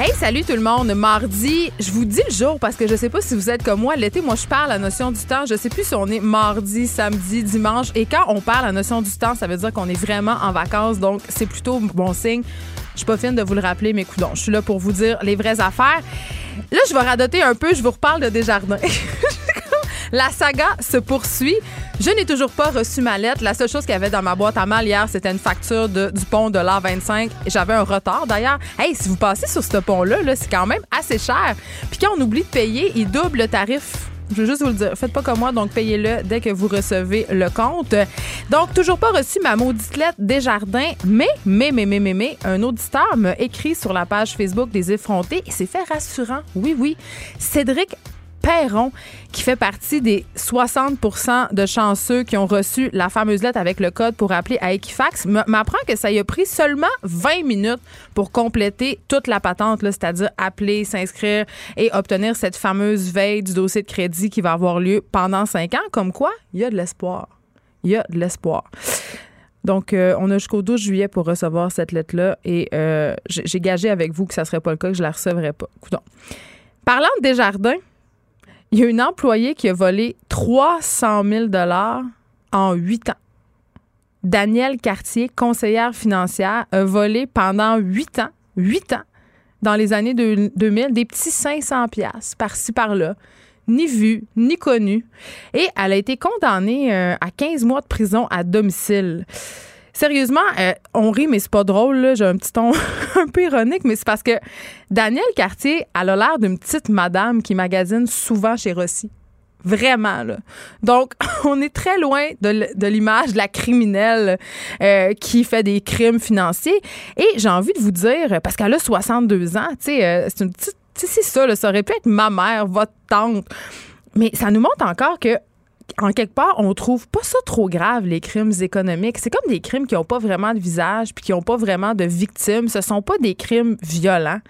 Hey, salut tout le monde. Mardi, je vous dis le jour parce que je sais pas si vous êtes comme moi. L'été, moi, je parle la notion du temps. Je sais plus si on est mardi, samedi, dimanche. Et quand on parle la notion du temps, ça veut dire qu'on est vraiment en vacances. Donc, c'est plutôt bon signe. Je suis pas fine de vous le rappeler, mais coudons, je suis là pour vous dire les vraies affaires. Là, je vais radoter un peu. Je vous reparle de Desjardins. La saga se poursuit. Je n'ai toujours pas reçu ma lettre. La seule chose qu'il y avait dans ma boîte à mal hier, c'était une facture de, du pont de l'A25. J'avais un retard d'ailleurs. Hey, si vous passez sur ce pont-là, -là, c'est quand même assez cher. Puis quand on oublie de payer, il double le tarif. Je veux juste vous le dire. Faites pas comme moi, donc payez-le dès que vous recevez le compte. Donc, toujours pas reçu ma maudite lettre des jardins, mais, mais, mais, mais, mais, mais, un auditeur m'a écrit sur la page Facebook des effrontés et c'est fait rassurant. Oui, oui. Cédric Perron, qui fait partie des 60% de chanceux qui ont reçu la fameuse lettre avec le code pour appeler à Equifax, m'apprend que ça y a pris seulement 20 minutes pour compléter toute la patente, c'est-à-dire appeler, s'inscrire et obtenir cette fameuse veille du dossier de crédit qui va avoir lieu pendant 5 ans. Comme quoi, il y a de l'espoir. Il y a de l'espoir. Donc, euh, on a jusqu'au 12 juillet pour recevoir cette lettre-là et euh, j'ai gagé avec vous que ça ne serait pas le cas, que je la recevrais pas. Coudon. Parlant de Desjardins, il y a une employée qui a volé 300 000 en huit ans. Danielle Cartier, conseillère financière, a volé pendant huit ans, huit ans, dans les années 2000, des petits 500 pièces par-ci par-là, ni vu, ni connu. Et elle a été condamnée euh, à 15 mois de prison à domicile. Sérieusement, euh, on rit, mais c'est pas drôle. J'ai un petit ton un peu ironique, mais c'est parce que Danielle Cartier, elle a l'air d'une petite madame qui magasine souvent chez Rossi. Vraiment, là. Donc, on est très loin de l'image de la criminelle euh, qui fait des crimes financiers. Et j'ai envie de vous dire, parce qu'elle a 62 ans, tu sais, euh, c'est une petite. Tu sais, c'est ça, là, ça aurait pu être ma mère, votre tante. Mais ça nous montre encore que en quelque part, on trouve pas ça trop grave, les crimes économiques. C'est comme des crimes qui n'ont pas vraiment de visage puis qui n'ont pas vraiment de victimes. Ce sont pas des crimes violents.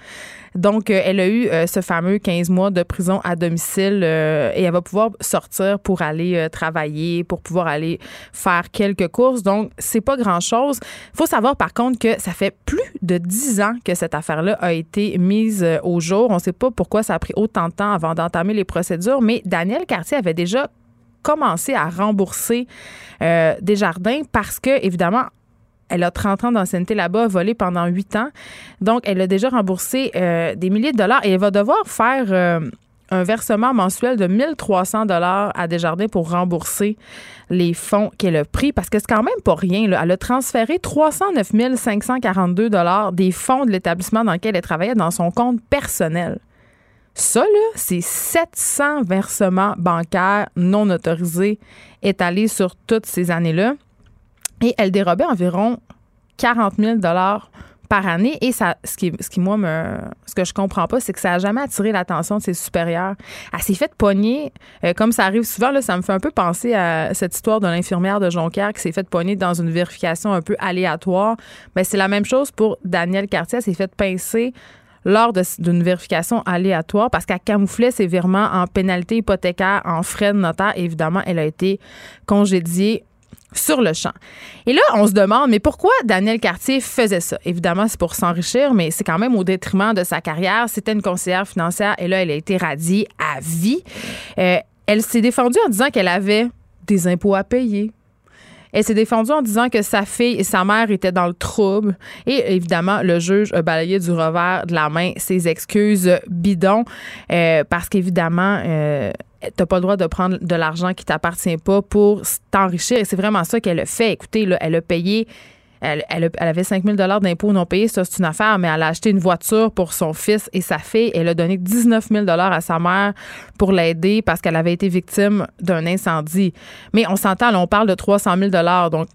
Donc, euh, elle a eu euh, ce fameux 15 mois de prison à domicile euh, et elle va pouvoir sortir pour aller travailler, pour pouvoir aller faire quelques courses. Donc, c'est pas grand-chose. Il faut savoir, par contre, que ça fait plus de 10 ans que cette affaire-là a été mise au jour. On ne sait pas pourquoi ça a pris autant de temps avant d'entamer les procédures, mais Daniel Cartier avait déjà commencé à rembourser euh, des jardins parce que, évidemment, elle a 30 ans d'ancienneté là-bas, volé pendant 8 ans. Donc, elle a déjà remboursé euh, des milliers de dollars et elle va devoir faire euh, un versement mensuel de 1300 dollars à Desjardins pour rembourser les fonds qu'elle a pris parce que c'est quand même pas rien. Elle a transféré 309 542 dollars des fonds de l'établissement dans lequel elle travaillait dans son compte personnel. Ça, là, c'est 700 versements bancaires non autorisés étalés sur toutes ces années-là. Et elle dérobait environ 40 000 par année. Et ça, ce qui, moi, me, ce que je comprends pas, c'est que ça n'a jamais attiré l'attention de ses supérieurs. Elle s'est faite pogner, euh, comme ça arrive souvent, là, ça me fait un peu penser à cette histoire de l'infirmière de Jonquière qui s'est faite pogner dans une vérification un peu aléatoire. Mais ben, c'est la même chose pour Danielle Cartier. Elle s'est faite pincer lors d'une vérification aléatoire parce qu'elle camouflait ses virements en pénalité hypothécaire, en frais de notaire. évidemment, elle a été congédiée sur le champ. Et là, on se demande, mais pourquoi Daniel Cartier faisait ça? Évidemment, c'est pour s'enrichir, mais c'est quand même au détriment de sa carrière. C'était une conseillère financière et là, elle a été radiée à vie. Euh, elle s'est défendue en disant qu'elle avait des impôts à payer, elle s'est défendue en disant que sa fille et sa mère étaient dans le trouble. Et évidemment, le juge a balayé du revers de la main ses excuses bidons euh, parce qu'évidemment, euh, t'as pas le droit de prendre de l'argent qui t'appartient pas pour t'enrichir. Et c'est vraiment ça qu'elle a fait. Écoutez, là, elle a payé elle, avait 5 000 d'impôts non payés, ça c'est une affaire, mais elle a acheté une voiture pour son fils et sa fille. Elle a donné 19 000 à sa mère pour l'aider parce qu'elle avait été victime d'un incendie. Mais on s'entend, on parle de 300 000 donc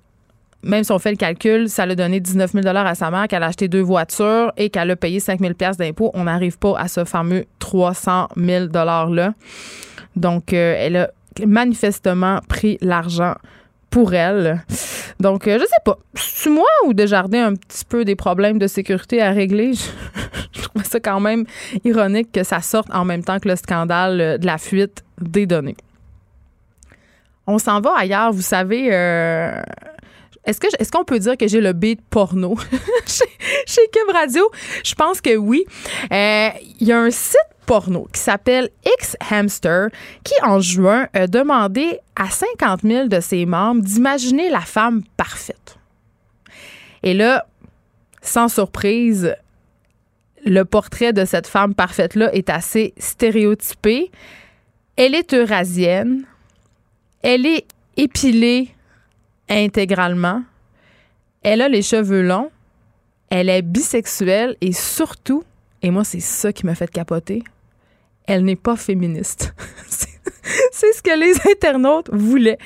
même si on fait le calcul, ça a donné 19 000 à sa mère, qu'elle a acheté deux voitures et qu'elle a payé 5 000 d'impôts. On n'arrive pas à ce fameux 300 000 $-là. Donc, euh, elle a manifestement pris l'argent pour elle. Donc, euh, je sais pas. C'est moi ou Desjardins un petit peu des problèmes de sécurité à régler? Je, trouve ça quand même ironique que ça sorte en même temps que le scandale euh, de la fuite des données. On s'en va ailleurs. Vous savez, euh, est-ce qu'on peut dire que j'ai le beat porno? Chez, chez Cube Radio Je pense que oui. Il y a un site porno qui s'appelle X Hamster qui, en juin, a demandé à 50 000 de ses membres d'imaginer la femme parfaite. Et là, sans surprise, le portrait de cette femme parfaite-là est assez stéréotypé. Elle est eurasienne. Elle est épilée intégralement. Elle a les cheveux longs. Elle est bisexuelle et surtout, et moi, c'est ça qui m'a fait capoter, elle n'est pas féministe. C'est ce que les internautes voulaient.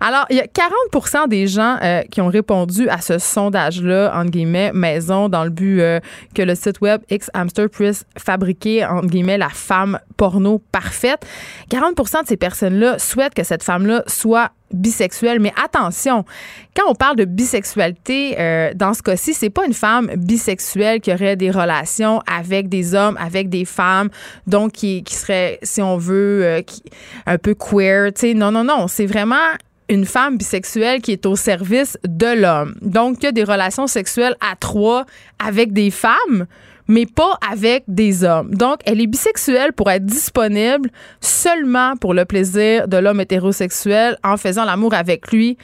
Alors, il y a 40% des gens euh, qui ont répondu à ce sondage-là, entre guillemets, maison, dans le but euh, que le site web X Hamster puisse fabriquer, entre guillemets, la femme porno parfaite. 40% de ces personnes-là souhaitent que cette femme-là soit bisexuelle. Mais attention, quand on parle de bisexualité, euh, dans ce cas-ci, c'est pas une femme bisexuelle qui aurait des relations avec des hommes, avec des femmes, donc qui, serait, si on veut, euh, un peu queer. sais, non, non, non. C'est vraiment une femme bisexuelle qui est au service de l'homme. Donc, il y a des relations sexuelles à trois avec des femmes, mais pas avec des hommes. Donc, elle est bisexuelle pour être disponible seulement pour le plaisir de l'homme hétérosexuel en faisant l'amour avec lui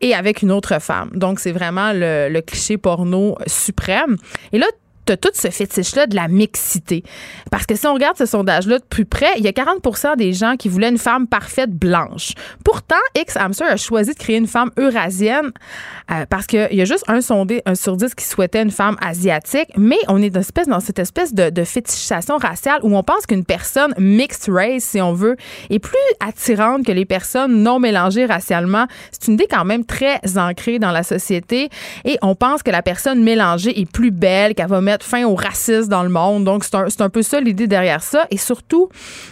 et avec une autre femme. Donc, c'est vraiment le, cliché porno suprême. Et là, tout ce fétiche-là de la mixité. Parce que si on regarde ce sondage-là de plus près, il y a 40% des gens qui voulaient une femme parfaite blanche. Pourtant, X Hamster a choisi de créer une femme eurasienne euh, parce qu'il y a juste un sondé, un sur dix qui souhaitait une femme asiatique, mais on est dans, espèce, dans cette espèce de, de fétichisation raciale où on pense qu'une personne mixed race, si on veut, est plus attirante que les personnes non mélangées racialement. C'est une idée quand même très ancrée dans la société et on pense que la personne mélangée est plus belle, qu'elle va mettre fin au racisme dans le monde. Donc, c'est un, un, peu ça l'idée derrière ça. Et surtout,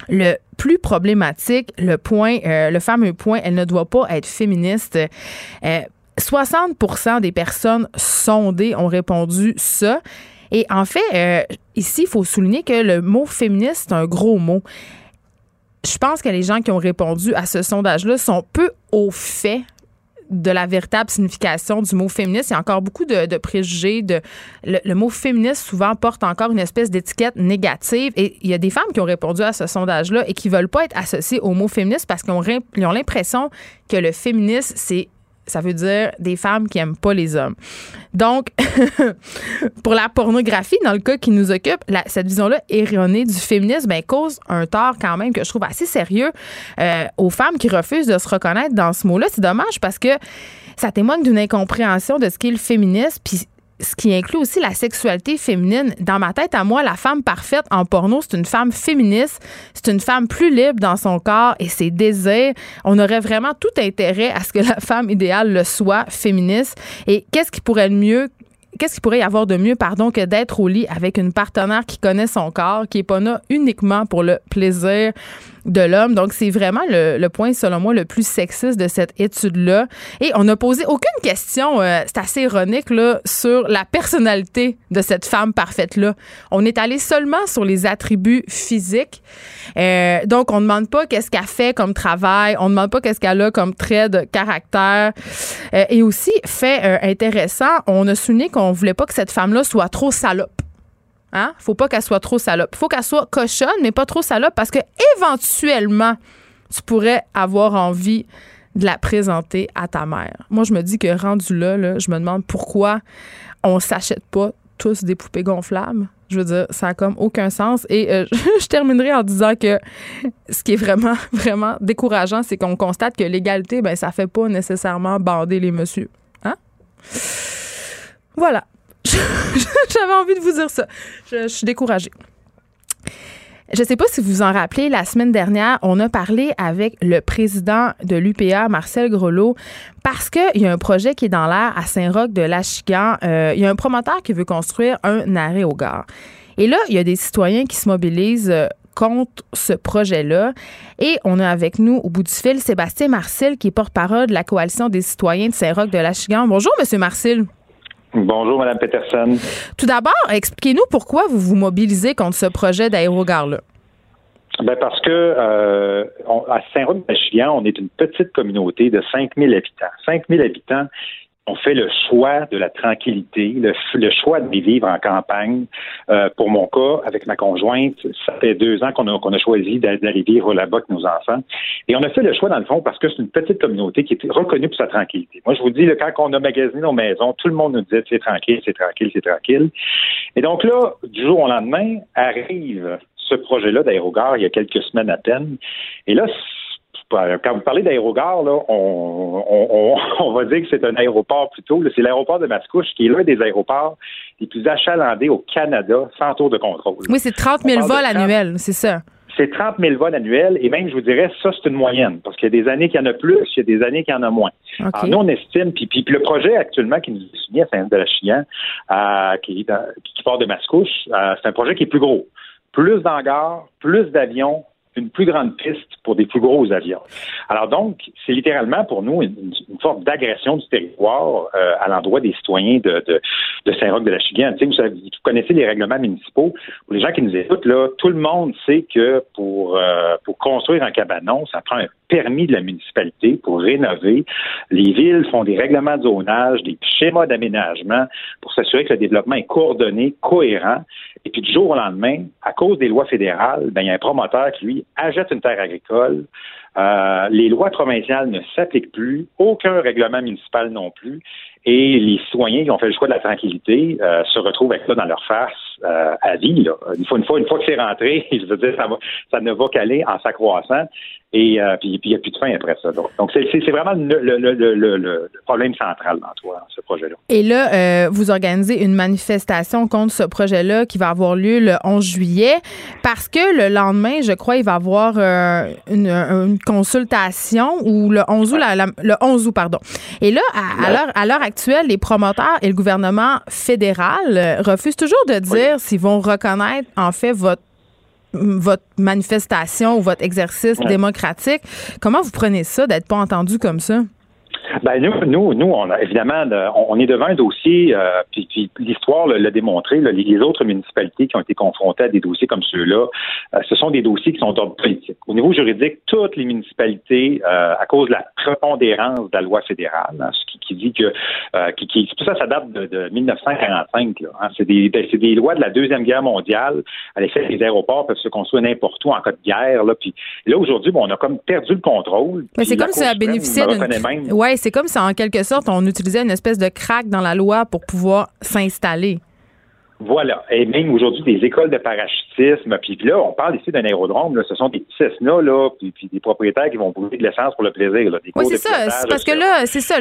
le plus problématique, le point, euh, le fameux point, elle ne doit pas être féministe. 60% euh, des personnes sondées ont répondu ça. Et en fait, euh, ici, il faut souligner que le mot féministe, c'est un gros mot. Je pense que les gens qui ont répondu à ce sondage-là sont peu au fait de la véritable signification du mot féministe. Il y a encore beaucoup de, préjugés. De, le, mot féministe souvent porte encore une espèce d'étiquette négative. Et il y a des femmes qui ont répondu à ce sondage-là et qui veulent pas être associées au mot féministe parce qu'ils ont l'impression que le féminisme, c'est ça veut dire des femmes qui aiment pas les hommes. Donc, pour la pornographie, dans le cas qui nous occupe, cette vision-là erronée du féminisme ben, cause un tort quand même que je trouve assez sérieux euh, aux femmes qui refusent de se reconnaître dans ce mot-là. C'est dommage parce que ça témoigne d'une incompréhension de ce qu'est le féminisme. Puis ce qui inclut aussi la sexualité féminine. Dans ma tête, à moi, la femme parfaite en porno, c'est une femme féministe, c'est une femme plus libre dans son corps et ses désirs. On aurait vraiment tout intérêt à ce que la femme idéale le soit, féministe. Et qu'est-ce qui pourrait le mieux qu'est-ce pourrait y avoir de mieux, pardon, que d'être au lit avec une partenaire qui connaît son corps, qui est pas là uniquement pour le plaisir? De l'homme. Donc, c'est vraiment le, point, selon moi, le plus sexiste de cette étude-là. Et on n'a posé aucune question, euh, c'est assez ironique, là, sur la personnalité de cette femme parfaite-là. On est allé seulement sur les attributs physiques. Euh, donc, on ne demande pas qu'est-ce qu'elle fait comme travail, on ne demande pas qu'est-ce qu'elle a comme trait de caractère. Euh, et aussi, fait intéressant, on a souligné qu'on voulait pas que cette femme-là soit trop salope. Hein? Faut pas qu'elle soit trop salope. Faut qu'elle soit cochonne, mais pas trop salope parce que éventuellement, tu pourrais avoir envie de la présenter à ta mère. Moi, je me dis que rendu là, je me demande pourquoi on s'achète pas tous des poupées gonflables. Je veux dire, ça n'a comme aucun sens. Et euh, je terminerai en disant que ce qui est vraiment, vraiment décourageant, c'est qu'on constate que l'égalité, ben, ça fait pas nécessairement bander les messieurs. Hein? Voilà. J'avais envie de vous dire ça. Je, suis découragée. Je ne sais pas si vous en rappelez, la semaine dernière, on a parlé avec le président de l'UPA, Marcel Grelot, parce qu'il y a un projet qui est dans l'air à Saint-Roch de l'Achigan. Euh, il y a un promoteur qui veut construire un arrêt au gare. Et là, il y a des citoyens qui se mobilisent euh, contre ce projet-là. Et on a avec nous, au bout du fil, Sébastien Marcel, qui est porte-parole de la Coalition des citoyens de Saint-Roch de la Chigan. Bonjour, Monsieur Marcel. Bonjour, Mme Peterson. Tout d'abord, expliquez-nous pourquoi vous vous mobilisez contre ce projet d'aérogare-là. Ben parce que euh, à Saint-Roch-de-Chigan, on est une petite communauté de 5000 habitants. 5000 habitants, on fait le choix de la tranquillité, le, choix de vivre en campagne. Euh, pour mon cas, avec ma conjointe, ça fait deux ans qu'on a, qu'on a choisi d'aller vivre là-bas avec nos enfants. Et on a fait le choix, dans le fond, parce que c'est une petite communauté qui est reconnue pour sa tranquillité. Moi, je vous dis, quand on a magasiné nos maisons, tout le monde nous disait c'est tranquille, c'est tranquille, c'est tranquille. Et donc là, du jour au lendemain, arrive ce projet-là d'aérogare il y a quelques semaines à peine. Et là, quand vous parlez d'aérogare, on, va dire que c'est un aéroport plutôt. C'est l'aéroport de Mascouche qui est l'un des aéroports les plus achalandés au Canada sans tour de contrôle. Oui, c'est 30 000 vols annuels, c'est ça. C'est 30 000 vols annuels et même, je vous dirais, ça, c'est une moyenne parce qu'il y a des années qu'il y en a plus, il y a des années qu'il y en a moins. Alors, nous, on estime, puis, puis, le projet actuellement qui nous est soumis à Saint-de-la-Chien, euh, qui, qui, part de Mascouche, euh, c'est un projet qui est plus gros. Plus d'hangars, plus d'avions, une plus grande piste pour des plus gros avions. Alors donc, c'est littéralement pour nous une, forme d'agression du territoire euh, à l'endroit des citoyens de, de, de Saint-Roch de la Chigane. Sais, vous, connaissez les règlements municipaux. Pour les gens qui nous écoutent, là, tout le monde sait que pour, euh, pour construire un cabanon, ça prend un permis de la municipalité pour rénover. Les villes font des règlements de zonage, des schémas d'aménagement pour s'assurer que le développement est coordonné, cohérent. Et puis du jour au lendemain, à cause des lois fédérales, ben, il y a un promoteur qui, lui, achète une terre agricole. Euh, les lois provinciales ne s'appliquent plus, aucun règlement municipal non plus. Et les citoyens qui ont fait le choix de la tranquillité euh, se retrouvent avec ça dans leur face euh, à vie. Là. Une fois, une fois, une fois que c'est rentré, je veux dire, ça, va, ça ne va qu'aller en s'accroissant. Et euh, puis, il n'y a plus de fin après ça. Donc, c'est, vraiment le, le, le, le, problème central dans toi, ce projet-là. Et là, euh, vous organisez une manifestation contre ce projet-là qui va avoir lieu le 11 juillet parce que le lendemain, je crois, il va y avoir une, une, consultation ou le 11 août, le 11 août, pardon. Et là, à l'heure actuelle, les promoteurs et le gouvernement fédéral refusent toujours de dire s'ils vont reconnaître en fait votre votre manifestation ou votre exercice démocratique. Comment vous prenez ça d'être pas entendu comme ça? Ben nous, nous, nous, on a évidemment, on est devant un dossier, euh, puis, l'histoire l'a démontré. les autres municipalités qui ont été confrontées à des dossiers comme ceux-là, euh, ce sont des dossiers qui sont d'ordre politique. Au niveau juridique, toutes les municipalités, euh, à cause de la prépondérance de la loi fédérale, hein, ce qui, qui, dit que, qui, qui, tout ça, ça date de, de 1945. Là, hein, c'est des, ben, des lois de la deuxième guerre mondiale. À l'effet, les aéroports peuvent se construire n'importe où en cas de guerre. Là, puis là aujourd'hui, bon, on a comme perdu le contrôle. Mais c'est comme ça bénéficiait d'une. Ouais, c'est comme si en quelque sorte on utilisait une espèce de craque dans la loi pour pouvoir s'installer. Voilà. Et même aujourd'hui, des écoles de parachutisme, puis là, on parle ici d'un aérodrome, là, ce sont des petits Cessna, là, puis, des propriétaires qui vont brûler de l'essence pour le plaisir. Là, oui, c'est ça. C'est parce que là, c'est ça,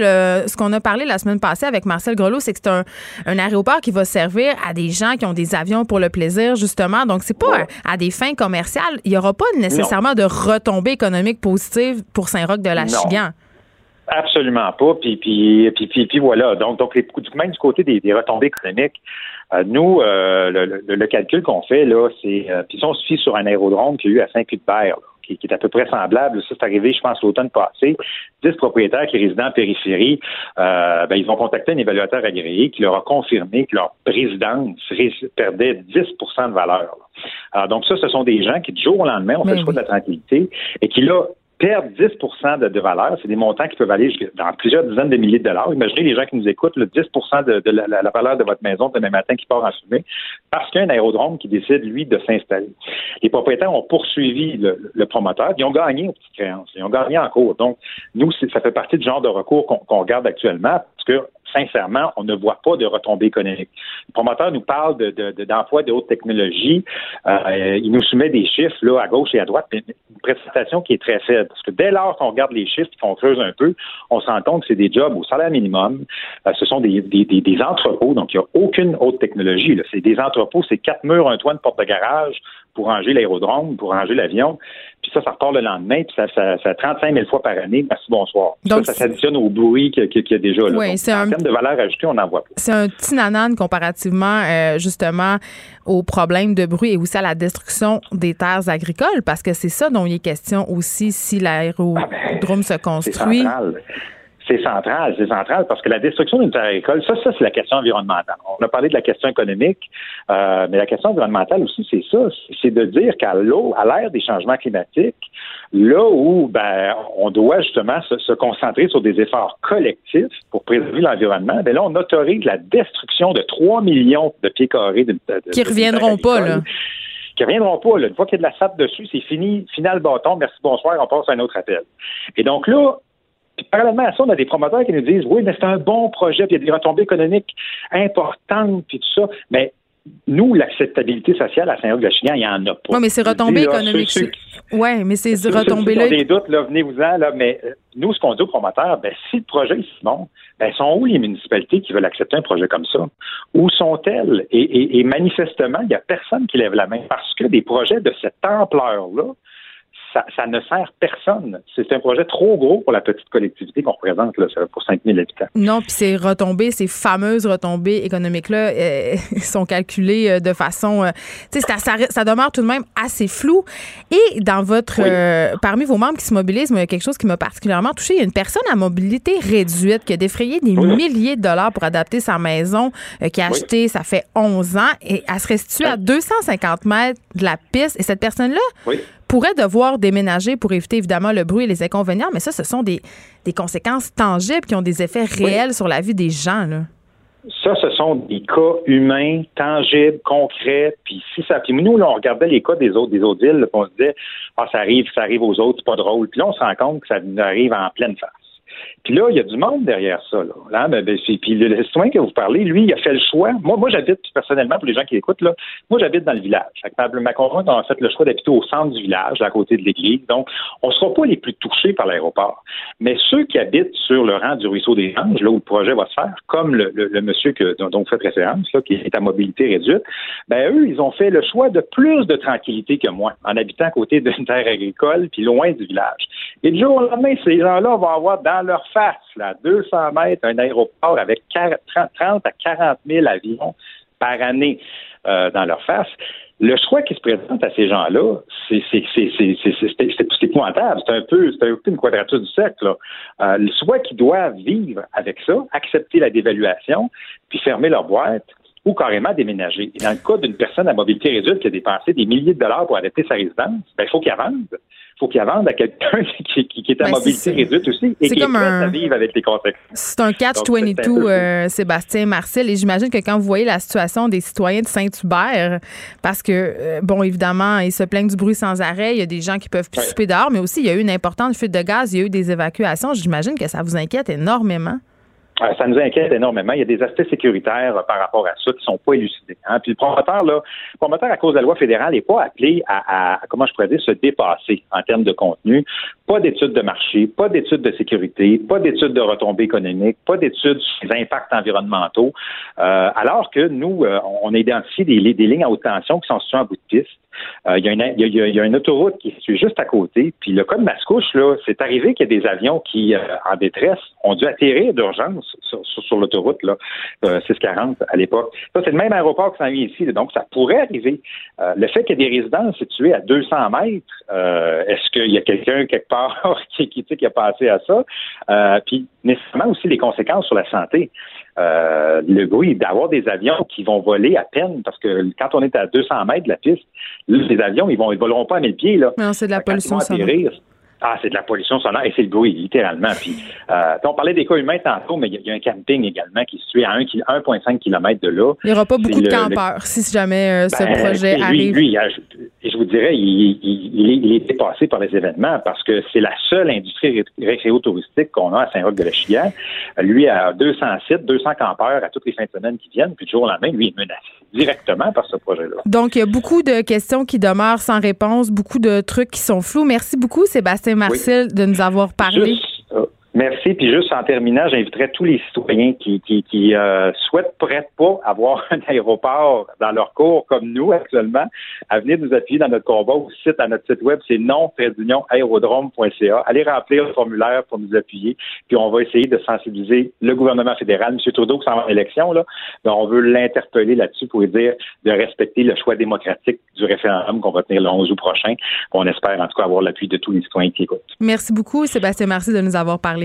ce qu'on a parlé la semaine passée avec Marcel Grelot, c'est que c'est un, aéroport qui va servir à des gens qui ont des avions pour le plaisir, justement. Donc, c'est pas à, des fins commerciales. Il n'y aura pas nécessairement de retombées économiques positives pour Saint-Roch de la Chigan. Absolument pas. Puis, puis, puis, puis, voilà. Donc, donc les, même du côté des, retombées économiques, euh, nous, euh, le, calcul qu'on fait, là, c'est. Euh, puis si on se fie sur un aérodrome qui a eu à Saint-Cuthbert, qui, qui, est à peu près semblable, ça c'est arrivé, je pense, l'automne passé, 10 propriétaires qui résident en périphérie, ben, ils ont contacté un évaluateur agréé qui leur a confirmé que leur résidence perdait 10% de valeur. Alors, donc ça, ce sont des gens qui, du jour au lendemain, ont fait le choix de la tranquillité et qui, là, perdre 10 de, de, valeur. C'est des montants qui peuvent aller dans plusieurs dizaines de milliers de dollars. Imaginez les gens qui nous écoutent, le 10% de, la, valeur de votre maison demain matin qui part en fumée parce qu'il y a un aérodrome qui décide, lui, de s'installer. Les propriétaires ont poursuivi le, promoteur. Ils ont gagné aux petites créances. Ils ont gagné en cours. Donc, nous, ça fait partie du genre de recours qu'on regarde actuellement parce que sincèrement, on ne voit pas de retombées économiques. Le promoteur nous parle de, de, de haute technologie. Euh, il nous soumet des chiffres là, à gauche et à droite, mais une présentation qui est très faible. Parce que dès lors qu'on regarde les chiffres, qu'on creuse un peu, on s'entend compte que c'est des jobs au salaire minimum. Euh, ce sont des, des, entrepôts, donc il n'y a aucune haute technologie. C'est des entrepôts, c'est quatre murs, un toit, une porte de garage pour ranger l'aérodrome, pour ranger l'avion. Puis ça, ça repart le lendemain, puis ça, ça, ça 35 000 fois par année. Merci, bonsoir. Donc, ça, ça s'additionne au bruit qu'il y, a déjà là. Oui, c'est un... En termes de valeur ajoutée, on n'en voit pas. C'est un petit nanan comparativement, euh, justement, aux problèmes de bruit et aussi à la destruction des terres agricoles, parce que c'est ça dont il est question aussi si l'aérodrome ah ben, se construit. C'est central, c'est central parce que la destruction d'une terre agricole, ça, ça c'est la question environnementale. On a parlé de la question économique, euh, mais la question environnementale aussi, c'est ça, c'est de dire qu'à l'eau, à l'ère des changements climatiques, là où ben, on doit justement se, concentrer sur des efforts collectifs pour préserver l'environnement, ben là, on autorise la destruction de 3 millions de pieds carrés de, de qui reviendront pas là qui reviendront pas. Là. Une fois qu'il y a de la sable dessus, c'est fini, final bâton, merci, bonsoir, on passe à un autre appel. Et donc là, puis parallèlement à ça, on a des promoteurs qui nous disent oui, mais c'est un bon projet, puis il y a des retombées économiques importantes, puis tout ça. Mais nous, l'acceptabilité sociale à Saint-Hugues-de-Chignan, il n'y en a pas. Oui, mais c'est retombées économiques. Oui, mais ces retombées-là. des doutes, là, venez-vous-en, là, mais euh, nous, ce qu'on dit aux promoteurs, ben, si le projet est bon, ben, sont où les municipalités qui veulent accepter un projet comme ça? Où sont-elles? et manifestement, il n'y a personne qui lève la main parce que des projets de cette ampleur-là, ça, ne sert personne. C'est un projet trop gros pour la petite collectivité qu'on représente, là, pour 5000 habitants. Non, puis ces retombées, ces fameuses retombées économiques-là, euh, sont calculées euh, de façon... Euh, tu sais, ça, ça, demeure tout de même assez flou. Et dans votre... parmi vos membres qui se mobilisent, il y a quelque chose qui m'a particulièrement touché. Il y a une personne à mobilité réduite qui a défrayé des milliers de dollars pour adapter sa maison, qui a acheté, ça fait 11 ans, et elle serait située à 250 mètres de la piste. Et cette personne-là pourrait devoir déménager pour éviter évidemment le bruit et les inconvénients, mais ça, ce sont des, conséquences tangibles qui ont des effets réels sur la vie des gens. Là. Ça, ce sont des cas humains, tangibles, concrets. Puis si ça, puis nous, là, on regardait les cas des autres, des autres îles, on se disait, ah, ça arrive, ça arrive aux autres, c'est pas drôle. Puis là, on se rend compte que ça arrive en pleine face. Puis là, il y a du monde derrière ça. Là. Ben, ben, puis le, citoyen que vous parlez, lui, il a fait le choix. Moi, moi j'habite personnellement, pour les gens qui écoutent, là, moi, j'habite dans le village. Ma, ma conjointe a fait le choix d'habiter au centre du village, à côté de l'église. Donc, on ne sera pas les plus touchés par l'aéroport. Mais ceux qui habitent sur le rang du ruisseau des Anges, là où le projet va se faire, comme le, monsieur que, dont, vous faites référence, là, qui est à mobilité réduite, ben eux, ils ont fait le choix de plus de tranquillité que moi, en habitant à côté d'une terre agricole, puis loin du village. Et du jour au lendemain, ces gens-là vont avoir dans leur face, là, 200 mètres, un aéroport avec 30 à 40 000 avions par année euh, dans leur face. Le choix qui se présente à ces gens-là, c'est épouvantable. C'est un peu, une quadrature du cercle. Euh, le choix qu'ils doivent vivre avec ça, accepter la dévaluation, puis fermer leur boîte, ou carrément déménager. Et dans le cas d'une personne à mobilité réduite qui a dépensé des milliers de dollars pour adapter sa résidence, ben, il faut qu'il avance faut qu'il vende à quelqu'un qui, qui, est à ben, mobilité réduite aussi et qui est prêt à vivre avec les conséquences. C'est un catch-22, euh, Sébastien Marcel. Et j'imagine que quand vous voyez la situation des citoyens de Saint-Hubert, parce que, euh, bon, évidemment, ils se plaignent du bruit sans arrêt, il y a des gens qui peuvent plus souper dehors, mais aussi, il y a eu une importante fuite de gaz, il y a eu des évacuations. J'imagine que ça vous inquiète énormément. Ça nous inquiète énormément. Il y a des aspects sécuritaires euh, par rapport à ça qui sont pas élucidés. Hein. Puis le promoteur, là, le promoteur, à cause de la loi fédérale, n'est pas appelé à, à, comment je pourrais dire, se dépasser en termes de contenu. Pas d'études de marché, pas d'études de sécurité, pas d'études de retombées économiques, pas d'études sur les impacts environnementaux. Euh, alors que nous, euh, on a identifié des, des lignes à haute tension qui sont situées en bout de piste. Euh, il, y a une, autoroute qui est juste à côté. Puis le cas de Mascouche, là, c'est arrivé qu'il y a des avions qui, euh, en détresse, ont dû atterrir d'urgence sur, l'autoroute, là, 640 euh, à l'époque. Ça, c'est le même aéroport qui s'en vient ici. donc, ça pourrait arriver. le fait qu'il y ait des résidences situées à 200 mètres, est-ce qu'il y a quelqu'un quelque part qui, qui, qui a passé à ça? puis, nécessairement aussi les conséquences sur la santé. Euh, le bruit d'avoir des avions qui vont voler à peine parce que quand on est à 200 mètres de la piste, les avions ils vont ils voleront pas à 1000 pieds là. Non, c'est de la pollution sonore. Ah, c'est de la pollution sonore et c'est le bruit, littéralement. Puis, euh, on parlait des cas humains tantôt, mais il y, a un camping également qui est situé à 1,5 km de là. Il n'y aura pas beaucoup de campeurs si jamais euh, ce ben, projet arrive. Lui, et je vous dirais, il, est, dépassé par les événements parce que c'est la seule industrie récréo-touristique qu'on a à Saint-Roch-de-la-Chilière. Lui a 200 sites, 200 campeurs à toutes les fins de semaine qui viennent, puis du jour au lendemain, lui est menacé directement par ce projet-là. Donc, il y a beaucoup de questions qui demeurent sans réponse, beaucoup de trucs qui sont flous. Merci beaucoup, Sébastien Marcel, de nous avoir parlé. Merci. Puis juste en terminant, j'inviterai tous les citoyens qui, qui, qui euh, souhaitent peut-être pas avoir un aéroport dans leur cours comme nous actuellement à venir nous appuyer dans notre combat au site, à notre site web, c'est non aérodrome.ca. Allez remplir le formulaire pour nous appuyer, puis on va essayer de sensibiliser le gouvernement fédéral. M. Trudeau qui s'en va en élection, là, ben, on veut l'interpeller là-dessus pour lui dire de respecter le choix démocratique du référendum qu'on va tenir le 11 août prochain. On espère en tout cas avoir l'appui de tous les citoyens qui écoutent. Merci beaucoup, Sébastien. Merci de nous avoir parlé.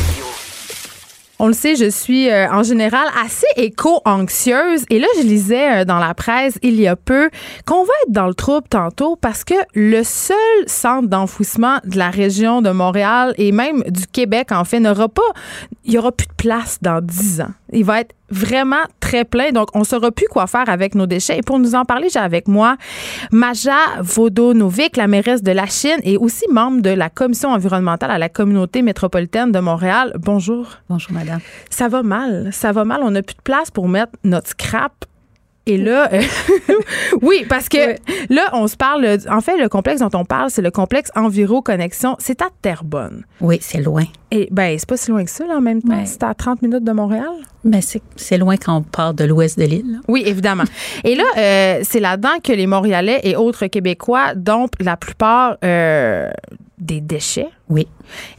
On le sait, je suis euh, en général assez éco-anxieuse. Et là, je lisais euh, dans la presse il y a peu qu'on va être dans le trouble tantôt parce que le seul centre d'enfouissement de la région de Montréal et même du Québec, en fait, n'aura pas, il y aura plus de place dans dix ans. Il va être vraiment très plein. Donc, on saura plus quoi faire avec nos déchets. Et pour nous en parler, j'ai avec moi Maja Vodonovic, la mairesse de la Chine et aussi membre de la commission environnementale à la communauté métropolitaine de Montréal. Bonjour. Bonjour, madame. Ça va mal. Ça va mal. On n'a plus de place pour mettre notre scrap et là, euh, oui, parce que là, on se parle. En fait, le complexe dont on parle, c'est le complexe Enviro Connexion. C'est à Terrebonne. Oui, c'est loin. Et ben, c'est pas si loin que ça, là, en même temps. C'est à 30 minutes de Montréal. Mais ben, c'est loin quand on part de l'ouest de l'île. Oui, évidemment. et là, euh, c'est là-dedans que les Montréalais et autres Québécois dompent la plupart euh, des déchets. Oui.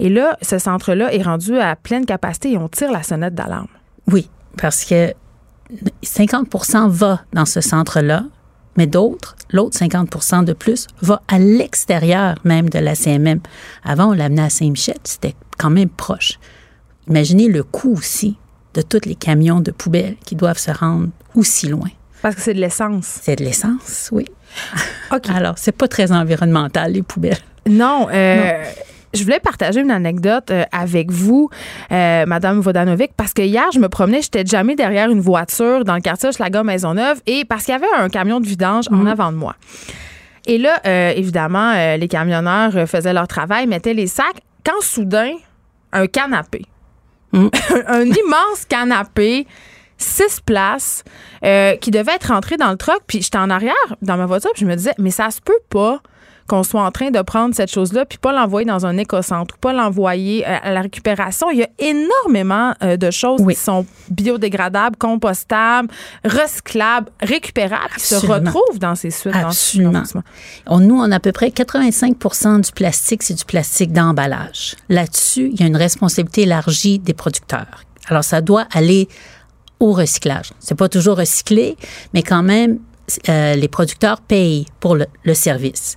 Et là, ce centre-là est rendu à pleine capacité et on tire la sonnette d'alarme. Oui, parce que 50% va dans ce centre-là, mais d'autres, l'autre 50% de plus, va à l'extérieur même de la CMM. Avant, on l'amenait à Saint-Michel, c'était quand même proche. Imaginez le coût aussi de tous les camions de poubelles qui doivent se rendre aussi loin. Parce que c'est de l'essence. C'est de l'essence, oui. OK. Alors, c'est pas très environnemental, les poubelles. Non, euh, je voulais partager une anecdote euh, avec vous, euh, Madame Vodanovic, parce que hier, je me promenais, j'étais jamais derrière une voiture dans le quartier Maison Maisonneuve, et parce qu'il y avait un camion de vidange en mhm. avant de moi. Et là, euh, évidemment, les camionneurs faisaient leur travail, mettaient les sacs, quand soudain, un canapé, mhm. un immense canapé, six places, qui devait être rentré dans le truck, puis j'étais en arrière dans ma voiture, puis je me disais, mais ça se peut pas qu'on soit en train de prendre cette chose-là puis pas l'envoyer dans un éco-centre ou pas l'envoyer euh, à la récupération. Il y a énormément euh, de choses qui sont biodégradables, compostables, recyclables, récupérables qui se retrouvent dans ces suites. Absolument. On, nous, on a à peu près 85% du plastique, c'est du plastique d'emballage. Là-dessus, il y a une responsabilité élargie des producteurs. Alors, ça doit aller au recyclage. C'est pas toujours recyclé, mais quand même, euh, les producteurs payent pour le, le service.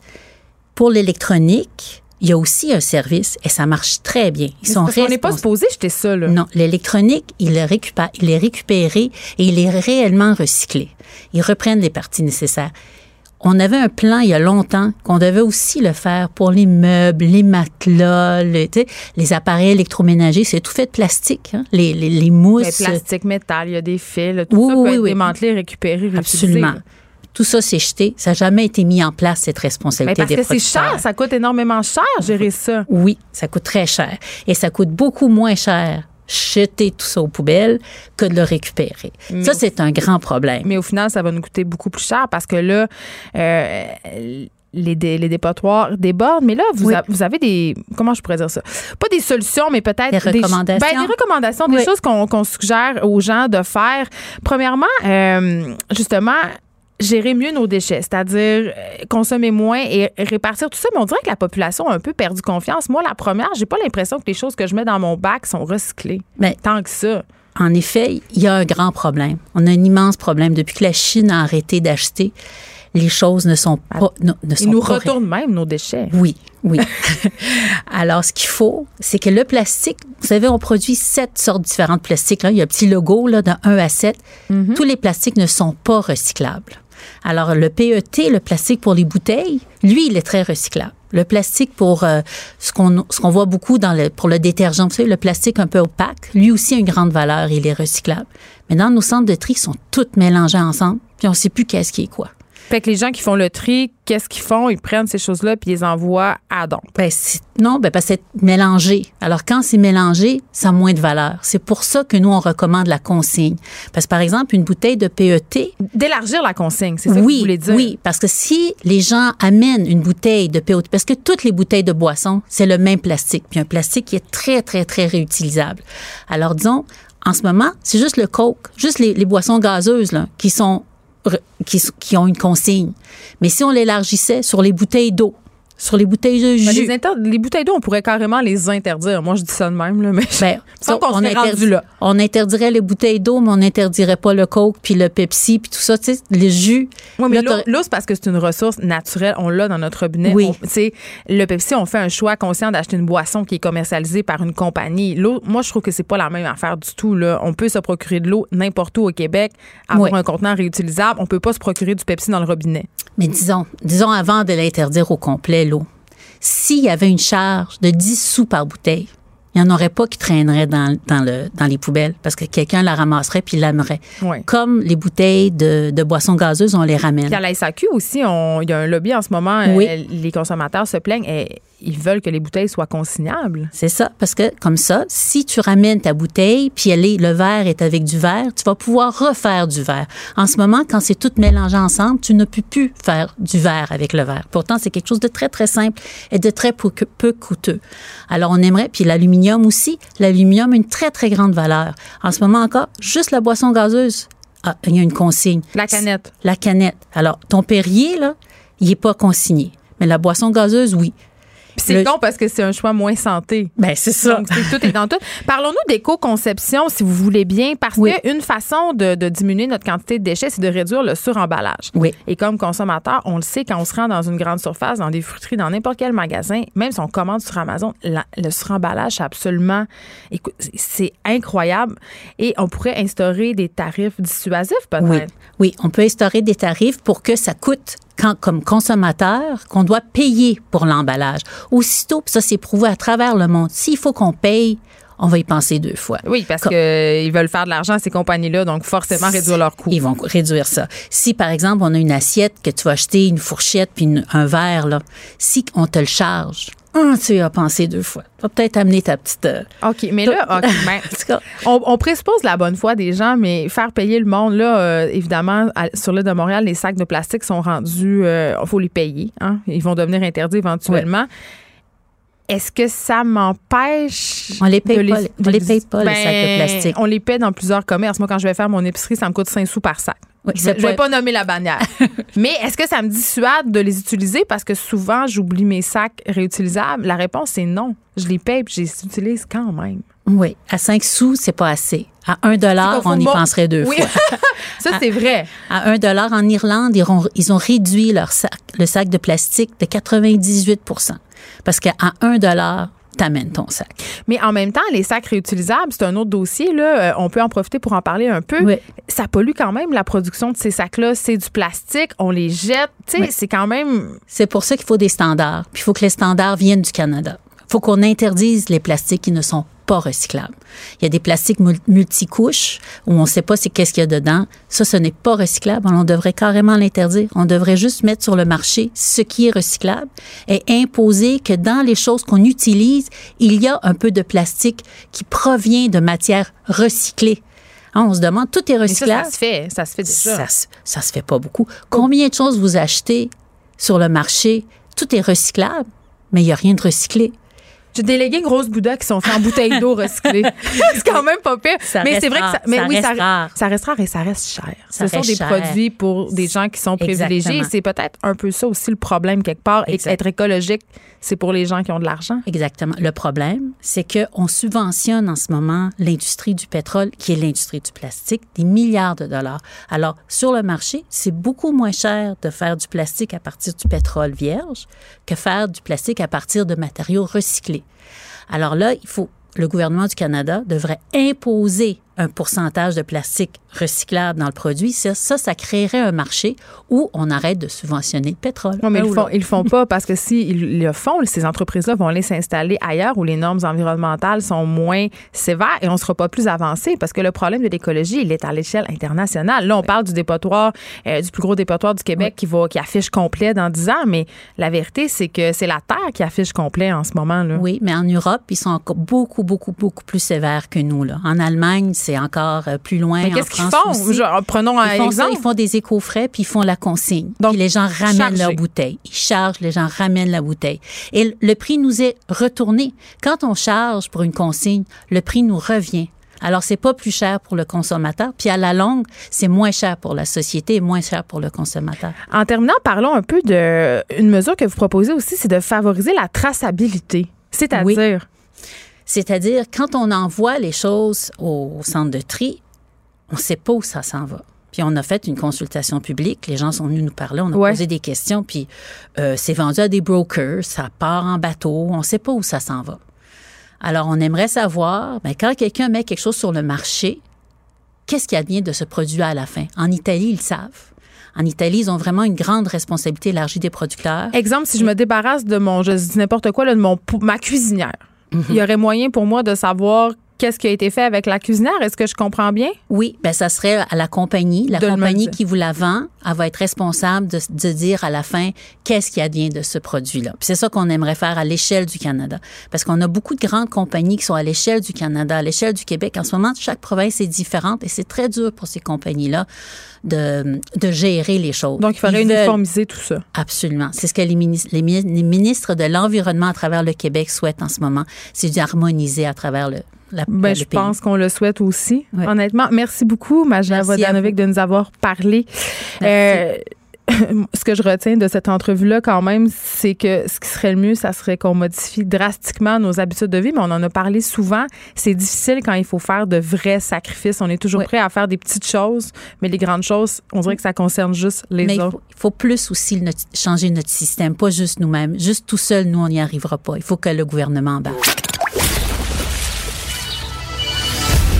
Pour l'électronique, il y a aussi un service et ça marche très bien. Ils sont on n'est pas supposé jeter ça, là. Non, l'électronique, il, est il est récupéré et il est réellement recyclé. Ils reprennent les parties nécessaires. On avait un plan il y a longtemps qu'on devait aussi le faire pour les meubles, les matelas, les appareils électroménagers. C'est tout fait de plastique, hein? les, les, les, mousses. Mais plastique, métal, il y a des fils. tout ça peut être démantelé, récupéré, Absolument. Tout ça, c'est jeté. Ça n'a jamais été mis en place, cette responsabilité Mais parce que c'est cher, ça coûte énormément cher, gérer ça. Oui, ça coûte très cher. Et ça coûte beaucoup moins cher jeter tout ça aux poubelles que de le récupérer. ça, c'est un grand problème. Mais au final, ça va nous coûter beaucoup plus cher parce que là, euh, les, les, dépotoirs débordent. Mais là, vous, vous, avez des. Comment je pourrais dire ça? Pas des solutions, mais peut-être des recommandations. Ben, des recommandations, des choses qu'on suggère aux gens de faire. Premièrement, euh, justement, gérer mieux nos déchets, c'est-à-dire euh, consommer moins et répartir tout ça. Mais on dirait que la population a un peu perdu confiance. Moi, la première, j'ai pas l'impression que les choses que je mets dans mon bac sont recyclées. Mais tant que ça. En effet, il y a un grand problème. On a un immense problème. Depuis que la Chine a arrêté d'acheter, les choses ne sont pas. Ne, Ils nous retournent même nos déchets. Oui, oui. Alors, ce qu'il faut, c'est que le plastique, vous savez, on produit sept sortes différentes de plastiques. Là. Il y a un petit logo là, de 1 à 7. Mm-hmm. Tous les plastiques ne sont pas recyclables. Alors, le PET, le plastique pour les bouteilles, lui, il est très recyclable. Le plastique pour euh, ce qu'on ce voit beaucoup dans le, pour le détergent, le plastique un peu opaque, lui aussi a une grande valeur, il est recyclable. Mais dans nos centres de tri, ils sont tous mélangés ensemble, puis on ne sait plus qu'est-ce qui est quoi. Fait que les gens qui font le tri, qu'est-ce qu'ils font? Ils prennent ces choses-là puis ils les envoient à don. Ben, non, ben, parce que c'est mélangé. Alors, quand c'est mélangé, ça a moins de valeur. C'est pour ça que nous, on recommande la consigne. Parce que, par exemple, une bouteille de PET. D'élargir la consigne, c'est ça oui, que vous voulez dire? Oui, parce que si les gens amènent une bouteille de PET, parce que toutes les bouteilles de boisson, c'est le même plastique, puis un plastique qui est très, très, très réutilisable. Alors, disons, en ce moment, c'est juste le Coke, juste les, les boissons gazeuses là, qui sont qui, qui ont une consigne. Mais si on l'élargissait sur les bouteilles d'eau, sur les bouteilles de ben, jus. les, bouteilles d'eau, on pourrait carrément les interdire. Moi, je dis ça de même, là, mais ben, ça, on, interdit, là. on interdirait les bouteilles d'eau, mais on n'interdirait pas le Coke, puis le Pepsi, puis tout ça, tu sais, les jus. Oui, mais l'eau, c'est parce que c'est une ressource naturelle. On l'a dans notre robinet. Oui. sais, le Pepsi, on fait un choix conscient d'acheter une boisson qui est commercialisée par une compagnie. L'eau, moi, je trouve que c'est pas la même affaire du tout. Là. On peut se procurer de l'eau n'importe où au Québec, avoir un contenant réutilisable. On peut pas se procurer du Pepsi dans le robinet. Mais disons, disons avant de l'interdire au complet, s'il y avait une charge de 10 sous par bouteille, il n'y en aurait pas qui traînerait dans, dans, le, dans les poubelles parce que quelqu'un la ramasserait puis l'aimerait. Comme les bouteilles de, de, boissons gazeuses, on les ramène. Puis à la SAQ aussi, il y a un lobby en ce moment. Oui. Euh, les consommateurs se plaignent. Et ils veulent que les bouteilles soient consignables. C'est ça, parce que comme ça, si tu ramènes ta bouteille, puis elle est, le verre est avec du verre, tu vas pouvoir refaire du verre. En ce moment, quand c'est tout mélangé ensemble, tu ne peux plus faire du verre avec le verre. Pourtant, c'est quelque chose de très, très simple et de très peu, peu coûteux. Alors, on aimerait, puis l'aluminium aussi, l'aluminium a une très, très grande valeur. En ce moment encore, juste la boisson gazeuse, ah, il y a une consigne. La canette. La canette. Alors, ton Perrier, là, il n'est pas consigné. Mais la boisson gazeuse, oui c'est con parce que c'est un choix moins santé. Ben, c'est ça. Donc, tout est dans tout. Parlons-nous d'éco-conception, si vous voulez bien, parce qu'une façon de, diminuer notre quantité de déchets, c'est de réduire le suremballage. Oui. Et comme consommateur, on le sait, quand on se rend dans une grande surface, dans des fruiteries, dans n'importe quel magasin, même si on commande sur Amazon, le suremballage, c'est absolument, c'est incroyable. Et on pourrait instaurer des tarifs dissuasifs, peut-être. Oui. oui, on peut instaurer des tarifs pour que ça coûte comme consommateur qu'on doit payer pour l'emballage. Aussitôt, ça c'est prouvé à travers le monde, s'il faut qu'on paye, on va y penser deux fois. Oui, parce qu'ils veulent faire de l'argent, ces compagnies-là, donc forcément réduire leurs coûts. Ils vont réduire ça. Si, par exemple, on a une assiette que tu vas acheter, une fourchette puis un verre, là, si on te le charge, ah, tu as pensé deux fois. Tu vas peut-être amener ta petite. Euh, OK, mais là, ben, on, on, présuppose la bonne foi des gens, mais faire payer le monde, là, euh, évidemment, sur l'île de Montréal, les sacs de plastique sont rendus. Il euh, faut les payer. Hein? Ils vont devenir interdits éventuellement. Est-ce que ça m'empêche. On les paye pas, on les paye pas, les sacs de ben, plastique. On les paie dans plusieurs commerces. Moi, quand je vais faire mon épicerie, ça me coûte 5 sous par sac je ne vais pas nommer la bannière. Mais est-ce que ça me dissuade de les utiliser? Parce que souvent, j'oublie mes sacs réutilisables? La réponse, c'est non. Je les paye et je les utilise quand même. Oui. À 5 sous, c'est pas assez. À 1 dollar, on y penserait deux fois. ça, c'est vrai. À 1 dollar, en Irlande, ils ont, ils ont réduit leur sac, le sac de plastique de 98 Parce qu'à 1 dollar, t'amènes ton sac. Mais en même temps, les sacs réutilisables, c'est un autre dossier. Là. Euh, on peut en profiter pour en parler un peu. Ça pollue quand même la production de ces sacs-là. C'est du plastique, on les jette. C'est quand même. C'est pour ça qu'il faut des standards. Puis il faut que les standards viennent du Canada. Il faut qu'on interdise les plastiques qui ne sont pas recyclables. Il y a des plastiques multicouches où on ne sait pas c'est qu'est-ce qu'il y a dedans. Ça, ce n'est pas recyclable. On devrait carrément l'interdire. On devrait juste mettre sur le marché ce qui est recyclable et imposer que dans les choses qu'on utilise, il y a un peu de plastique qui provient de matières recyclées. Hein, on se demande, tout est recyclable. ça, se fait. Ça se fait déjà. Ça, ça se fait pas beaucoup. Combien de choses vous achetez sur le marché? Tout est recyclable, mais il n'y a rien de recyclé. J'ai délégué une grosse Bouddha qui sont faits en bouteille d'eau recyclée. c'est quand même pas pire. mais c'est vrai que ça, mais oui, reste ça, rare. ça reste rare et ça reste cher. Ce sont des produits pour des gens qui sont privilégiés. C'est peut-être un peu ça aussi le problème quelque part. Et être écologique, c'est pour les gens qui ont de l'argent. Exactement. Le problème, c'est qu'on subventionne en ce moment l'industrie du pétrole, qui est l'industrie du plastique, des milliards de dollars. Alors, sur le marché, c'est beaucoup moins cher de faire du plastique à partir du pétrole vierge que faire du plastique à partir de matériaux recyclés. Alors là, il faut, le gouvernement du Canada devrait imposer un pourcentage de plastique recyclable dans le produit, ça, ça, ça créerait un marché où on arrête de subventionner le pétrole. Non, mais ils font, ils le font pas parce que s'ils le font, ces entreprises-là vont aller s'installer ailleurs où les normes environnementales sont moins sévères et on sera pas plus avancé parce que le problème de l'écologie, il est à l'échelle internationale. Là, on parle du dépotoir, euh, du plus gros dépotoir du Québec qui va, qui affiche complet dans 10 ans, mais la vérité, c'est que c'est la Terre qui affiche complet en ce moment, là. Oui, mais en Europe, ils sont encore beaucoup, beaucoup, beaucoup plus sévères que nous. Là. En Allemagne, c'est encore euh, plus loin. Mais qu'est-ce qu'ils font? aussi. Genre, prenons un Ils font ça, exemple. ils font des éco-frais, puis ils font la consigne. Donc, puis les gens ramènent leur bouteille. Ils chargent, les gens ramènent la bouteille. Et le prix nous est retourné. Quand on charge pour une consigne, le prix nous revient. Alors, c'est pas plus cher pour le consommateur. Puis à la longue, c'est moins cher pour la société et moins cher pour le consommateur. En terminant, parlons un peu de une mesure que vous proposez aussi, c'est de favoriser la traçabilité. C'est-à-dire, C'est-à-dire, quand on envoie les choses au centre de tri, on ne sait pas où ça s'en va. Puis on a fait une consultation publique, les gens sont venus nous parler, on a Ouais. posé des questions, puis euh, c'est vendu à des brokers, ça part en bateau, on ne sait pas où ça s'en va. Alors on aimerait savoir, ben, quand quelqu'un met quelque chose sur le marché, qu'est-ce qui advient de ce produit à la fin? En Italie, ils le savent. En Italie, ils ont vraiment une grande responsabilité élargie des producteurs. exemple, si je me débarrasse de mon, je dis n'importe quoi, là, de mon, pou- ma cuisinière, Mhm. il y aurait moyen pour moi de savoir qu'est-ce qui a été fait avec la cuisinière? Est-ce que je comprends bien? Oui, ben ça serait à la compagnie. La De compagnie qui vous la vend, elle va être responsable de, de dire à la fin qu'est-ce qui advient de ce produit-là. Puis C'est ça qu'on aimerait faire à l'échelle du Canada. Parce qu'on a beaucoup de grandes compagnies qui sont à l'échelle du Canada, à l'échelle du Québec. En ce moment, chaque province est différente et c'est très dur pour ces compagnies-là de, de gérer les choses. Donc, il faudrait uniformiser tout ça. Absolument. C'est ce que les ministres, les, mi- les ministres de l'Environnement à travers le Québec souhaitent en ce moment. C'est d'harmoniser à travers le, la, Ben, le je pays. pense qu'on le souhaite aussi, Ouais. honnêtement. Merci beaucoup, à Vodanovic, de nous avoir parlé. Merci. Euh, ce que je retiens de cette entrevue-là, quand même, c'est que ce qui serait le mieux, ça serait qu'on modifie drastiquement nos habitudes de vie, mais on en a parlé souvent. C'est difficile quand il faut faire de vrais sacrifices. On est toujours Oui. prêt à faire des petites choses, mais les grandes choses, on dirait que ça concerne juste les Mais il autres. faut, il faut plus aussi notre- changer notre système, pas juste nous-mêmes. Juste tout seul, nous, on n'y arrivera pas. Il faut que le gouvernement embarque.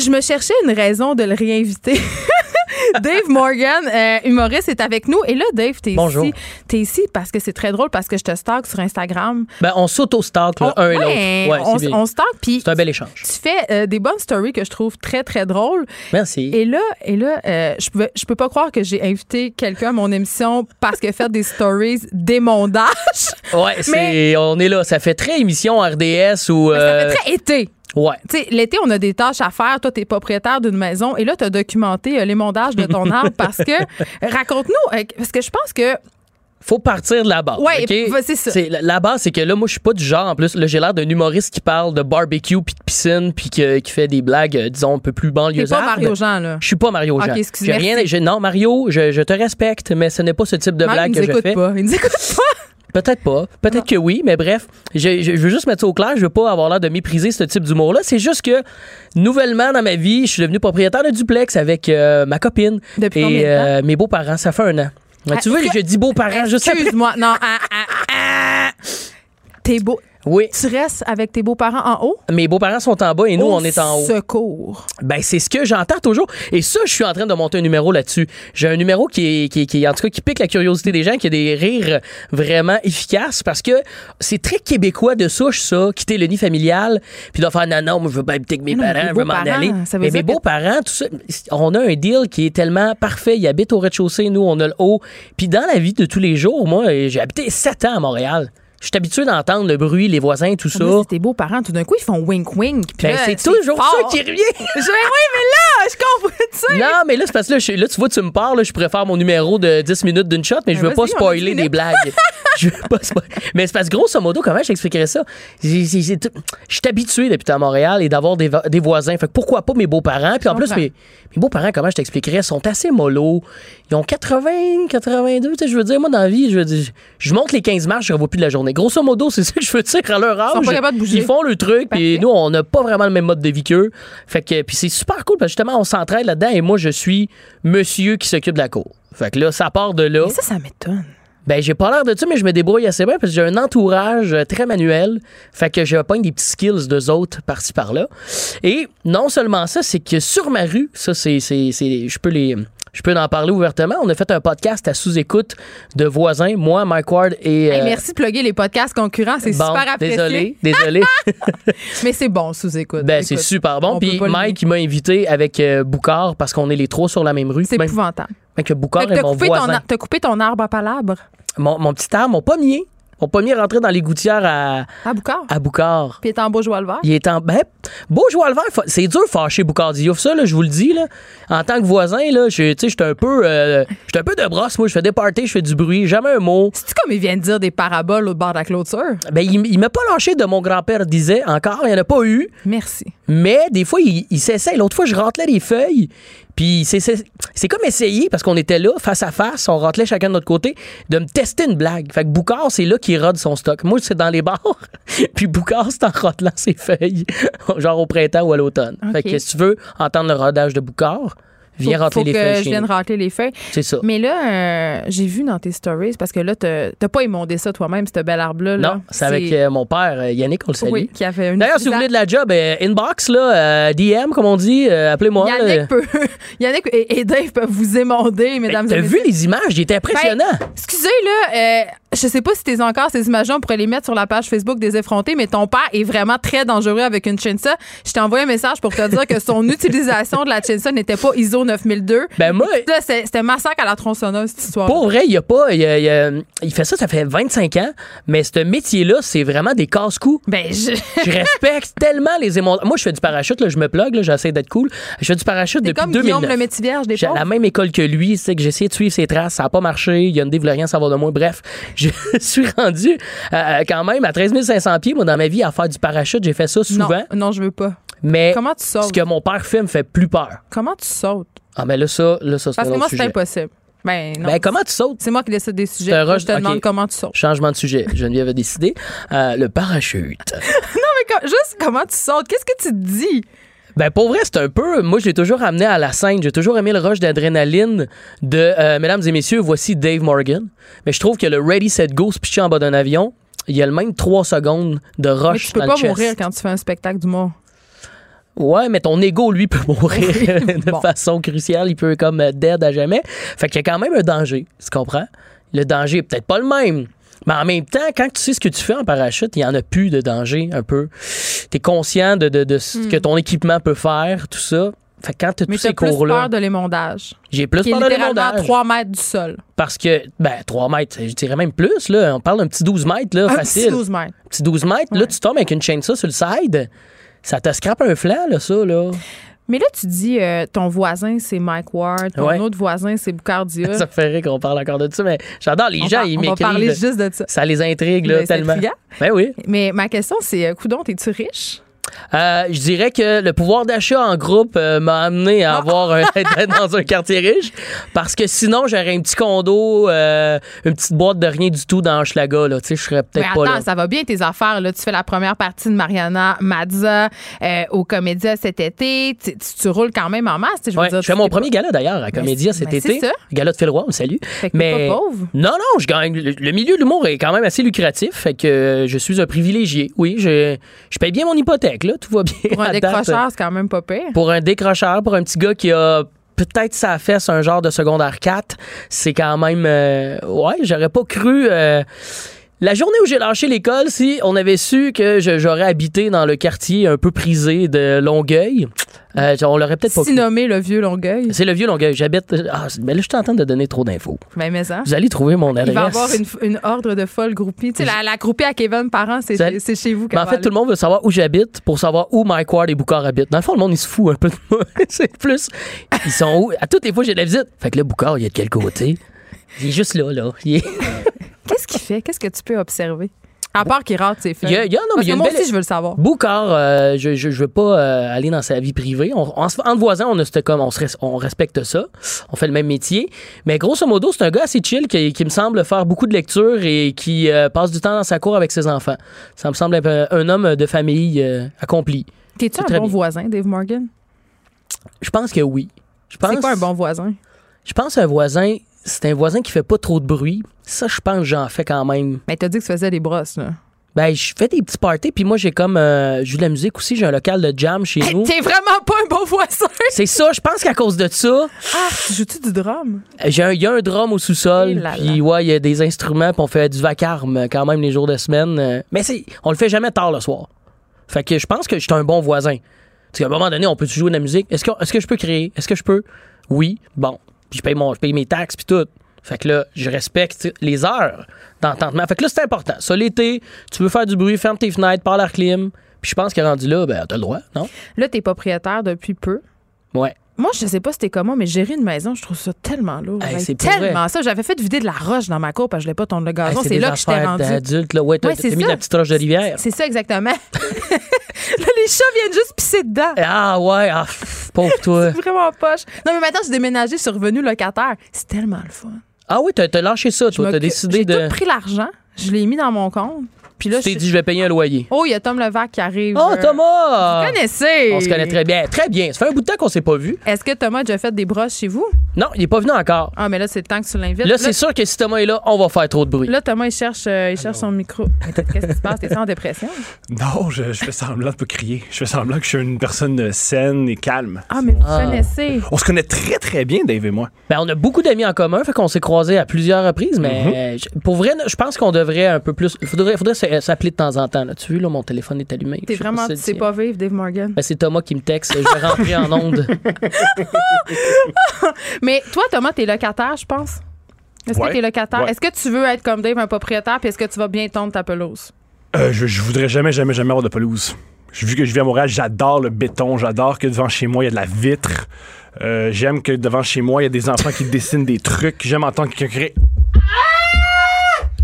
Je me cherchais une raison de le réinviter. Dave Morgan, euh, humoriste, est avec nous. Et là, Dave, t'es Bonjour. ici. T'es ici parce que c'est très drôle, parce que je te stalk sur Instagram. Ben, on s'auto-stalk, un et ouais, l'autre. Ouais, on, on stalk, puis C'est un bel échange. tu fais euh, des bonnes stories que je trouve très, très drôles. Merci. Et là, et là euh, je, peux, je peux pas croire que j'ai invité quelqu'un à mon émission parce a fait des stories d'émondage. Ouais, c'est, on est là. Ça fait très émission RDS ou. Ça euh, fait très été. Ouais. Tu sais, l'été, on a des tâches à faire. Toi, t'es propriétaire d'une maison et là, tu as documenté euh, l'émondage de ton arbre parce que, raconte-nous, euh, parce que je pense que Faut partir de la base. Ouais, OK? va- c'est ça. la, la base, c'est que là, moi, je suis pas du genre. En plus, là, j'ai l'air d'un humoriste qui parle de barbecue puis de piscine puis qui fait des blagues, euh, disons, un peu plus t'es banlieusardes. pas Mario Jean, là. Je suis pas Mario Ok, Jean. excuse, J'ai merci. rien. j'ai- non, Mario, je, je te respecte, mais ce n'est pas ce type de Même, blague que je fais. pas. Il nous écoute pas. Peut-être pas. Peut-être que oui, mais bref, je, je- je veux juste mettre ça au clair. Je veux pas avoir l'air de mépriser ce type d'humour-là. C'est juste que, nouvellement dans ma vie, je suis devenu propriétaire de duplex avec euh, ma copine Depuis et euh, mes beaux-parents. Ça fait un an. Tu Ah, vois, quoi? je dis beaux-parents juste. Excuse-moi. Non. ah, ah. T'es beau. Oui, Tu restes avec tes beaux-parents en haut? mes beaux-parents sont en bas et nous, Au on est en haut. Secours. Ben, c'est ce que j'entends toujours. Et ça, je suis en train de monter un numéro là-dessus. J'ai un numéro qui est, qui, en tout cas, qui pique la curiosité des gens, qui a des rires vraiment efficaces parce que c'est très québécois de souche, ça, quitter le nid familial, puis de faire non, non, je veux pas habiter avec mes non, parents, je veux m'en aller. ça veut Mais mes que- beaux-parents, tout ça, on a un deal qui est tellement parfait. Ils habitent au rez-de-chaussée, nous, on a le haut. Puis dans la vie de tous les jours, moi, j'ai habité sept ans à Montréal. Je suis habitué d'entendre le bruit, les voisins, tout ça. Moi, c'est tes beaux-parents. Tout d'un coup, ils font wink-wink. Ben, c'est toujours fort. ça qui revient. Je- oui, mais là, je comprends, tu sais. Non, mais là, c'est parce que là, je- là, tu vois, tu me parles, là, je faire mon numéro de 10 minutes d'une shot, mais je Ben, veux pas spoiler 10 des blagues. Je veux pas spoiler. Mais c'est parce que grosso modo, comment je t'expliquerais ça? Je suis habitué d'habiter à Montréal et d'avoir des, voisins. Fait que pourquoi pas mes beaux-parents? Puis en plus, mes, mes beaux-parents, comment je t'expliquerais, sont assez mollo. Ils ont 80, 82. Tu sais, je veux dire, moi, dans la vie, je dire, je monte les 15 marches, je ne revois plus de la journée. Grosso modo, c'est ça que je veux dire à leur âge. sont pas capables de bouger. Ils font le truc, Parfait. nous, on n'a pas vraiment le même mode de vie qu'eux. Fait que, puis c'est super cool, parce que justement, on s'entraide là-dedans et moi, je suis monsieur qui s'occupe de la cour. Fait que là, ça part de là. Et ça, ça m'étonne. Ben, j'ai pas l'air de ça, mais je me débrouille assez bien parce que j'ai un entourage euh, très manuel. Fait que je pogne des petits skills d'eux autres par-ci par-là. Et non seulement ça, c'est que sur ma rue, ça, c'est- Je peux les. Je peux en parler ouvertement. On a fait un podcast à sous-écoute de voisins, moi, Mike Ward et. Hey, euh, merci de plugger les podcasts concurrents. C'est bon, super apprécié. désolé, désolé. Mais c'est bon, sous-écoute. ben, c'est super on bon. Puis Mike, il m'a invité avec euh, Boucard parce qu'on est les trois sur la même rue. C'est Même, épouvantable. même que Boucard Fait que mon coupé, ton, voisin. t'as coupé ton arbre à palabre Mon, mon petit arbre, mon pommier. Mon pommier est rentré dans les gouttières à, à Boucard. à Boucard. Puis il est en beau joie le vert. Il est en. Ben, beau joueur le vert, c'est dur fâcher Boucard Diouf, ça, là, je vous le dis. Là. En tant que voisin, là, je- j'étais un peu. euh, j'étais un peu de brosse, moi. Je fais des parties, je fais du bruit, jamais un mot. C'est-tu comme il vient de dire des paraboles au bord de la clôture? Ben, il, il m'a pas lâché de mon grand-père disait encore, il n'y en a pas eu. Merci. Mais des fois, il, il s'essaye. L'autre fois, je rentelais les feuilles. Puis c'est, c'est, c'est comme essayer, parce qu'on était là, face à face, on rentelait chacun de notre côté, de me tester une blague. Fait que Boucard, c'est là qu'il rode son stock. Moi, c'est dans les bars. Puis Boucard, c'est en rotelant ses feuilles, genre au printemps ou à l'automne. Fait que si tu veux entendre le rodage de Boucard, viens faut, rentrer faut les que feuilles je vienne racler les feuilles. C'est ça. Mais là, euh, j'ai vu dans tes stories, parce que là, t'as t'as pas émondé ça toi-même, ce bel arbre-là. là. Non, c'est avec euh, mon père, euh, Yannick, on le salue. Oui, qui a fait une D'ailleurs, si vous voulez de la job, euh, inbox, là, DM, comme on dit, appelez-moi. Yannick, peut, Yannick et, et Dave peuvent vous émonder, mesdames T'as et vu messieurs. les images? Il était impressionnant. Ben, excusez, là, je sais pas si t'es encore ces images on pourrait les mettre sur la page Facebook des effrontés, mais ton père est vraiment très dangereux avec une chainsaw. Je t'ai envoyé un message pour te dire que son utilisation de la chainsaw n'était pas ISO 9002. ben moi, c'était massacre à la tronçonneuse, cette histoire. Pour vrai, il y a pas. Il, y a- il y a- il fait ça, ça fait 25 ans, mais ce métier-là, c'est vraiment des casse-coups. Ben, je... Je respecte tellement les émotions. Moi, je fais du parachute, là, je me plug, là, j'essaie d'être cool. Je fais du parachute depuis comme Guillaume 2009. le métier vierge des J'ai la même école que lui, c'est que j'ai essayé de suivre ses traces, ça n'a pas marché. Il y a une voulait rien savoir de moi. Bref, je suis rendu euh, quand même à 13 500 pieds, moi, dans ma vie, à faire du parachute. J'ai fait ça souvent. Non, non, je veux pas. Mais Comment tu sautes? ce que mon père fait me fait plus peur. Comment tu sautes? Ah, mais là, ça, là, ça c'est Parce un que autre moi, c'est sujet. impossible. Ben, non. Ben, comment tu sautes? C'est moi qui décide des sujets. Un rush- je te demande comment tu sautes. Changement de sujet. Geneviève a décidé. Euh, le parachute. Mais co- juste comment tu sautes? Qu'est-ce que tu te dis? Ben pour vrai, c'est un peu. Moi, j'ai toujours amené à la scène. J'ai toujours aimé le rush d'adrénaline de euh, Mesdames et messieurs, voici Dave Morgan. Mais je trouve que le Ready Set Go se pitcher en bas d'un avion, il y a le même 3 secondes de Mais rush tu peux dans pas le chest. mourir quand tu fais un spectacle d'humour. Ouais, mais ton ego, lui, peut mourir de Bon. façon cruciale. Il peut comme euh, dead à jamais. Fait qu'il y a quand même un danger, tu comprends? Le danger est peut-être pas le même. Mais en même temps, quand tu sais ce que tu fais en parachute, il y en a plus de danger un peu. Tu es conscient de, de, de ce que ton équipement peut faire, tout ça. Fait que quand tu as Hmm. Mais tous ces plus cours-là, peur de l'émondage. j'ai plus peur de littéralement à l'émondage. 3 mètres du sol. Parce que, ben, 3 mètres, je dirais même plus, là. On parle d'un petit 12 mètres, là, Un facile. petit 12 mètres. Petit 12 mètres, là, tu tombes avec une chaîne ça sur le side. Ça te scrape un flanc, là, ça, là. Mais là, tu dis euh, ton voisin, c'est Mike Ward. Ton Ouais. autre voisin, c'est Boucardia. Ça fait rire qu'on parle encore de ça, mais j'adore les on gens, ils on va parler m'écrivent. juste de ça. Ça les intrigue, là, tellement. Ben oui. Mais ma question, c'est, euh, Coudon, es-tu riche? Euh, je dirais que le pouvoir d'achat en groupe euh, m'a amené à avoir un, être dans un quartier riche parce que sinon j'aurais un petit condo, euh, une petite boîte de rien du tout dans Hochelaga, là. Tu sais, je serais peut-être pas attends, là. ça va bien tes affaires. Là. Tu fais la première partie de Mariana Mazza au Comédia cet été. Tu, tu- tu roules quand même en masse. Je, veux Ouais, dire, je fais mon premier gala d'ailleurs à Comédia cet été. ça. Gala de Phil Roy, on salue. Fait que t'es Mais pas pauvre. non, non, je gagne. Le, milieu de l'humour est quand même assez lucratif, fait que je suis un privilégié. Oui, je, je paye bien mon hypothèque, là, tout va bien. Pour un décrocheur, c'est quand même pas pire. Pour un décrocheur, pour un petit gars qui a peut-être sa fesse un genre de secondaire 4, c'est quand même... euh, ouais, j'aurais pas cru... euh, la journée où j'ai lâché l'école, si on avait su que j'aurais habité dans le quartier un peu prisé de Longueuil, euh, on l'aurait peut-être pas Si nommé le vieux Longueuil. C'est le vieux Longueuil. J'habite... Ah, mais là, je suis en train de donner trop d'infos. Ben, mais ça. Vous allez trouver mon adresse. Il va y avoir une, une ordre de folles groupies. Tu sais, la, la groupie à Kevin Parent, c'est chez- c'est chez vous. Mais en fait, tout le monde veut savoir où j'habite pour savoir où Mike Ward et Boucard habitent. Dans le fond, le monde, il se fout un peu de moi. c'est plus. Ils sont où? À toutes les fois, j'ai de la visite. Fait que là, Boucard, il est de quel côté? Il est juste là, là. Il est- Qu'est-ce qu'il fait? Qu'est-ce que tu peux observer? À part qu'il rate ses feuilles. Il y a- il y a- non, Parce il y a que une moi belle- aussi, je veux le savoir. Boucard, euh, je, je, je veux pas euh, aller dans sa vie privée. On, entre voisins, on a comme on, se res- on respecte ça. On fait le même métier. Mais grosso modo, c'est un gars assez chill qui, qui me semble faire beaucoup de lectures et qui euh, passe du temps dans sa cour avec ses enfants. Ça me semble être un, un homme de famille accompli. T'es-tu un bon bien. voisin, Dave Morgan? Je pense que oui. Je pense, C'est quoi un bon voisin? Je pense un voisin, c'est un voisin qui fait pas trop de bruit. Ça, je pense que j'en fais quand même. Mais t'as dit que tu faisais des brosses, là. Ben, je fais des petits parties, puis moi, j'ai comme. Euh, je joue de la musique aussi. J'ai un local de jam chez nous. T'es vraiment pas un bon voisin! C'est ça, je pense qu'à cause de ça, Ah, tu joues-tu du drum? il y a un drum au Eh sous-sol, là. puis ouais, il y a des instruments, puis on fait du vacarme quand même les jours de semaine. Mais c'est, on le fait jamais tard le soir. Fait que je pense que je suis un bon voisin. Parce qu'à un moment donné, on peut jouer de la musique? Est-ce que, est-ce que je peux créer? Est-ce que je peux? Oui. Bon. Puis je paye, mon, je paye mes taxes, puis tout. Fait que là, je respecte les heures d'entendement. Fait que là, c'est important. Ça, l'été, tu veux faire du bruit, ferme tes fenêtres, parle à la clim. Puis je pense qu'à rendu là, ben, t'as le droit, non? Là, t'es propriétaire depuis peu. Ouais. Moi, je sais pas si t'es comme moi, mais gérer une maison, je trouve ça tellement lourd. Hey, c'est tellement ça. J'avais fait vider de la roche dans ma cour parce que je l'ai pas tourné le gazon. Hey, c'est là que j'étais rendue. d'adulte, là. Ouais, t'as, Ouais, mis la petite roche de rivière. C'est ça, exactement. là, les chats viennent juste pisser dedans. Ah ouais, ah, pauvre toi. C'est vraiment poche. Non, mais maintenant, j'ai déménagé, je suis revenu locataire. C'est tellement le fun. Ah oui, t'as, lâché ça, toi. T'as décidé J'ai de. tout pris l'argent, je l'ai mis dans mon compte. Puis là, Tu t'es dit, je vais payer un loyer. Oh, il y a Tom Levac qui arrive. Oh, Thomas! Vous connaissez. On se connaît très bien. Très bien. Ça fait un bout de temps qu'on s'est pas vu. Est-ce que Thomas a déjà fait des brosses chez vous? Non, il est pas venu encore. Ah, mais là, c'est le temps que tu l'invites. Là, c'est sûr que si Thomas est là, on va faire trop de bruit. Là, Thomas, il cherche, euh, il cherche son micro. Qu'est-ce qui se passe? T'es en dépression? Non, je, je fais semblant de pas crier. Je fais semblant que je suis une personne euh, saine et calme. Ah, mais vous Ah. connaissez. On se connaît très, très bien, Dave et moi. Ben, on a beaucoup d'amis en commun, fait qu'on s'est croisés à plusieurs reprises, mais euh, pour vrai, je pense qu'on devrait un peu plus. Faudrait, faudrait s- s'appeler de temps en temps. Là. Tu vois, là, mon téléphone est allumé. T'es vraiment, tu sais pas vivre, Dave Morgan? Ben, c'est Thomas qui me texte. Je vais rentrer en onde. Mais toi, Thomas, t'es locataire, je pense. Est-ce Ouais. que t'es locataire? Ouais. Est-ce que tu veux être comme Dave, un propriétaire, puis est-ce que tu vas bien tondre ta pelouse? Euh, je, je voudrais jamais, jamais, jamais avoir de pelouse. Vu que je vis à Montréal, j'adore le béton. J'adore que devant chez moi, il y a de la vitre. Euh, J'aime que devant chez moi, il y a des enfants qui dessinent des trucs. J'aime entendre quelqu'un crier. C'est.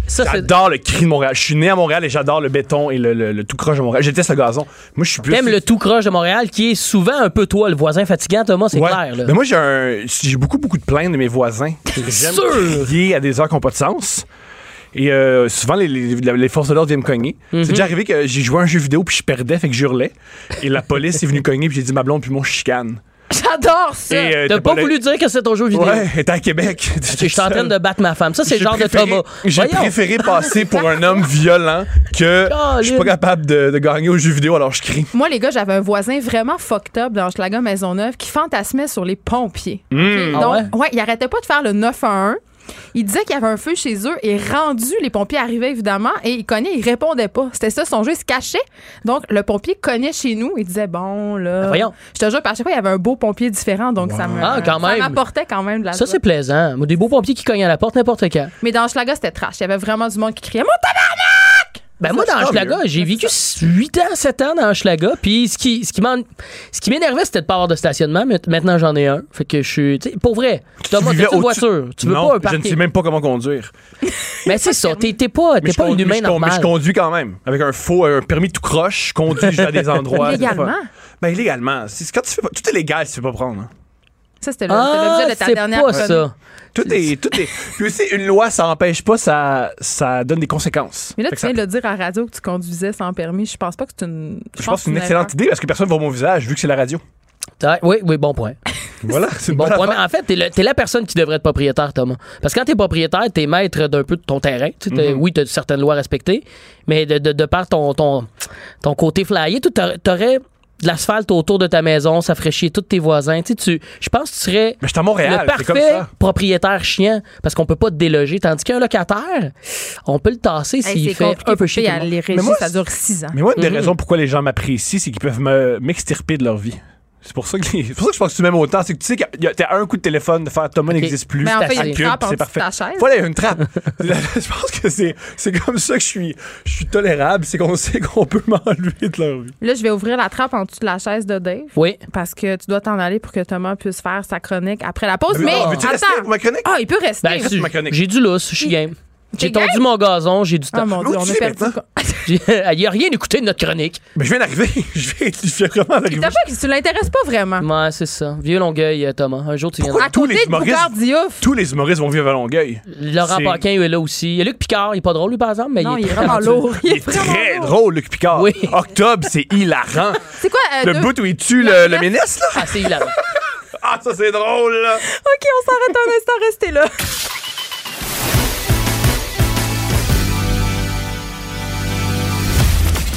J'adore le cri de Montréal. Je suis né à Montréal et j'adore le béton et le, le- le tout croche de Montréal. Je déteste le gazon. Moi, je suis plus. T'aimes le tout croche de Montréal, qui est souvent un peu toi, le voisin fatigant, Thomas, c'est Ouais. clair. Là. Mais moi, j'ai un- j'ai beaucoup, beaucoup de plaintes de mes voisins. J'aime sûr. crier à des heures qui n'ont pas de sens. Et euh, souvent, les, les- les forces de l'ordre viennent me cogner. Mhm. C'est déjà arrivé que j'ai joué à un jeu vidéo puis je perdais, fait que j'hurlais. Et la police est venue cogner puis j'ai dit ma blonde puis mon chicane. J'adore ça! Et, euh, T'as pas le- voulu dire que c'est ton jeu vidéo. Ouais, était à Québec. Je suis en train de battre ma femme. Ça, c'est le J'ai genre de préféré- Thomas. J'ai préféré passer pour un homme violent que je suis pas capable de, de gagner au jeu vidéo alors je crie. Moi, les gars, j'avais un voisin vraiment fucked up dans Schlager Maisonneuve qui fantasmait sur les pompiers. Mmh. OK? Ah Donc, ouais? il arrêtait pas de faire le 911. Il disait qu'il y avait un feu chez eux et rendu, les pompiers arrivaient évidemment et il cognait, il répondait pas. C'était ça son jeu, il se cachait. Donc le pompier cognait chez nous, il disait bon là. Ben voyons. Je te jure, à chaque fois il y avait un beau pompier différent, donc ça me Ah, quand ça même. m'apportait quand même de la Ça, c'est plaisant. Des beaux pompiers qui cognent à la porte n'importe quand. Mais dans Schlager, c'était trash. Il y avait vraiment du monde qui criait Mon tabarnak! Ben moi, dans Hochelaga, j'ai vécu 8 ans, 7 ans dans Hochelaga. Puis ce qui, ce qui m'en- ce qui m'énervait, c'était de pas avoir de stationnement. Mais maintenant, j'en ai un. Fait que je suis. tu sais, Pour vrai, Thomas, vivais t'as une voiture? Tu veux non, pas un je ne sais même pas comment conduire. Mais c'est ça. T'es t'es pas, je pas conduis- un humain mais je con- normal. Mais je conduis quand même. Avec un faux, un permis tout croche, je conduis je vais à des endroits. pas- Ben, illégalement. C'est- Quand tu fais pas, tout est légal si tu veux pas prendre. hein. Ça, c'était le- c'était Ah, l'objet de ta c'est dernière pas ça. Tout est, tout est. Puis aussi, une loi, ça empêche pas, ça, ça donne des conséquences. Mais là, Fait tu viens de le dire à la radio que tu conduisais sans permis. Je pense pas que c'est une. Je pense que c'est une excellente idée parce que personne voit mon visage vu que c'est la radio. Oui, oui, bon point. Voilà, c'est une Bon bonne point. Mais affaire. en fait, t'es, le- t'es la personne qui devrait être propriétaire, Thomas. Parce que quand t'es propriétaire, t'es maître d'un peu de ton terrain. Tu sais, Mhm. Oui, t'as certaines lois à respecter, mais de, de, de par ton, ton, ton côté flyé, tu t'aurais de l'asphalte autour de ta maison, ça ferait chier tous tes voisins. Tu sais, tu- je pense que tu serais Mais je suis à Montréal, le comme parfait ça. propriétaire chiant parce qu'on peut pas te déloger. Tandis qu'un locataire, on peut le tasser Hey, s'il fait un peu chier. les régies, Mais moi, ça dure six ans. Mais moi, une des Mhm. raisons pourquoi les gens m'apprécient, c'est qu'ils peuvent me, m'extirper de leur vie. C'est pour ça que les- pour ça que je pense que tu m'aimes autant. C'est que tu sais qu'il y a t'as un coup de téléphone de faire Thomas n'existe plus. Mais en c'est fait, il y a une Pub, trappe en c'est parfait. ta chaise. Voilà, il y a une trappe. je pense que c'est, c'est comme ça que je suis, je suis tolérable. C'est qu'on sait qu'on peut m'enlever de leur vie. Là, je vais ouvrir la trappe en dessous de la chaise de Dave. Oui. Parce que tu dois t'en aller pour que Thomas puisse faire sa chronique après la pause. Mais, Ah, veux-tu rester attends. pour ma chronique? Ah, il peut rester. Ben, ma chronique. j'ai du lousse, je suis game. J'ai T'es tendu mon gazon, j'ai du Ah temps. mon Dieu, Où on a perdu. Il n'y a rien écouté de notre chronique. Mais je viens d'arriver. Je viens, je viens vraiment d'arriver. T'as pas, tu l'intéresses pas vraiment. Ouais, c'est ça. Vieux Longueuil, euh, Thomas. Un jour, tu viendras. À tous les humoristes-. Tous les humoristes vont vivre à Longueuil? Laurent Paquin est là aussi. Il y a Luc Picard, il est pas drôle, lui, par exemple, mais Non, il est, il est très vraiment lourd. Il est très lourd. drôle, Luc Picard. Oui. Octobre, c'est hilarant. C'est quoi? euh, Le deux- bout où il tue le, le ministre, là? Ah, c'est hilarant. Ah, ça, c'est drôle, là. OK, on s'arrête un instant, restez là.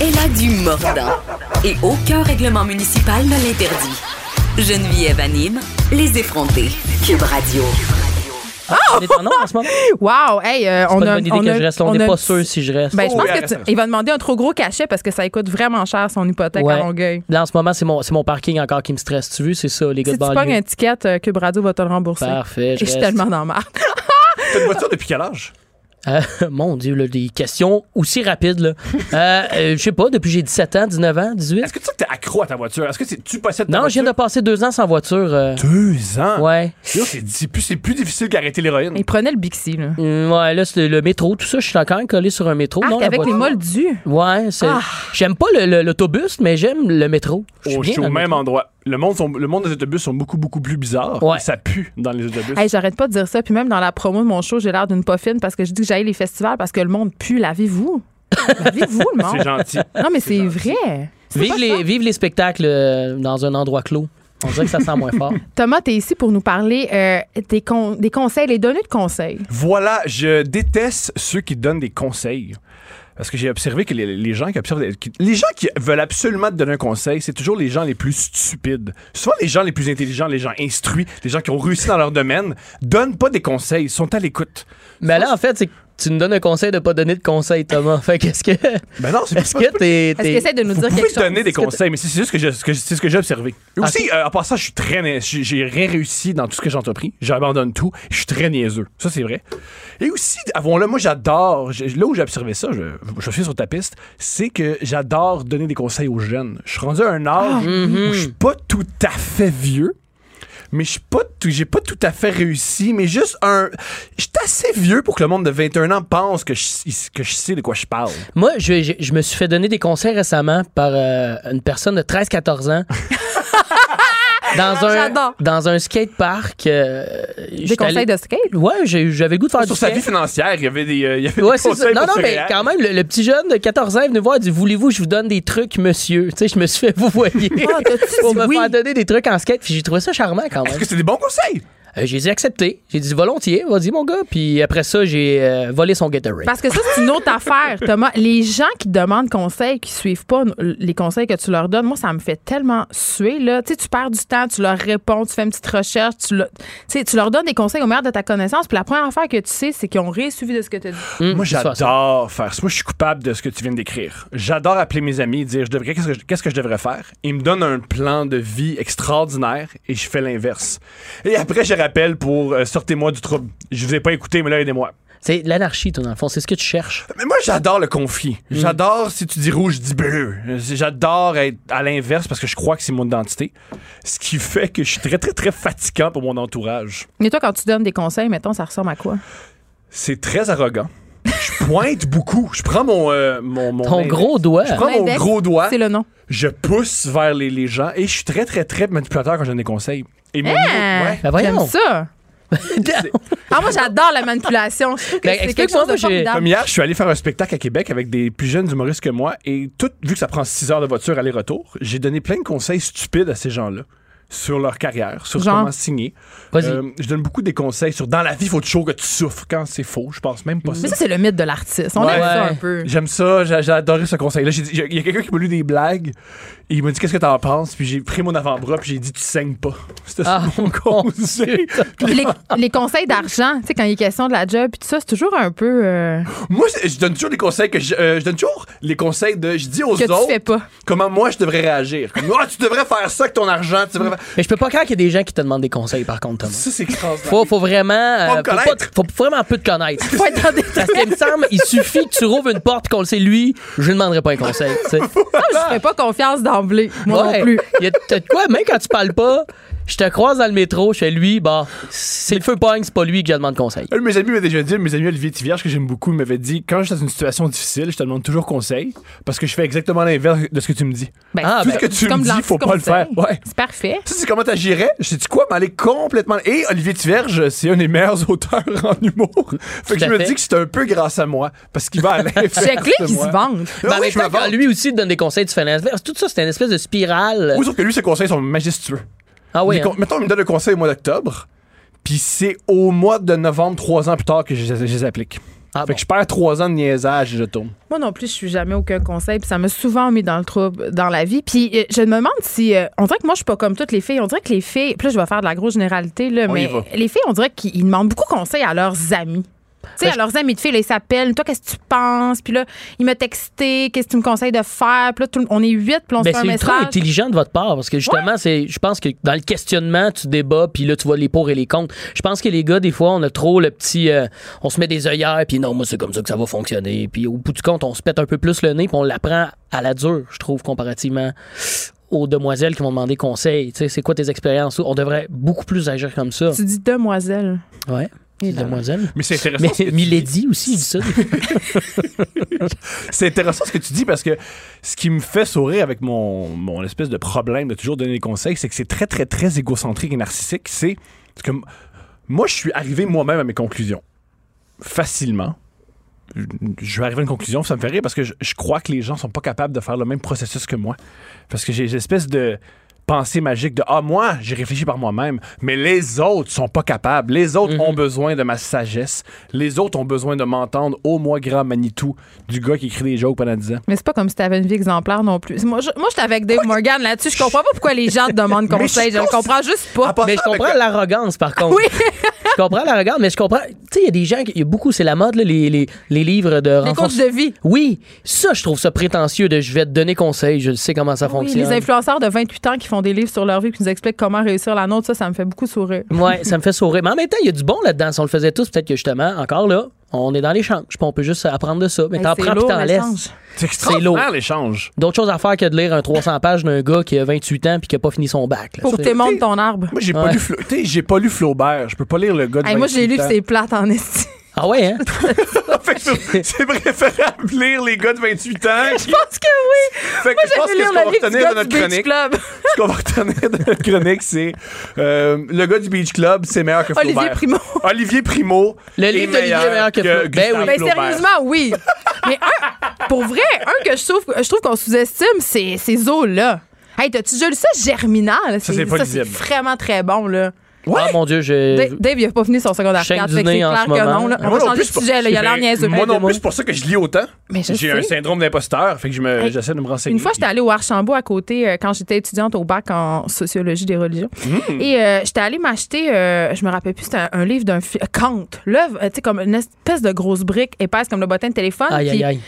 Elle a du mordant. Et aucun règlement municipal ne l'interdit. Geneviève anime les effrontés. Cube Radio. On est en nombre en ce moment? Wow, hey, euh, C'est on pas une a. bonne idée on que a- je reste là. On on n'est a- pas sûr si je reste. Ben, je Oh, pense que tu- il va demander un trop gros cachet parce que ça coûte vraiment cher son hypothèque Ouais. à Longueuil. Là, en ce moment, c'est mon, c'est mon parking encore qui me stresse. Tu veux, c'est ça, les gars Si de tu pognes banlieue. un ticket, euh, Cube Radio va te le rembourser. Parfait, Et je je suis reste. tellement dans le marre. T'as une voiture depuis quel âge? Euh, mon Dieu, là, des questions aussi rapides. Là. Euh, euh, je sais pas, depuis j'ai 17 ans, 19 ans, 18. Est-ce que tu sais que t'es accro à ta voiture? Est-ce que c'est- tu possèdes ta Non, je viens de passer deux ans sans voiture. euh, Deux ans? Ouais. C'est plus, c'est plus difficile qu'arrêter l'héroïne. Il prenait le Bixi, là. Hum, ouais, là, c'est le métro, tout ça. Je suis quand même collé sur un métro. Non, la avec les moldus. Ouais, c'est. Ah. J'aime pas l'autobus, mais j'aime le métro. Je suis je dans au même métro. endroit. Le monde, sont- le monde des autobus sont beaucoup, beaucoup plus bizarres. Ouais. Ça pue dans les autobus. Hey, j'arrête pas de dire ça. Puis même dans la promo de mon show, j'ai l'air d'une poffine parce que je dis que j'aille les festivals parce que le monde pue. Lavez-vous. Lavez-vous, le c'est monde. gentil. Non, mais c'est vrai. C'est Vive les, ça. vive les spectacles euh, dans un endroit clos. On dirait que ça sent moins fort. Thomas, t'es ici pour nous parler euh, des, con- des conseils, les données de conseils. Voilà, je déteste ceux qui donnent des conseils. Parce que j'ai observé que les, les gens qui observent, qui- les gens qui veulent absolument te donner un conseil, c'est toujours les gens les plus stupides. Souvent, les gens les plus intelligents, les gens instruits, les gens qui ont réussi dans leur domaine, donnent pas des conseils, ils sont à l'écoute. mais là, en fait, c'est tu nous donnes un conseil de pas donner de conseils, Thomas. Fait qu'est-ce que. Ben non, c'est Est-ce que t'es. Est-ce t'es- qu'il essaie de nous Vous dire pouvez quelque chose? donner des que conseils, mais c'est c'est juste que je- ce que je- c'est ce que j'ai observé. Et aussi, euh, en passant, je suis très, nai- j'ai j'ai rien réussi dans tout ce que j'ai entrepris. J'abandonne tout. Je suis très niaiseux. Ça, c'est vrai. Et aussi, avons-le, moi, j'adore. j'ai- Là où j'ai observé ça, je, je suis sur ta piste, c'est que j'adore donner des conseils aux jeunes. Je suis rendu à un âge où je suis pas tout à fait vieux. Mais je suis pas tout- j'ai pas tout à fait réussi, mais juste un. Je suis assez vieux pour que le monde de 21 ans pense que je, que je sais de quoi je parle. Moi, je, je- je me suis fait donner des conseils récemment par euh, une personne de 13-14 ans. dans, un, dans un skatepark. euh, Des conseils allé- de skate? Ouais, j'avais goût de faire Sur du sa skate. vie financière, il y avait des, euh, il y avait Ouais, des conseils Non, non, mais réel. quand même, le, le petit jeune de 14 ans est venu voir, il dit Voulez-vous, je vous donne des trucs, monsieur? Tu sais, je me suis fait, vous voyez. T'as-tu pour me oui? faire donner des trucs en skate. Puis j'ai trouvé ça charmant quand même. Est-ce que c'est des bons conseils? Euh, j'ai dit accepté. J'ai dit volontiers, vas-y, mon gars. Puis après ça, j'ai euh, volé son Gatorade. Parce que ça, c'est une autre affaire, Thomas. Les gens qui demandent conseil, qui suivent pas les conseils que tu leur donnes, moi, ça me fait tellement suer. Là. Tu sais, tu perds du temps, tu leur réponds, tu fais une petite recherche, tu, le- tu sais, tu leur donnes des conseils au meilleur de ta connaissance. Puis la première affaire que tu sais, c'est qu'ils ont rien suivi de ce que tu as dit. Hum, Moi, j'adore faire ça. Moi, je suis coupable de ce que tu viens de décrire. J'adore appeler mes amis et dire je devrais, qu'est-ce, que je, qu'est-ce que je devrais faire? Ils me donnent un plan de vie extraordinaire et je fais l'inverse. Et après, je rappelle pour euh, sortez-moi du trouble. Je vous ai pas écouté, mais là, aidez-moi. C'est l'anarchie, toi, dans le fond. C'est ce que tu cherches. Mais moi, j'adore le conflit. J'adore si tu dis rouge, je dis bleu. J'adore être à l'inverse parce que je crois que c'est mon identité. Ce qui fait que je suis très, très, très fatigant pour mon entourage. Mais toi, quand tu donnes des conseils, mettons, ça ressemble à quoi? C'est très arrogant. Je pointe beaucoup. Je prends mon, euh, mon, mon Ton index. gros doigt. Je prends mon gros doigt. C'est le nom. je pousse vers les, les gens et je suis très, très, très manipulateur quand je donne des conseils. Et mon niveau- Ah, ouais. Ben voyons. J'aime ça. Ah, moi, j'adore la manipulation. Je trouve que Ben, c'est quelque explique-moi, chose de moi, j'ai- formidable. Comme hier, je suis allé faire un spectacle à Québec avec des plus jeunes humoristes que moi et tout, vu que ça prend 6 heures de voiture aller-retour, j'ai donné plein de conseils stupides à ces gens-là sur leur carrière, sur Genre? comment signer. Vas-y. Euh, je donne beaucoup des conseils sur dans la vie, il faut toujours que tu souffres. Quand c'est faux, je pense même pas ça. Mais ça, c'est le mythe de l'artiste. On Ouais. aime ça un peu. J'aime ça, j'ai adoré ce conseil-là. J'ai dit- Il y a quelqu'un qui m'a lu des blagues et il m'a dit qu'est-ce que t'en penses, puis j'ai pris mon avant-bras puis j'ai dit tu saignes pas. C'était Ah, mon conseil. les, les conseils d'argent, tu sais, quand il est question de la job, puis tout ça, c'est toujours un peu euh, Moi, je donne toujours des conseils que je, euh, je donne toujours les conseils de je dis aux que tu autres fais pas. comment moi je devrais réagir. Comme ah, tu devrais faire ça avec ton argent, tu devrais faire- Mais je peux pas croire qu'il y a des gens qui te demandent des conseils, par contre, Thomas. Ça c'est extraordinaire. Faut, faut vraiment. euh, Faut me faut, pas- connaître. faut vraiment peu te connaître. Faut être Parce qu'il me semble, il suffit que tu rouvres une porte qu'on le sait, lui, je ne demanderai pas un conseil. tu sais. je fais pas confiance d'emblée. Moi Ouais. non plus. Il y a t'as de quoi, même quand tu parles pas, Je te croise dans le métro, je fais lui, bah, c'est le feu pogne, c'est pas lui que je demande conseil. Un de mes amis m'a déjà dit, mes amis Olivier Tivierge, que j'aime beaucoup, m'avait dit quand je suis dans une situation difficile, je te demande toujours conseil parce que je fais exactement l'inverse de ce que tu me dis. Ben, Ah, Tout ben, ce que tu c'est me dis, faut pas le faire. Ouais. C'est parfait. Tu sais comment t'agirais? Je dis quoi? M'aller complètement. Et Olivier Tiverge, c'est un des meilleurs auteurs en humour. Fait que je me dis que c'est un peu grâce à moi. Parce qu'il va à l'inverse. Check-les de qui moi. se. Ben, vante. lui aussi donne des conseils, tu fais l'inverse. Tout ça, c'est une espèce de spirale. Oui, sauf que lui, ses conseils sont majestueux. Ah oui. Les hein? Mettons, il me donne un conseil au mois d'octobre, puis c'est au mois de novembre, trois ans plus tard, que je, je les applique. Ah fait bon. que je perds trois ans de niaisage et je tourne. Moi non plus, je suis jamais aucun conseil, puis ça m'a souvent mis dans le trouble dans la vie. Puis euh, je me demande si euh, on dirait que moi je suis pas comme toutes les filles, on dirait que les filles, puis là je vais faire de la grosse généralité là, On y mais va. les filles on dirait qu'ils demandent beaucoup conseil à leurs amis. Tu sais, Ben, à leurs amis de filles, là, ils s'appellent. Toi, qu'est-ce que tu penses? Puis là, il m'a texté. Qu'est-ce que tu me conseilles de faire? Puis là, tout on est huit, puis on se Ben, fait un c'est message. intelligent de votre part parce que justement, c'est, je pense que dans le questionnement, tu débats puis là, tu vois les pour et les contre. Je pense que les gars, des fois, on a trop le petit. euh, on se met des œillères puis non, moi, c'est comme ça que ça va fonctionner. Puis au bout du compte, on se pète un peu plus le nez puis on l'apprend à la dure, je trouve, comparativement aux demoiselles qui vont demander conseil. Tu sais, c'est quoi tes expériences? On devrait beaucoup plus agir comme ça. Tu dis demoiselle. Ouais. Et là. Demoiselle. Mais c'est intéressant. Mais ce que tu Milady aussi, il dit ça. C'est intéressant ce que tu dis parce que ce qui me fait sourire avec mon, mon espèce de problème de toujours donner des conseils, c'est que c'est très, très, très égocentrique et narcissique. C'est que moi, je suis arrivé moi-même à mes conclusions. Facilement. Je- Je vais arriver à une conclusion, ça me fait rire parce que je, je crois que les gens sont pas capables de faire le même processus que moi. Parce que j'ai une espèce de pensée magique de Ah, moi, j'ai réfléchi par moi-même, mais les autres sont pas capables. Les autres ont besoin de ma sagesse. Les autres ont besoin de m'entendre au moi grand Manitou du gars qui écrit des jokes pendant 10 ans. Mais c'est pas comme si t'avais une vie exemplaire non plus. Moi, je, moi, j'étais avec Dave Morgan là-dessus. Je comprends pas pourquoi les gens te demandent conseil. je comprends juste pas. Mais je avec- comprends l'arrogance, par contre. Oui. je comprends l'arrogance, mais je comprends. Tu sais, il y a des gens, qui- il y a beaucoup, c'est la mode, là, les, les, les livres de Les coachs de vie. Oui, ça, je trouve ça prétentieux de je vais te donner conseil, je sais comment ça Oui, fonctionne. les influenceurs de 28 ans qui font des livres sur leur vie qui nous expliquent comment réussir la nôtre, ça, ça me fait beaucoup sourire. Ouais, ça me fait sourire. Mais en même temps, il y a du bon là-dedans. Si on le faisait tous, peut-être que justement, encore là, on est dans l'échange. On peut juste apprendre de ça. Mais Hey, t'en prends puis t'en l'échange. laisses. C'est extraordinaire l'échange. D'autres choses à faire que de lire un 300 pages d'un gars qui a 28 ans puis qui a pas fini son bac. là. Faut que C'est- tu montes ton arbre. Moi, j'ai pas, Ouais. lu Fla- j'ai pas lu Flaubert. Je peux pas lire le gars de Hey, moi, j'ai 28 lu ans. c'est plate en esti. Ah ouais, hein? C'est- préférable lire les gars de 28 ans. Je pense que oui. Fait que Moi, je pense j'ai que ce le qu'on va retenir de gars du notre Beach chronique, Club. ce qu'on va retenir de notre chronique, c'est euh, le gars du Beach Club, c'est meilleur que Flaubert. Olivier Primo. Olivier Primo. Le est livre d'Olivier est meilleur que Flaubert. Ben oui. Ben, sérieusement, oui. Mais un, pour vrai, un que je trouve, je trouve qu'on sous-estime, c'est ces eaux-là. Hey, t'as-tu déjà lu ça, Germinal? c'est pas c'est vraiment très bon, là. Ah mon Dieu, je. Dave, il a pas fini son secondaire Chaîne 4, du fait que c'est nez en clair ce que moment. non. Là. On moi va non changer de sujet, là. Il a l'air pour- niaiseux. Moi non plus, c'est pour ça que je lis autant. Mais je J'ai un syndrome d'imposteur, fait que je me- Hey, j'essaie de me renseigner. Une fois, j'étais allée au Archambault à côté euh, quand j'étais étudiante au bac en sociologie des religions. Hmm. Et euh, j'étais allée m'acheter, euh, je me rappelle plus, c'était un, un livre d'un fi- Kant. L'œuvre, euh, tu sais, comme une espèce de grosse brique épaisse comme le bottin de téléphone. Aïe, aïe, aïe.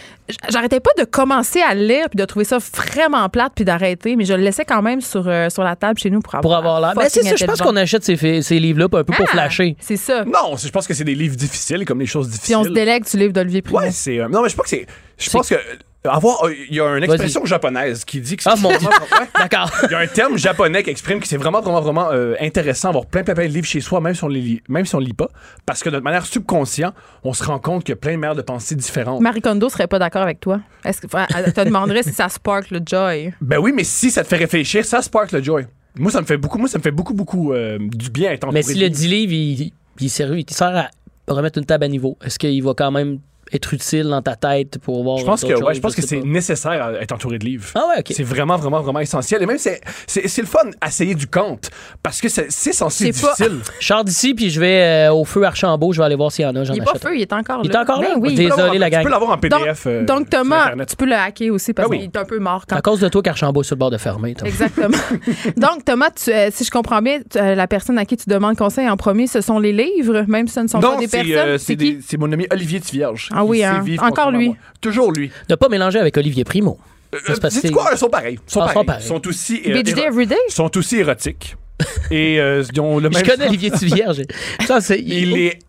J'arrêtais pas de commencer à le lire puis de trouver ça vraiment plate puis d'arrêter, mais je le laissais quand même sur, euh, sur la table chez nous pour avoir Pour avoir l'air. Ben, c'est ça, je pense qu'on achète ces, ces livres-là un peu pour Ah, flasher. C'est ça. Non, c'est- je pense que c'est des livres difficiles, comme les choses Puis difficiles. on se délègue du livre d'Olivier Primo. Ouais, c'est. euh, non, mais je pense que c'est. Je pense que. euh, Avoir, euh, il y a une expression japonaise qui dit que c'est Ah, mon vraiment- ouais. D'accord. Il y a un terme japonais qui exprime que c'est vraiment, vraiment, vraiment euh, intéressant d'avoir plein, plein, plein de livres chez soi, même si on les lit, même si on lit pas, parce que de notre manière subconsciente, on se rend compte qu'il y a plein de manières de pensée différentes. Marie Kondo serait pas d'accord avec toi. Est-ce que elle te demanderait si ça spark le joy? Ben oui, mais si ça te fait réfléchir, ça spark le joy. Moi, ça me fait beaucoup, moi, ça me fait beaucoup, beaucoup euh, du bien à être entouré Mais si de le livres. 10 livres, il, il, sert, il sert à remettre une table à niveau, est-ce qu'il va quand même être utile dans ta tête pour voir Je pense que, ouais, je pense que c'est pas. nécessaire à être entouré de livres. Ah ouais, OK. C'est vraiment, vraiment, vraiment essentiel. Et même, c'est, c'est, c'est le fun d'essayer du Kant, parce que c'est, c'est censé C'est pas- difficile. Je sors d'ici, puis je vais euh, au feu Archambault, je vais aller voir s'il y en a, j'en Il est pas achète. feu, il est encore Il là. est encore là? Ben oui. Tu Désolé, la Tu gang. peux l'avoir en Donc, PDF. euh, donc, sur Thomas, tu peux le hacker aussi parce Ah oui. qu'il est un peu mort quand À cause de toi qu'Archambault est sur le bord de fermer. Exactement. Donc, Thomas, tu, euh, si je comprends bien, tu- euh, la personne à qui tu demandes conseil en premier, ce sont les livres, même si ce ne sont Non, pas des personnes. euh, c'est mon ami Olivier Tivierge. Ah oui, hein. vivre Encore lui. Toujours lui. Ne pas mélanger avec Olivier Primo. Euh, c'est sais-tu que- quoi? Ils sont pareils. Ils sont Ah, ils sont pareils. Ils sont aussi, euh, éro- Everyday? sont aussi érotiques. Et euh, ils ont le Je connais Olivier Tivierge. Ça, c'est. Il est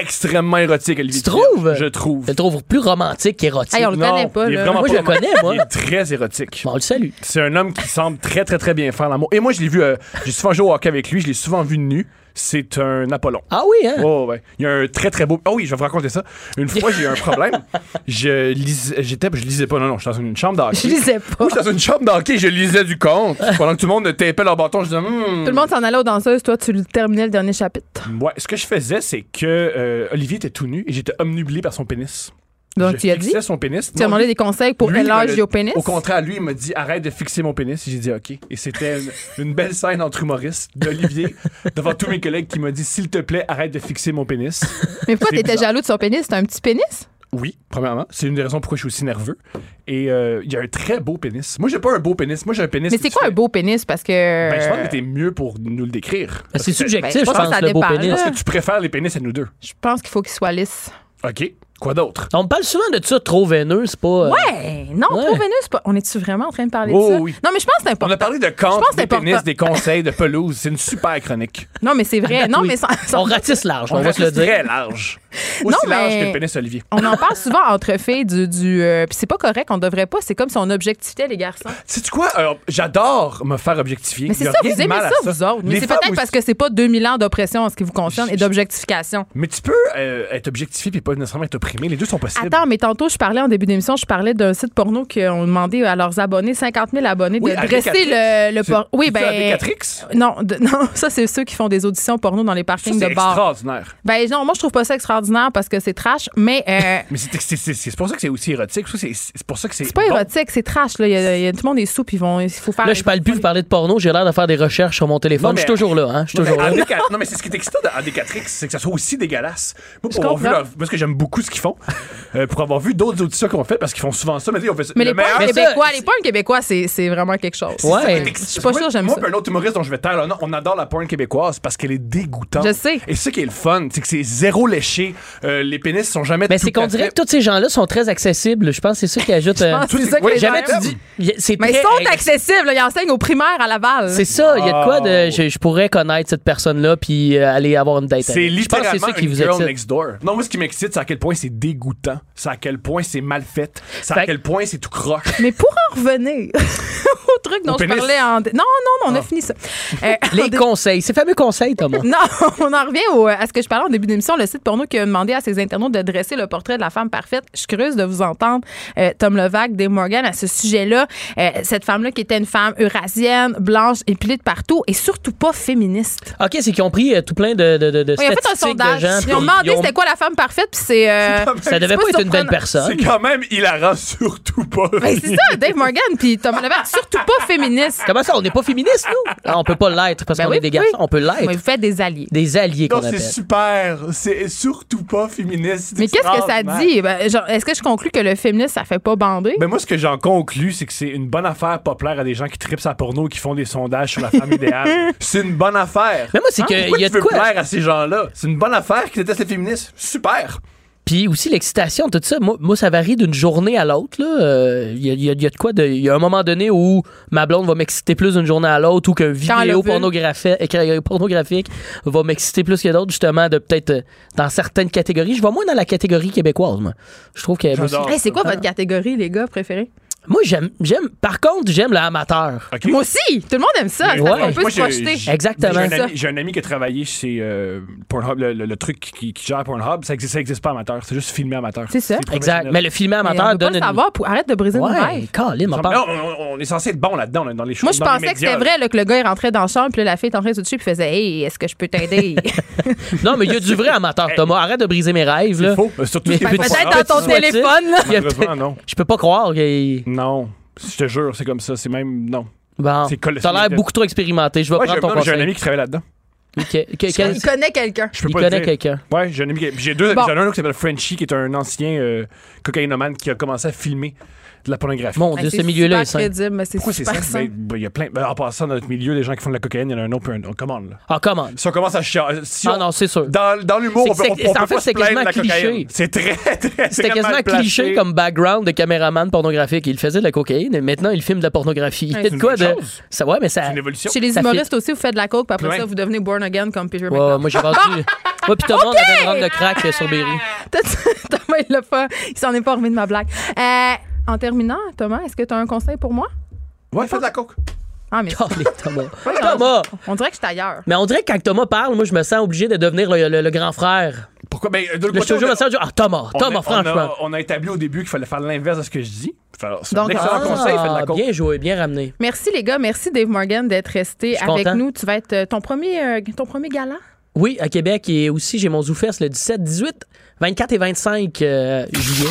extrêmement érotique, Olivier. Tu trouves? Je trouve. Je le trouve plus romantique qu'érotique. Hey, on le Non, connaît pas, il est là. vraiment Moi, pas je le connais, moi. Il est très érotique. Bon, on le salue. C'est un homme qui semble très, très, très bien faire l'amour. Et moi, je l'ai vu, euh, j'ai souvent joué au hockey avec lui, je l'ai souvent vu nu. C'est un Apollon. Ah oui, hein? Oh, ouais. Il y a un très, très beau. Oh oui, je vais vous raconter ça. Une fois, j'ai eu un problème. Je lisais, j'étais, je lisais pas, non, non, j'étais dans une chambre d'hockey. Je lisais pas. Moi, j'étais dans une chambre d'hockey, je lisais du compte. Pendant que tout le monde tapait leur bâton, je disais, Hmm. Tout le monde s'en allait aux danseuses. Toi, tu terminais le dernier chapitre. Ouais, ce que je faisais, c'est que euh, Olivier était tout nu et j'étais omnubilé par son pénis. Donc, je tu as dit? fixais son pénis. Tu as demandé des conseils pour élargir au pénis? Au contraire, lui, il m'a dit arrête de fixer mon pénis. J'ai dit OK. Et c'était une, une belle scène entre humoristes d'Olivier devant tous mes collègues qui m'a dit s'il te plaît, arrête de fixer mon pénis. Mais pourquoi t'étais jaloux de son pénis? C'est un petit pénis? Oui, premièrement. C'est une des raisons pourquoi je suis aussi nerveux. Et euh, il y a un très beau pénis. Moi, j'ai pas un beau pénis. Moi, j'ai un pénis. Mais c'est quoi un beau pénis? Parce que. Ben, je pense que t'es mieux pour nous le décrire. Ben, c'est subjectif, Ben, je je pense pense, que ça le beau pénis. là. Est-ce que tu préfères les pénis à nous deux? Je pense qu'il faut qu'il soit lisse. OK. Quoi d'autre? On parle souvent de ça trop veineux, c'est pas. euh, Ouais! Non, Ouais. trop Vénus, pas... on est-tu vraiment en train de parler Oh, de ça? oui. Non, mais je pense que c'est On important. a parlé de Je camp, pense que c'est des pénis, des conseils, de pelouse. C'est une super chronique. Non, mais c'est vrai. Non, Oui. mais sans- On ratisse large, on, On va se le dire. très large. Aussi Non, large mais- que le pénis Olivier. On en parle souvent entre filles du. du euh, Puis c'est pas correct, on devrait pas. C'est comme si on objectifiait les garçons. Sais-tu quoi? Alors, J'adore me faire objectifier. Mais c'est ça, vous aimez ça, vous autres. Mais c'est peut-être parce que c'est pas 2000 ans d'oppression en ce qui vous concerne et d'objectification. Mais tu peux euh, être objectifié puis pas nécessairement être opprimé. Les deux sont possibles. Attends, mais tantôt, je parlais en début d'émission, je parlais d'un site porno qui ont demandé à leurs abonnés, 50 000 abonnés, de Oui, dresser le, le C'est- por- Oui, ben. Non, de- non, ça, c'est ceux qui font des auditions porno dans les parkings c'est de bars. extraordinaire. Ben non, moi, je trouve pas ça extraordinaire parce que c'est trash, mais. euh, Mais c'est- c'est c'est- c'est pour ça que c'est aussi érotique. C'est c'est pour ça que c'est. C'est pas bon. érotique, c'est trash. Là. Il, y a, il y a- tout le monde est soupe, ils vont, il faut faire. Là, je parle plus, vous parlez de porno, j'ai l'air de faire des recherches sur mon téléphone. Non, mais- Je suis toujours là, hein. Je suis toujours là. Non, mais c'est ce qui est excitant dans Adécatrix, c'est que ça soit aussi dégueulasse. Moi, pour Je avoir vu comprends. leur- parce que j'aime beaucoup ce qu'ils font, euh, pour avoir vu d'autres auditions qu'on fait, parce qu'ils font souvent ça, mais on fait ça. Mais le les points meilleur- ça, québécois, c'est- les points québécois, c'est, c'est vraiment quelque chose. Ouais. Je suis pas Moi- sûre, j'aime moi, ça. puis un autre humoriste dont je vais taire, là, non, on adore la porn québécoise parce qu'elle est dégoûtante. Je sais. Et ce qui est le fun, c'est que c'est zéro léché. Euh, les pénis sont jamais Mais c'est qu'on dirait que tous ces gens-là sont très accessibles. Je pense que c'est ça qui ajoute. euh, ouais, les gens Jamais tu dis. Mais ils sont accessibles. Ils enseignent aux primaires à Laval. C'est ça, il y a de quoi de. Je, je pourrais connaître cette personne-là puis euh, aller avoir une date. C'est avec. Je pense que c'est littéralement ça qui une vous girl excite. next door. Non, moi, ce qui m'excite, c'est à quel point c'est dégoûtant. C'est à quel point c'est mal fait. C'est Fait- à quel point c'est tout croche. Mais pour en revenir au truc dont Au je pénis. parlais en. Non, non, non, on a Ah. fini ça. Euh, Les on- conseils, ces fameux conseils, Thomas. Non, on en revient au- à ce que je parlais en début d'émission, le site porno qui a demandé à ses internautes de dresser le portrait de la femme parfaite. Je suis curieuse de vous entendre, euh, Tom Levac, Dave Morgan, à ce sujet-là. Euh, cette femme-là qui était une femme eurasienne, blanche, épilée de partout et surtout pas féministe. OK, c'est qu'ils ont pris euh, tout plein de, de, de, de Oui, ils ont fait un statistiques de sondage. gens. Ils ont demandé c'était quoi la femme parfaite, puis c'est. Euh, Ça devait c'est pas être une belle personne. C'est quand même hilarant, surtout pas. Ben, c'est ça, Dave Morgan, puis Tom Levac, surtout pas féministe. Comment ça, on n'est pas féministe, nous? Ah, on peut pas l'être parce Ben qu'on oui, est des oui. garçons. On peut l'être. Mais vous faites des alliés. Des alliés Non, c'est super. C'est surtout pas féministe. Mais qu'est-ce que ça dit? Ben, genre, Est-ce que je conclus que le féministe, ça fait pas bander? Ben moi, ce que j'en conclus, c'est que c'est une bonne affaire pas plaire à des gens qui tripent sa porno et qui font des sondages sur la femme idéale. C'est une bonne affaire. Mais moi, c'est Pourquoi qu'il y a tu de veux quoi? plaire à ces gens-là? C'est une bonne affaire qui détestent les féministes. Super. Puis aussi l'excitation, tout ça, moi, moi, ça varie d'une journée à l'autre. là. Euh, Il y, a, il y a- il y a de quoi. Il y a un moment donné où ma blonde va m'exciter plus d'une journée à l'autre ou qu'un vidéo pornographique, euh, pornographique va m'exciter plus que d'autres, justement, de peut-être euh, dans certaines catégories. Je vais moins dans la catégorie québécoise, moi. Je trouve que. Hey, c'est quoi votre catégorie, les gars, préférés? Moi, j'aime. j'aime Par contre, j'aime l'amateur. Moi aussi! Tout le monde aime ça. C'est ouais. qu'on peut Moi, se j'ai- projeter. j'ai- Exactement. J'ai un, Ça. ami, j'ai un ami qui a travaillé chez euh, Pornhub, le, le- le truc qui, qui gère Pornhub. Ça existe, ça existe pas amateur. C'est juste filmé amateur. C'est ça. Exact. professionnel. Mais le film Mais on amateur donne une. savoir. Pour... Arrête de briser Ouais, rêves. Colin, on on, on est censé être bon là-dedans, là, dans les choses. Moi, je pensais que c'était vrai là, que le gars il rentrait dans la chambre, puis là, la fille est en train de toucher, puis faisait Hey, est-ce que je peux t'aider? Non, mais il y a du vrai amateur, Thomas. Arrête de briser mes rêves, C'est faux. Euh, Surtout peut-être dans ton téléphone. Je peux pas croire qu'il. Non. Je te jure, c'est comme ça. C'est même. Non. Bon, C'est colossal. t'as l'air beaucoup trop expérimenté. Je vais Ouais, prendre ton non, j'ai un conseil. ami qui travaille là-dedans. Quel- Il connaît quelqu'un. Je peux il pas le connaît quelqu'un. Ouais, j'ai un ami. J'ai deux. Bon. J'en ai un autre qui s'appelle Frenchie, qui est un ancien euh, cocaïnomane qui a commencé à filmer de la pornographie. Mon Dieu, c'est ce milieu-là est crédible, mais c'est Pourquoi c'est ça? super sain. Ben, ben, Il y a plein. ben, en passant dans notre milieu, les gens qui font de la cocaïne, il y en a un autre, puis un on commande. Là. Ah, comment? Si on commence à chier. Si Ah on- non, c'est sûr. Dans, dans l'humour, C'est on peut, on, en fait, c'est quasiment cliché. C'est très, très, C'était quasiment cliché comme background de caméraman pornographique. Il faisait de la cocaïne et maintenant il filme de la pornographie. Il c'est quoi une de. Ça, ouais, mais ça. C'est une évolution. Chez les humoristes aussi, vous faites de la coke, puis après ça, vous devenez born again comme Peter moi, j'ai vendu. moi, puis Thomas, on avait une de crack euh, sur Berry. Thomas, il l'a pas. Il s'en est pas remis de ma blague. En terminant, Thomas, est-ce que tu as un conseil pour moi? Ouais, fais de la coke. Ah, mais Thomas. Thomas! on dirait que je suis ailleurs. Mais on dirait que quand Thomas parle, moi, je me sens obligé de devenir le, le- le grand frère. Pourquoi? Ben, de je te côté, on me sens, ah, Thomas, on Thomas, a- franchement. On a, on a établi au début qu'il fallait faire l'inverse de ce que je dis. C'est Donc, un excellent ah, conseil, fais de la coke. bien joué, bien ramené. Merci les gars, merci Dave Morgan d'être resté Je avec content. nous. Tu vas être euh, ton premier, euh, ton premier gala? Oui, à Québec et aussi j'ai mon ZooFest le 17, 18, 24 et 25 euh, juillet.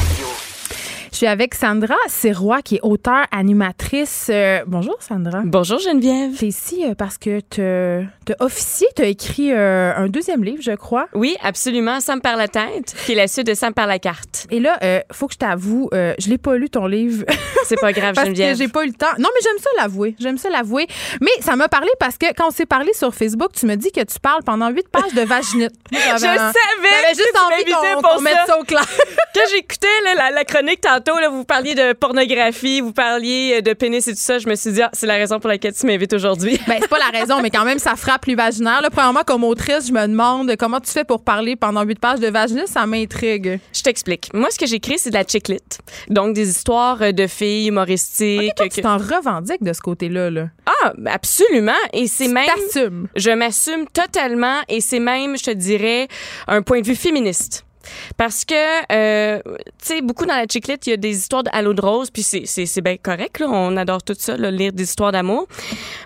Je suis avec Sandra Serrois, qui est auteure, animatrice. Euh, bonjour Sandra. Bonjour Geneviève. T'es ici euh, parce que tu as officié, tu as écrit euh, un deuxième livre, je crois. Oui, absolument. Sam par la tête, qui est la suite de Sam par la carte. Et là, euh, faut que je t'avoue, je l'ai pas lu ton livre C'est pas grave, parce Geneviève. j'ai pas eu le temps. Non, mais j'aime ça l'avouer. J'aime ça l'avouer. Mais ça m'a parlé parce que quand on s'est parlé sur Facebook, tu me dis que tu parles pendant huit pages de vaginite. Je savais J'avais juste envie qu'on qu'on mette ça. au clair. Quand j'écoutais la, la chronique tantôt, là, vous parliez de pornographie, vous parliez euh, de pénis et tout ça, je me suis dit, ah, c'est la raison pour laquelle tu m'invites aujourd'hui. Ben, c'est pas la raison, mais quand même, ça frappe l'imaginaire. Là, Premièrement, comme autrice, je me demande comment tu fais pour parler pendant huit pages de vaginite. Ça m'intrigue. Je t'explique. Moi, ce que j'écris, c'est de la chicklit. Donc, des histoires euh, de filles humoristiques. Toi, que- tu t'en revendiques de ce côté-là. Là. Ah, absolument. Et c'est même... Je m'assume totalement et c'est même, je te dirais, un point de vue féministe. Parce que, euh, tu sais, beaucoup dans la chiclette, il y a des histoires de halo de rose, puis c'est, bien correct, là. On adore tout ça, là, lire des histoires d'amour.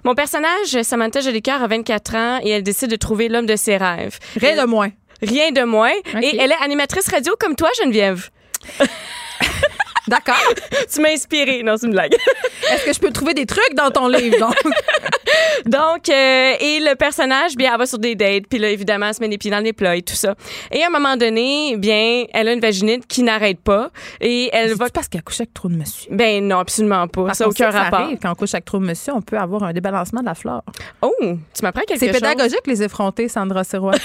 Mon personnage, Samantha Jolicoeur, a 24 ans et elle décide de trouver l'homme de ses rêves. Rien de moins. Rien de moins. Et elle est animatrice radio comme toi, Geneviève. D'accord. Tu m'as inspirée. Non, c'est une blague. Est-ce que je peux trouver des trucs dans ton livre? Donc? Donc, euh, et le personnage, bien, elle va sur des dates, puis là, évidemment, elle se met les pieds dans les plats et tout ça. Et à un moment donné, bien, elle a une vaginite qui n'arrête pas, et elle va... C'est parce qu'elle couche avec trop de monsieur? Ben non, absolument pas. Parce ça n'a aucun ça rapport. arrive, quand on couche avec trop de monsieur, on peut avoir un débalancement de la flore. Oh, tu m'apprends quelque C'est chose. pédagogique, les effrontés, Sandra Serrois.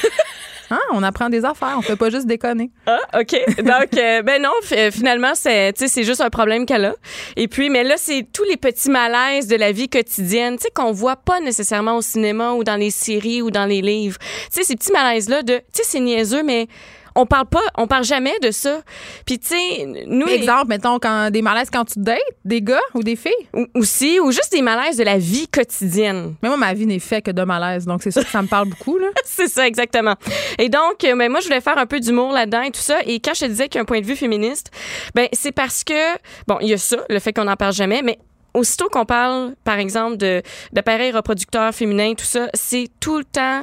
Hein? On apprend des affaires, on fait pas juste déconner. Ah, OK. Donc, euh, ben non, f- finalement, c'est juste un problème qu'elle a. Et puis, mais là, c'est tous les petits malaises de la vie quotidienne, tu sais, qu'on voit pas nécessairement au cinéma ou dans les séries ou dans les livres. Tu sais, ces petits malaises-là de, tu sais, c'est niaiseux, mais on parle pas, on parle jamais de ça. Puis, tu sais, nous... les- Exemple, mettons, quand, des malaises quand tu te dates, des gars ou des filles? ou- aussi, ou juste des malaises de la vie quotidienne. Mais moi, ma vie n'est faite que de malaise, donc c'est sûr que ça me parle beaucoup. Là. C'est ça, exactement. Et donc, euh, ben, moi, je voulais faire un peu d'humour là-dedans et tout ça. Et quand je te disais qu'il y a un point de vue féministe, ben, c'est parce que, bon, il y a ça, le fait qu'on n'en parle jamais, mais aussitôt qu'on parle, par exemple, de d'appareils reproducteurs féminins, tout ça, c'est tout le temps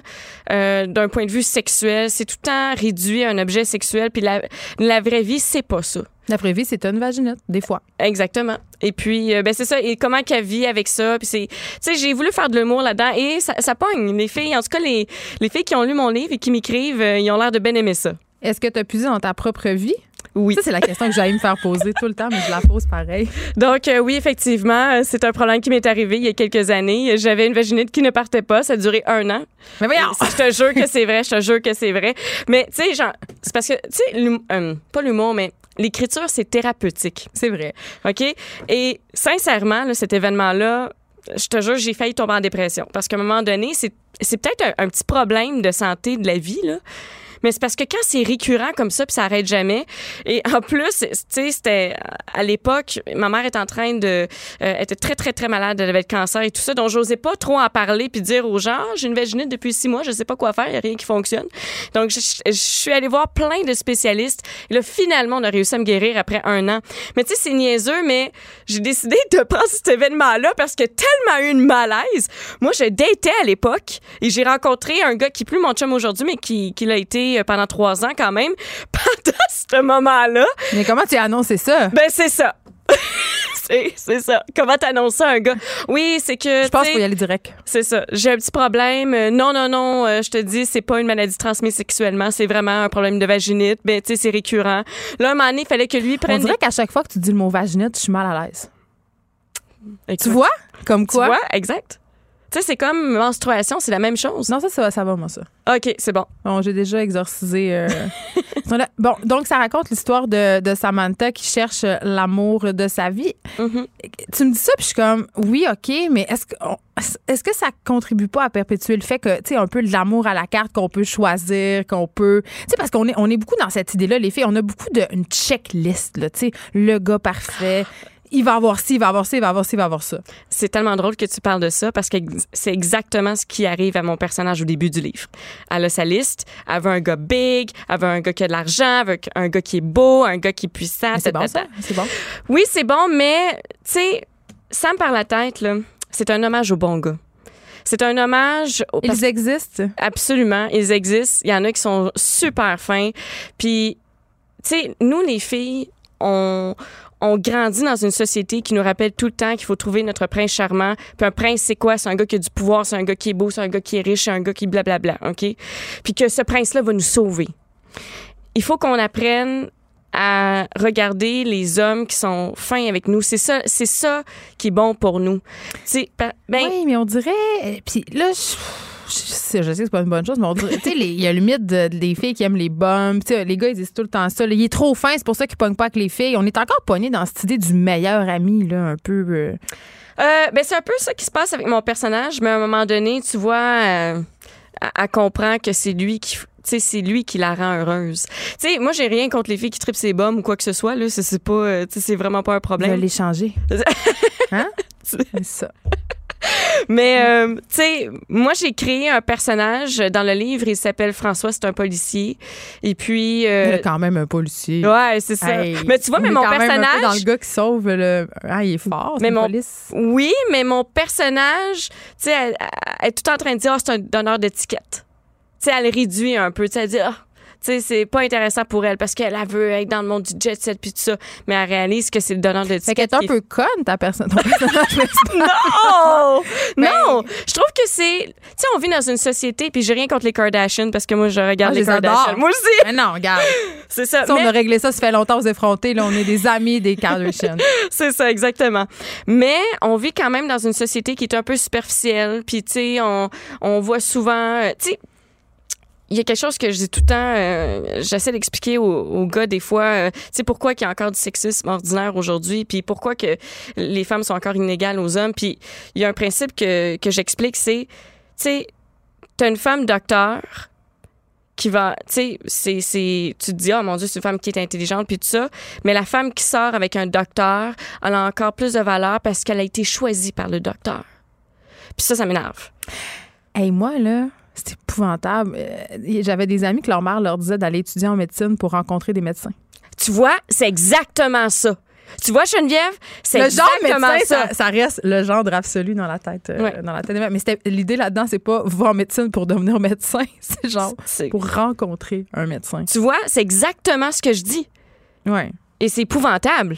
euh, d'un point de vue sexuel, c'est tout le temps réduit à un objet sexuel. Puis la, la vraie vie, c'est pas ça. La vraie vie, c'est une vaginette, des fois. Exactement. Et puis, euh, ben c'est ça. Et comment qu'elle vit avec ça. Puis c'est, tu sais, j'ai voulu faire de l'humour là-dedans et ça, ça pogne. Les filles, en tout cas, les, les filles qui ont lu mon livre et qui m'écrivent, euh, ils ont l'air de bien aimer ça. Est-ce que tu as puisé dans ta propre vie? Oui. Ça, c'est la question que j'allais me faire poser tout le temps, mais je la pose pareil. Donc, euh, oui, effectivement, euh, c'est un problème qui m'est arrivé il y a quelques années. J'avais une vaginite qui ne partait pas. Ça a duré un an. Mais voyons! Je te jure que c'est vrai. Je te jure que c'est vrai. Mais, tu sais, genre, c'est parce que, tu sais, euh, pas l'humour, mais l'écriture, c'est thérapeutique. C'est vrai. OK? Et sincèrement, là, cet événement-là, je te jure, j'ai failli tomber en dépression. Parce qu'à un moment donné, c'est, c'est peut-être un, un petit problème de santé de la vie, là. Mais c'est parce que quand c'est récurrent comme ça, puis ça arrête jamais. Et en plus, tu sais, c'était à l'époque, ma mère était en train de, euh, était très très très malade, elle avait le cancer et tout ça, donc j'osais pas trop en parler puis dire aux gens, j'ai une vaginite depuis six mois, je sais pas quoi faire, il y a rien qui fonctionne. Donc je suis allée voir plein de spécialistes. Et là, finalement, on a réussi à me guérir après un an. Mais tu sais, c'est niaiseux, mais j'ai décidé de prendre cet événement-là parce que tellement eu une malaise. Moi, je datais à l'époque et j'ai rencontré un gars qui est plus mon chum aujourd'hui, mais qui, qui l'a été euh, pendant trois ans quand même. Pendant ce moment-là, Mais comment tu as annoncé ça? ben c'est ça. c'est ça. Comment t'annonces ça à un gars? Oui, c'est que. Je pense tu qu'il faut y aller direct. c'est ça. J'ai un petit problème. Euh, Non, non, non. euh, je te dis, c'est pas une maladie transmise sexuellement. C'est vraiment un problème de vaginite. Ben, tu sais, c'est récurrent. Là, un moment donné, il fallait que lui On prenne. dirait qu'à chaque fois que tu dis le mot vaginite, je suis mal à l'aise. Tu vois? Comme Tu quoi? vois? Exact. Tu sais, c'est comme menstruation, c'est la même chose. Non, ça, ça va, ça va, moi, ça. OK, c'est bon. Bon, j'ai déjà exorcisé. euh. Bon, donc, ça raconte l'histoire de, de Samantha qui cherche l'amour de sa vie. Mhm. Tu me dis ça, puis je suis comme, oui, OK, mais est-ce que, est-ce que ça contribue pas à perpétuer le fait que, tu sais, un peu de l'amour à la carte qu'on peut choisir, qu'on peut. Tu sais, parce qu'on est, on est beaucoup dans cette idée-là, les filles. On a beaucoup de. une checklist, là, tu sais, le gars parfait. Il va avoir ci, il va avoir ci, il va avoir ci, il va avoir ça. C'est tellement drôle que tu parles de ça parce que c'est exactement ce qui arrive à mon personnage au début du livre. Elle a sa liste, elle veut un gars big, elle veut un gars qui a de l'argent, elle veut un gars qui est beau, un gars qui est puissant. C'est bon, ça? C'est bon? Oui, c'est bon, mais tu sais, Sam par la tête, là, c'est un hommage au bon gars. C'est un hommage au. parce- Ils existent? Absolument, ils existent. Il y en a qui sont super fins. Puis, tu sais, nous, les filles, on, on grandit dans une société qui nous rappelle tout le temps qu'il faut trouver notre prince charmant. Puis un prince, c'est quoi? C'est un gars qui a du pouvoir, c'est un gars qui est beau, c'est un gars qui est riche, c'est un gars qui blablabla, OK? Puis que ce prince-là va nous sauver. Il faut qu'on apprenne à regarder les hommes qui sont fins avec nous. C'est ça, qui est bon pour nous. Ben, oui, mais on dirait. euh, Puis là, je sais, je sais que c'est pas une bonne chose, mais on dirait. tu sais, il y a le mythe de- des filles qui aiment les bums. Tu sais, les gars, ils disent tout le temps ça. là. il est trop fin, c'est pour ça qu'il pogne pas avec les filles. On est encore pogné dans cette idée du meilleur ami, là, un peu. euh, Euh, ben, c'est un peu ça qui se passe avec mon personnage, mais à un moment donné, tu vois, euh, elle, elle comprend que c'est lui qui. C'est lui qui la rend heureuse. Tu sais, moi, j'ai rien contre les filles qui tripent ses bombes ou quoi que ce soit, là. C'est pas, euh, c'est vraiment pas un Je vais problème. les changer. hein? C'est ça. Mais, euh, tu sais, moi, j'ai créé un personnage dans le livre. Il s'appelle François, c'est un policier. Et puis. Il euh, a quand même un policier. ouais, c'est ça. Hey, mais tu vois, mais est mon quand même un peu personnage. dans le gars qui sauve le. Ah, il est fort. Mais c'est mon- police. Oui, mais mon personnage, tu sais, elle, elle est tout en train de dire, Ah, c'est un donneur d'étiquette. Tu sais, elle réduit un peu. Tu sais, elle dit, tu sais, c'est pas intéressant pour elle parce qu'elle elle veut être dans le monde du jet set puis tout ça. Mais elle réalise que c'est le donneur Fait qu'elle est un qui peu conne, ta personne. Non! Ben, non! Je trouve que c'est. Tu sais, on vit dans une société, puis j'ai rien contre les Kardashians parce que moi, je regarde Ah, les. Kardashians. Moi aussi! Mais non, regarde. C'est ça. On a réglé ça, ça fait longtemps aux effrontés. Là, on est des amis des Kardashians. C'est ça, exactement. Mais on vit quand même dans une société qui est un peu superficielle. Puis, tu sais, on, on voit souvent... euh, Tu sais, il y a quelque chose que je dis tout le temps, euh, j'essaie d'expliquer aux, gars des fois, euh, tu sais, pourquoi il y a encore du sexisme ordinaire aujourd'hui, puis pourquoi que les femmes sont encore inégales aux hommes. Puis il y a un principe que, que j'explique, c'est, tu sais, t'as une femme docteur qui va, tu sais, c'est, tu te dis, oh mon Dieu, c'est une femme qui est intelligente, puis tout ça. Mais la femme qui sort avec un docteur, elle a encore plus de valeur parce qu'elle a été choisie par le docteur. Puis ça, ça m'énerve. Hey, moi, là, c'est épouvantable. Euh, J'avais des amis que leur mère leur disait d'aller étudier en médecine pour rencontrer des médecins. Tu vois, c'est exactement ça. Tu vois, Geneviève, c'est Le genre exactement médecin, ça. ça, ça reste le gendre absolu dans la tête. euh, Ouais. dans la tête. Mais l'idée là-dedans, c'est pas en médecine pour devenir médecin. C'est genre pour rencontrer un médecin. Tu vois, c'est exactement ce que je dis. Ouais. Et c'est épouvantable.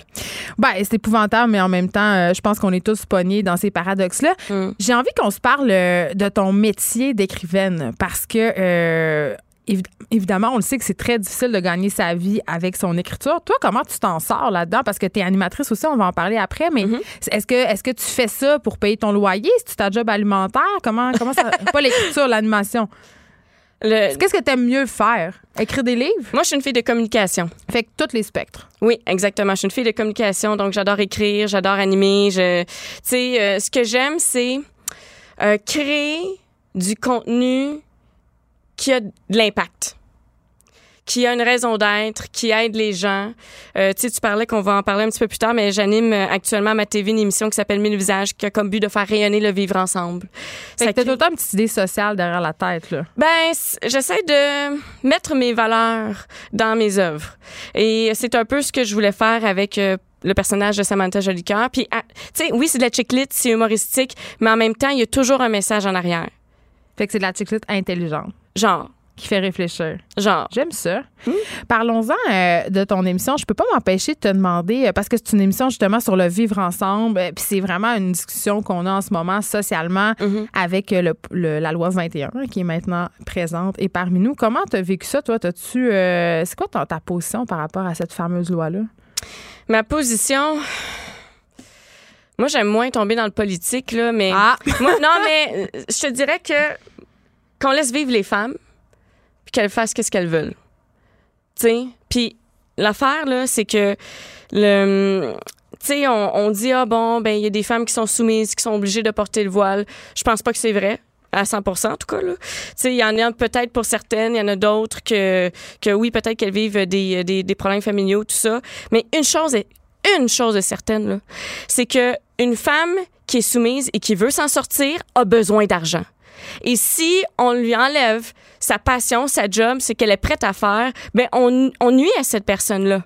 Ben, c'est épouvantable, mais en même temps, euh, je pense qu'on est tous pognés dans ces paradoxes-là. Mm. J'ai envie qu'on se parle euh, de ton métier d'écrivaine parce que, euh, évi- évidemment, on le sait que c'est très difficile de gagner sa vie avec son écriture. Toi, comment tu t'en sors là-dedans? Parce que tu es animatrice aussi, on va en parler après, mais Mm-hmm. est-ce que, est que tu fais ça pour payer ton loyer? C'est-tu ta job alimentaire? Comment, comment ça. pas l'écriture, l'animation? Le- Qu'est-ce que tu aimes mieux faire? Écrire des livres? Moi, je suis une fille de communication. Fait que tous les spectres. Oui, exactement. Je suis une fille de communication, donc j'adore écrire, j'adore animer. Je, tu sais, euh, ce que j'aime, c'est euh, créer du contenu qui a de l'impact, qui a une raison d'être, qui aide les gens. Euh, tu sais, tu parlais qu'on va en parler un petit peu plus tard, mais j'anime euh, actuellement à ma TV une émission qui s'appelle Mille visages, qui a comme but de faire rayonner le vivre ensemble. Fait Ça que t'as crée- tout le temps une petite idée sociale derrière la tête, là. ben, j'essaie de mettre mes valeurs dans mes œuvres. Et c'est un peu ce que je voulais faire avec euh, le personnage de Samantha Jolicoeur. Puis, ah, tu sais, oui, c'est de la chiclite, c'est humoristique, mais en même temps, il y a toujours un message en arrière. Fait que c'est de la chiclite intelligente Genre, qui fait réfléchir. genre. J'aime ça. Parlons-en euh, de ton émission. Je peux pas m'empêcher de te demander, euh, parce que c'est une émission justement sur le vivre ensemble, euh, puis c'est vraiment une discussion qu'on a en ce moment socialement Mhm. avec euh, le, le- la loi 21 qui est maintenant présente et parmi nous. Comment tu as vécu ça, toi? T'as-tu, c'est quoi ta, ta position par rapport à cette fameuse loi-là? Ma position. Moi, j'aime moins tomber dans le politique, là, mais. Ah! Moi, non, mais je te dirais que qu'on laisse vivre les femmes, qu'elles fassent ce qu'elles veulent. Tu sais? Puis l'affaire, là, c'est que le. Tu sais, on, dit, ah bon, ben, il y a des femmes qui sont soumises, qui sont obligées de porter le voile. Je pense pas que c'est vrai à 100 en tout cas. il y en a peut-être pour certaines, il y en a d'autres que, que oui, peut-être qu'elles vivent des, des, des problèmes familiaux, tout ça. Mais une chose est, une chose est certaine, c'est que une femme qui est soumise et qui veut s'en sortir a besoin d'argent. Et si on lui enlève sa passion, sa job, c'est qu'elle est prête à faire, ben on, on nuit à cette personne-là.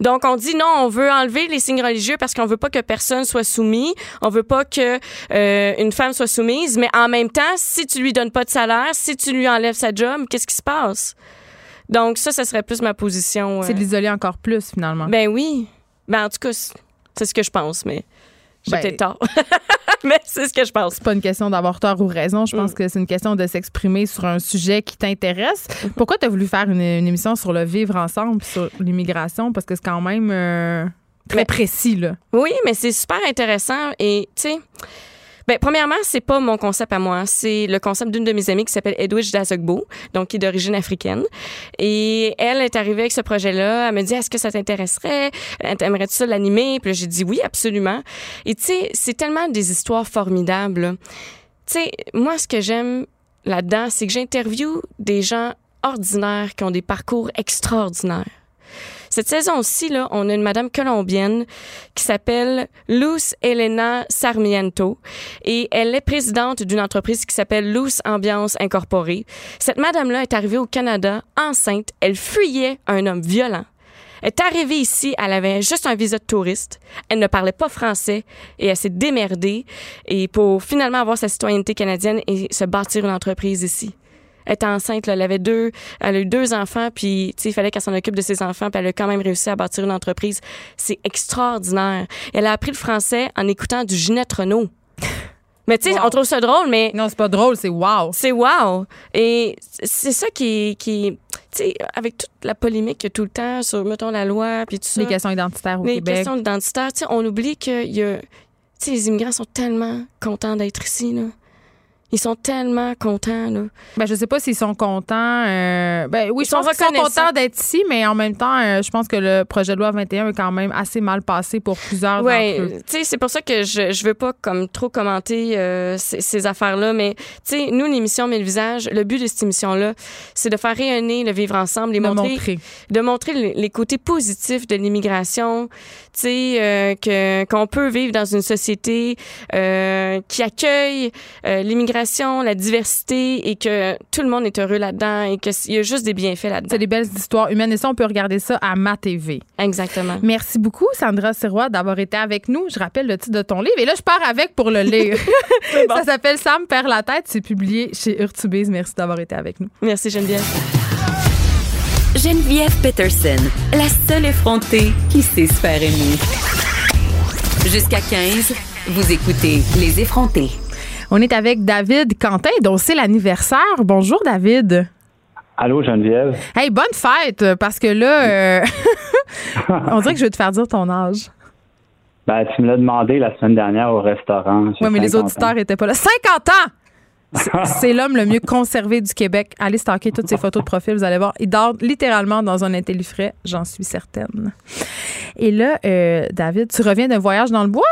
Donc, on dit non, on veut enlever les signes religieux parce qu'on veut pas que personne soit soumis, on veut pas que euh, une femme soit soumise, mais en même temps, si tu lui donnes pas de salaire, si tu lui enlèves sa job, qu'est-ce qui se passe? Donc, ça, ça serait plus ma position. C'est euh. de l'isoler encore plus, finalement. Ben oui. Ben, en tout cas, c'est ce que je pense, mais j'ai Ben- peut-être tort. mais c'est ce que je pense. c'est pas une question d'avoir tort ou raison. Je pense Mm. que c'est une question de s'exprimer sur un sujet qui t'intéresse. Pourquoi tu as voulu faire une, une émission sur le vivre ensemble, sur l'immigration? Parce que c'est quand même euh, très Mais- précis, là. Oui, mais c'est super intéressant et tu sais. Ben, premièrement, c'est pas mon concept à moi. C'est le concept d'une de mes amies qui s'appelle Edwidge Dazogbo, donc qui est d'origine africaine. Et elle est arrivée avec ce projet-là. Elle me dit, est-ce que ça t'intéresserait? Aimerais-tu ça l'animer? Puis j'ai dit oui, absolument. Et tu sais, c'est tellement des histoires formidables. Tu sais, moi, ce que j'aime là-dedans, c'est que j'interviewe des gens ordinaires qui ont des parcours extraordinaires. Cette saison-ci, là, on a une madame colombienne qui s'appelle Luz Elena Sarmiento et elle est présidente d'une entreprise qui s'appelle Luz Ambiance Incorporée. Cette madame-là est arrivée au Canada enceinte. Elle fuyait un homme violent. Elle est arrivée ici, elle avait juste un visa de touriste. Elle ne parlait pas français et elle s'est démerdée et pour finalement avoir sa citoyenneté canadienne et se bâtir une entreprise ici. Elle était enceinte, là, elle avait deux, elle a eu deux enfants, puis il fallait qu'elle s'en occupe de ses enfants, puis elle a quand même réussi à bâtir une entreprise. C'est extraordinaire. Elle a appris le français en écoutant du Ginette Renault. Mais tu sais, Wow. on trouve ça drôle, mais Non, c'est pas drôle, c'est wow. c'est wow. Et c'est ça qui, qui tu sais, avec toute la polémique qu'il y a tout le temps sur, mettons, la loi, puis tout ça. Les questions identitaires au les Québec. questions identitaires, tu sais, on oublie que y a, tu sais, les immigrants sont tellement contents d'être ici, là. Ils sont tellement contents, là. Ben, je sais pas s'ils sont contents. euh, ben oui, Ils je sont pense qu'ils sont reconnaissants. contents d'être ici, mais en même temps, euh, je pense que le projet de loi 21 est quand même assez mal passé pour plusieurs Ouais, d'entre eux. tu sais, c'est pour ça que je, je veux pas comme trop commenter euh, ces, ces affaires-là, mais tu sais, nous, l'émission Mille Visages, le but de cette émission-là, c'est de faire rayonner le vivre ensemble et De montrer, montrer. de montrer les, les côtés positifs de l'immigration, euh, que qu'on peut vivre dans une société euh, qui accueille euh, l'immigration, la diversité et que tout le monde est heureux là-dedans et qu'il y a juste des bienfaits là-dedans. C'est des belles histoires humaines et ça, on peut regarder ça à ma TV. Exactement. Merci beaucoup, Sandra Sirois, d'avoir été avec nous. Je rappelle le titre de ton livre et là, je pars avec pour le lire. Ça s'appelle Sam perd la tête. C'est publié chez Urtubise. Merci d'avoir été avec nous. Merci Geneviève. Geneviève Peterson, la seule effrontée qui sait se faire aimer. Jusqu'à 15, vous écoutez Les effrontés. On est avec David Quentin, dont c'est l'anniversaire. Bonjour, David. Allô, Geneviève. Hey, bonne fête, parce que là, euh, on dirait que je vais te faire dire ton âge. Ben, tu me l'as demandé la semaine dernière au restaurant. Oui, mais les 50 ans. auditeurs étaient pas là. 50 ans! C'est- l'homme le mieux conservé du Québec. Allez stocker toutes ses photos de profil, vous allez voir. Il dort littéralement dans un intellifrais, j'en suis certaine. Et là, euh, David, tu reviens d'un voyage dans le bois?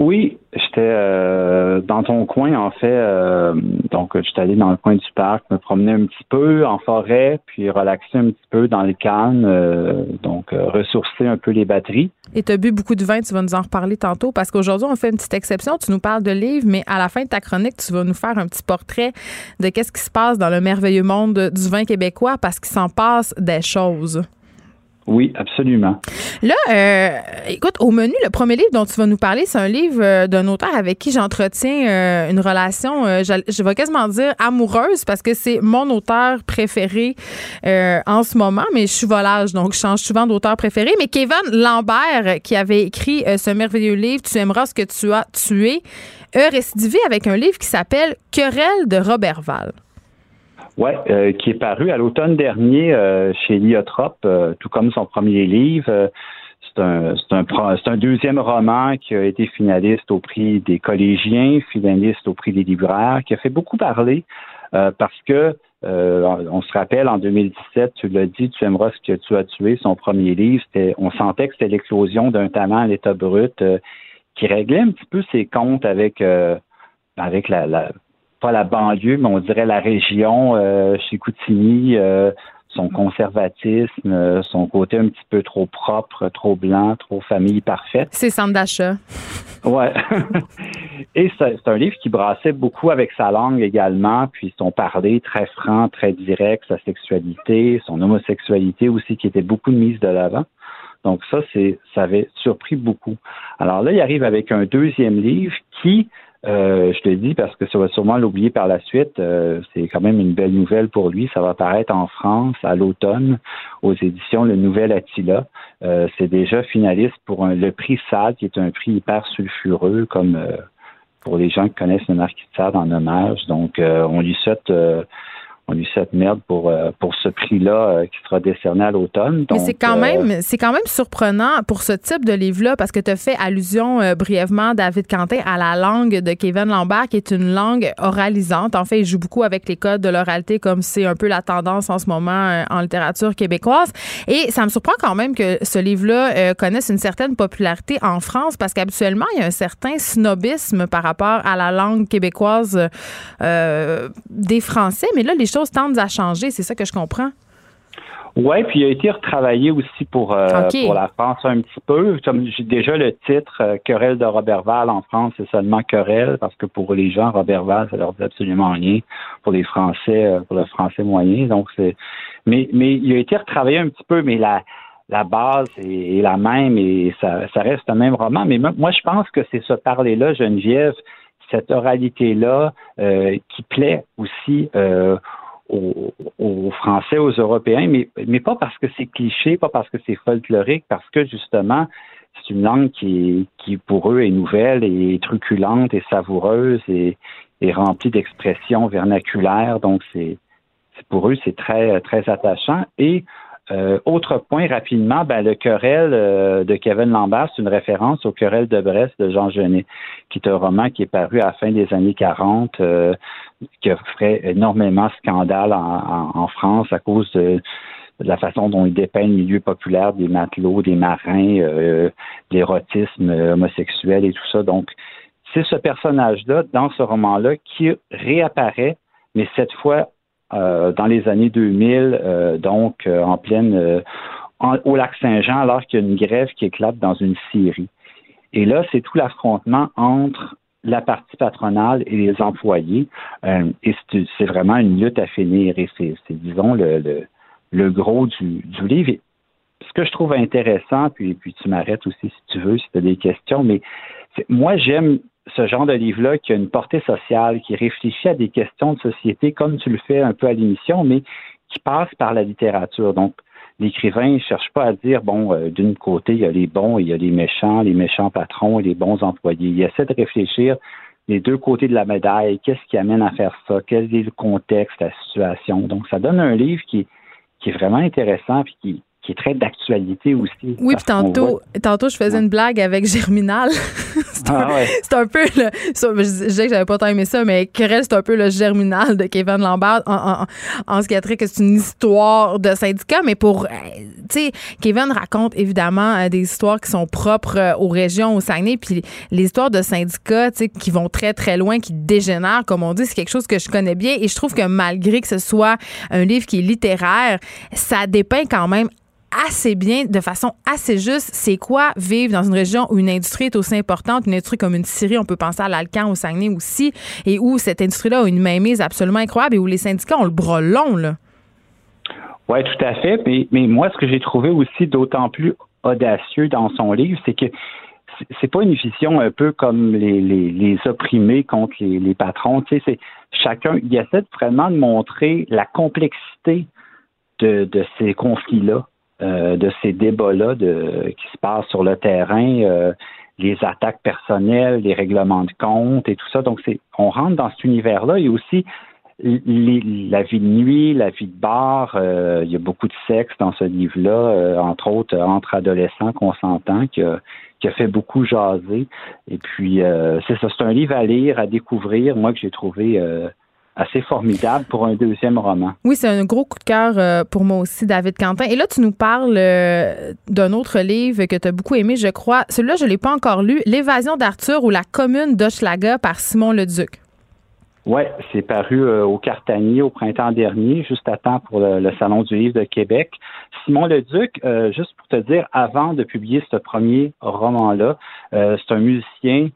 Oui, j'étais euh, dans ton coin, en fait. euh, donc, j'étais allé dans le coin du parc, me promener un petit peu en forêt, puis relaxer un petit peu dans les cannes, euh, donc euh, ressourcer un peu les batteries. Et tu as bu beaucoup de vin, tu vas nous en reparler tantôt, parce qu'aujourd'hui, on fait une petite exception. Tu nous parles de livres, mais à la fin de ta chronique, tu vas nous faire un petit portrait de qu'est-ce qui se passe dans le merveilleux monde du vin québécois, parce qu'il s'en passe des choses. Oui, absolument. Là, euh, écoute, au menu, le premier livre dont tu vas nous parler, c'est un livre euh, d'un auteur avec qui j'entretiens euh, une relation, je, vais quasiment dire amoureuse, parce que c'est mon auteur préféré en ce moment, mais je suis volage, donc je change souvent d'auteur préféré. Mais Kevin Lambert, qui avait écrit ce merveilleux livre, Tu aimeras ce que tu as tué, a récidivé avec un livre qui s'appelle Querelle de Robertval. Ouais, euh, qui est paru à l'automne dernier euh, chez Liotrop, euh, tout comme son premier livre. Euh, c'est un, un, un, deuxième roman qui a été finaliste au prix des collégiens, finaliste au prix des libraires, qui a fait beaucoup parler euh, parce que euh, on se rappelle en 2017, tu l'as dit, tu aimeras ce que tu as tué, son premier livre, on sentait que c'était l'éclosion d'un talent à l'état brut qui réglait un petit peu ses comptes avec avec la, la, pas la banlieue, mais on dirait la région chez Coutini son conservatisme, euh, son côté un petit peu trop propre, trop blanc, trop famille parfaite. C'est centre d'achat. Ouais. Et c'est un livre qui brassait beaucoup avec sa langue également, puis son parler très franc, très direct, sa sexualité, son homosexualité aussi qui était beaucoup mise de l'avant. Donc ça, c'est ça avait surpris beaucoup. Alors là, il arrive avec un deuxième livre qui euh, je te dis parce que ça va sûrement l'oublier par la suite. Euh, c'est quand même une belle nouvelle pour lui. Ça va paraître en France à l'automne aux éditions Le Nouvel Attila. Euh, c'est déjà finaliste pour le prix SAD, qui est un prix hyper sulfureux, comme pour les gens qui connaissent le marquis de Sade en hommage. Donc, on lui souhaite on lui cette merde pour, euh, pour ce prix-là euh, qui sera décerné à l'automne. Mais c'est quand, euh, même, c'est quand même surprenant pour ce type de livre-là parce que tu as fait allusion brièvement, David Quentin, à la langue de Kevin Lambert, qui est une langue oralisante. En fait, il joue beaucoup avec les codes de l'oralité, comme c'est un peu la tendance en ce moment en littérature québécoise. Et ça me surprend quand même que ce livre-là connaisse une certaine popularité en France parce qu'habituellement, il y a un certain snobisme par rapport à la langue québécoise des Français. Mais là, les choses tendent à changer, c'est ça que je comprends? Oui, puis il a été retravaillé aussi pour, euh, pour la France un petit peu. Comme j'ai déjà le titre euh, Querelle de Robertval en France, c'est seulement querelle, parce que pour les gens, Robertval, ça leur dit absolument rien. Pour les Français, euh, pour le français moyen. Donc c'est mais, mais il a été retravaillé un petit peu, mais la, la base est, la même et ça, ça reste un même roman. Mais moi, je pense que c'est ce parler-là, Geneviève, cette oralité-là, qui plaît aussi aux, Français, aux Européens, mais, mais pas parce que c'est cliché, pas parce que c'est folklorique, parce que justement, c'est une langue qui, qui pour eux est nouvelle et truculente et savoureuse et, et remplie d'expressions vernaculaires. Donc, c'est pour eux, c'est très, très attachant. Et euh, autre point rapidement, ben, le querelle euh, de Kevin Lambert, c'est une référence au querelle de Brest de Jean Genet, qui est un roman qui est paru à la fin des années 40, euh, qui a fait énormément scandale en, en, France à cause de, la façon dont il dépeint le milieu populaire des matelots, des marins, l'érotisme homosexuel et tout ça. Donc, c'est ce personnage-là, dans ce roman-là, qui réapparaît, mais cette fois euh, dans les années 2000, euh, donc euh, en pleine au lac Saint-Jean, alors qu'il y a une grève qui éclate dans une scierie. Et là, c'est tout l'affrontement entre la partie patronale et les employés. et c'est vraiment une lutte à finir. Et c'est, disons, le, le, gros du, du livre. ce que je trouve intéressant, puis, puis tu m'arrêtes aussi si tu veux, si tu as des questions, mais moi, j'aime ce genre de livre-là qui a une portée sociale, qui réfléchit à des questions de société comme tu le fais un peu à l'émission, mais qui passe par la littérature. Donc, l'écrivain ne cherche pas à dire, bon, euh, d'une côté, il y a les bons et il y a les méchants, les méchants patrons et les bons employés. Il essaie de réfléchir les deux côtés de la médaille, qu'est-ce qui amène à faire ça, quel est le contexte, la situation? Donc, ça donne un livre qui, qui est vraiment intéressant et qui, qui est très d'actualité aussi. Oui, puis tantôt, tantôt, je faisais une blague avec Germinal. c'est un, ah un, peu le. je disais que j'avais pas tant aimé ça, mais Querelle, c'est un peu le Germinal de Kevin Lambert en, en, ce qui a trait que c'est une histoire de syndicat, mais pour. Euh, tu sais, Kevin raconte évidemment euh, des histoires qui sont propres euh, aux régions, au Saguenay, puis les histoires de syndicats, tu sais, qui vont très, très loin, qui dégénèrent, comme on dit, c'est quelque chose que je connais bien et je trouve que malgré que ce soit un livre qui est littéraire, ça dépeint quand même assez bien, de façon assez juste, c'est quoi vivre dans une région où une industrie est aussi importante, une industrie comme une Syrie, on peut penser à l'Alcan, au Saguenay aussi, et où cette industrie-là a une mainmise absolument incroyable et où les syndicats ont le bras long, là? Oui, tout à fait. Mais, moi, ce que j'ai trouvé aussi d'autant plus audacieux dans son livre, c'est que c'est pas une vision un peu comme les, les, opprimés contre les, patrons. Tu sais, c'est chacun, il essaie vraiment de montrer la complexité de, de ces conflits-là. Euh, de ces débats-là qui se passent sur le terrain, euh, les attaques personnelles, les règlements de compte et tout ça. Donc, on rentre dans cet univers-là et aussi la vie de nuit, la vie de bar, euh, il y a beaucoup de sexe dans ce livre-là, entre autres entre adolescents qu'on s'entend, qui a, fait beaucoup jaser. Et puis, c'est ça, c'est un livre à lire, à découvrir, moi que j'ai trouvé assez formidable pour un deuxième roman. Oui, c'est un gros coup de cœur pour moi aussi, David Quentin. Et là, tu nous parles d'un autre livre que tu as beaucoup aimé, je crois. Celui-là, je ne l'ai pas encore lu, L'évasion d'Arthur ou la commune d'Hochelaga par Simon Leduc. Oui, c'est paru euh, au Cartanier au printemps dernier, juste à temps pour le, Salon du livre de Québec. Simon Leduc, euh, juste pour te dire, avant de publier ce premier roman-là, euh, c'est un musicien,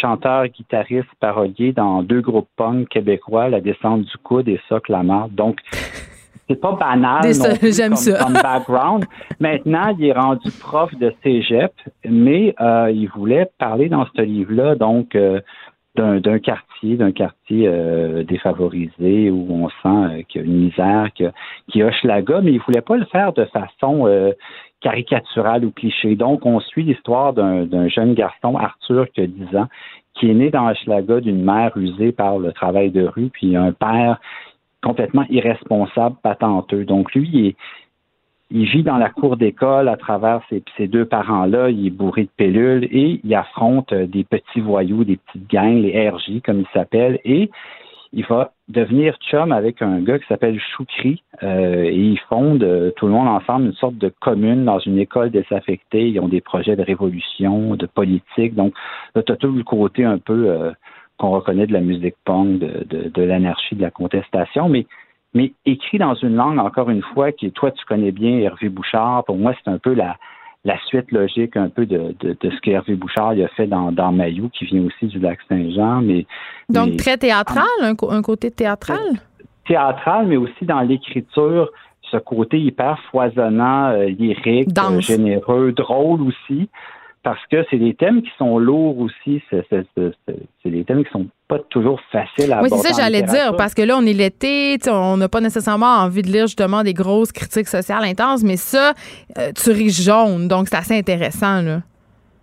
chanteur, guitariste, parolier dans deux groupes punk québécois, La Descente du Coude et Socle la Marde. Donc, c'est pas banal J'aime ça. comme background. Maintenant, il est rendu prof de cégep, mais il voulait parler dans ce livre-là, donc d'un quartier, d'un quartier euh, défavorisé où on sent euh, qu'il y a une misère, qui hoche la gomme, mais il voulait pas le faire de façon euh, caricaturale ou cliché. Donc, on suit l'histoire d'un jeune garçon, Arthur, qui a 10 ans, qui est né dans Hochelaga d'une mère usée par le travail de rue, puis un père complètement irresponsable, patenteux. Donc, lui, il est, il vit dans la cour d'école à travers ces, deux parents-là. Il est bourré de pilules et il affronte euh, des petits voyous, des petites gangs, les RJ comme ils s'appellent. Et il va devenir chum avec un gars qui s'appelle Choukri euh, et ils fondent euh, tout le monde ensemble une sorte de commune dans une école désaffectée. Ils ont des projets de révolution, de politique. Donc là, tu as tout le côté un peu qu'on reconnaît de la musique punk, de, de, de l'anarchie, de la contestation. Mais mais écrit dans une langue, encore une fois, qui toi tu connais bien, Hervé Bouchard. Pour moi, c'est un peu la, la suite logique un peu de, de, ce qu'Hervé Bouchard a fait dans, dans Mayou, qui vient aussi du lac Saint-Jean. Mais, Donc très théâtral, un, côté théâtral? Théâtral, mais aussi dans l'écriture, ce côté hyper foisonnant, euh, lyrique, généreux, drôle aussi parce que c'est des thèmes qui sont lourds aussi. C'est des thèmes qui sont pas toujours faciles à aborder. Oui, c'est ça j'allais dire, parce que là, on est l'été, on n'a pas nécessairement envie de lire justement des grosses critiques sociales intenses, mais ça, euh, tu ris jaune, donc c'est assez intéressant. Là.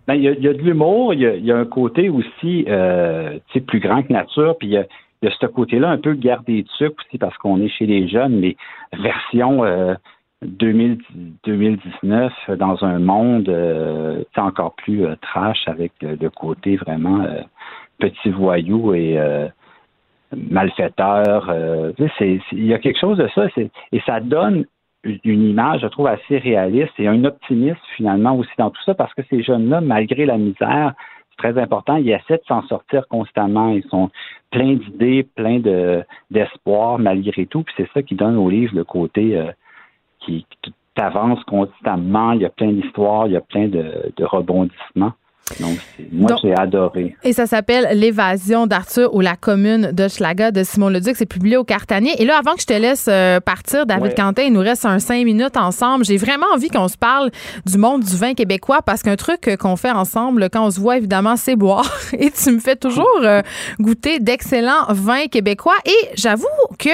Ben, il y, a, y, a de l'humour, il y, a un côté aussi euh, plus grand que nature, puis il y a, y a ce côté-là un peu gardé de sucre aussi parce qu'on est chez les jeunes, mais version euh, 2019 dans un monde euh, encore plus euh, trash avec le, côté vraiment euh, petit voyou et malfaiteur. Il y a quelque chose de ça et ça donne une image, je trouve, assez réaliste et un optimisme finalement aussi dans tout ça parce que ces jeunes-là, malgré la misère, c'est très important, ils essaient de s'en sortir constamment. Ils sont pleins d'idées, pleins d'espoir malgré tout. Puis c'est ça qui donne au livre le côté qui, t'avance constamment. Il y a plein d'histoires, il y a plein de, rebondissements. Donc, moi, j'ai adoré. Et ça s'appelle L'évasion d'Arthur ou la commune de Schlaga de Simon Leduc. C'est publié au Cartanier. Et là, avant que je te laisse euh, partir, David Quentin, il nous reste un cinq minutes ensemble. J'ai vraiment envie qu'on se parle du monde du vin québécois parce qu'un truc qu'on fait ensemble quand on se voit, évidemment, c'est boire. Et tu me fais toujours euh, goûter d'excellents vins québécois. Et j'avoue que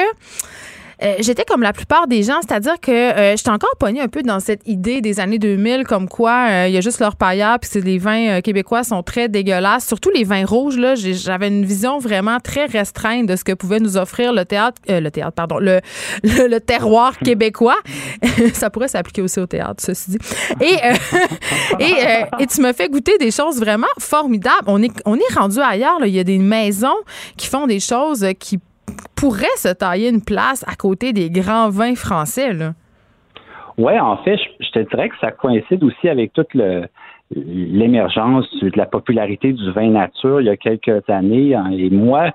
euh, j'étais comme la plupart des gens, c'est-à-dire que euh, j'étais encore pognée un peu dans cette idée des années 2000 comme quoi euh, il y a juste leur paillard puis les vins québécois sont très dégueulasses, surtout les vins rouges là, j'avais une vision vraiment très restreinte de ce que pouvait nous offrir le théâtre le théâtre pardon, le, le, terroir québécois. Ça pourrait s'appliquer aussi au théâtre ceci dit. Et et, tu me fais goûter des choses vraiment formidables. On est on est rendu ailleurs il y a des maisons qui font des choses qui pourrait se tailler une place à côté des grands vins français. Oui, en fait, je, te dirais que ça coïncide aussi avec toute l'émergence de la popularité du vin nature il y a quelques années. Hein. Et moi,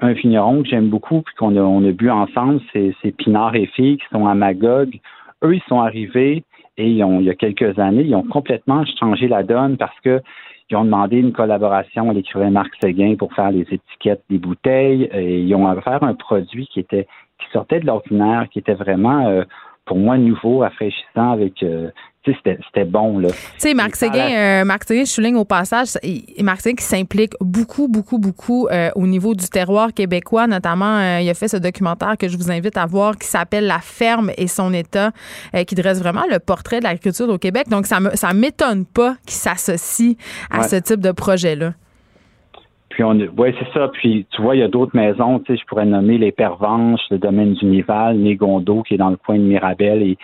un vigneron que j'aime beaucoup puis qu'on a, on a bu ensemble, c'est, Pinard et Filles qui sont à Magog. Eux, ils sont arrivés et il y a quelques années, ils ont complètement changé la donne parce que ils ont demandé une collaboration à l'écrivain Marc Séguin pour faire les étiquettes des bouteilles. Et ils ont offert un produit qui était qui sortait de l'ordinaire, qui était vraiment euh, pour moi nouveau, rafraîchissant avec euh, c'était bon. Là. Tu sais, Marc Séguin, euh, Marc Séguin, je souligne au passage, Marc Séguin qui s'implique beaucoup, beaucoup, beaucoup euh, au niveau du terroir québécois. Notamment, euh, il a fait ce documentaire que je vous invite à voir qui s'appelle La ferme et son état, qui dresse vraiment le portrait de l'agriculture au Québec. Donc, ça ne ça m'étonne pas qu'il s'associe à ce type de projet-là. Puis on, ouais, c'est ça. Puis tu vois, il y a d'autres maisons. Tu sais, je pourrais nommer les Pervenches, le domaine du Nival, Négondo, qui est dans le coin de Mirabel. Et,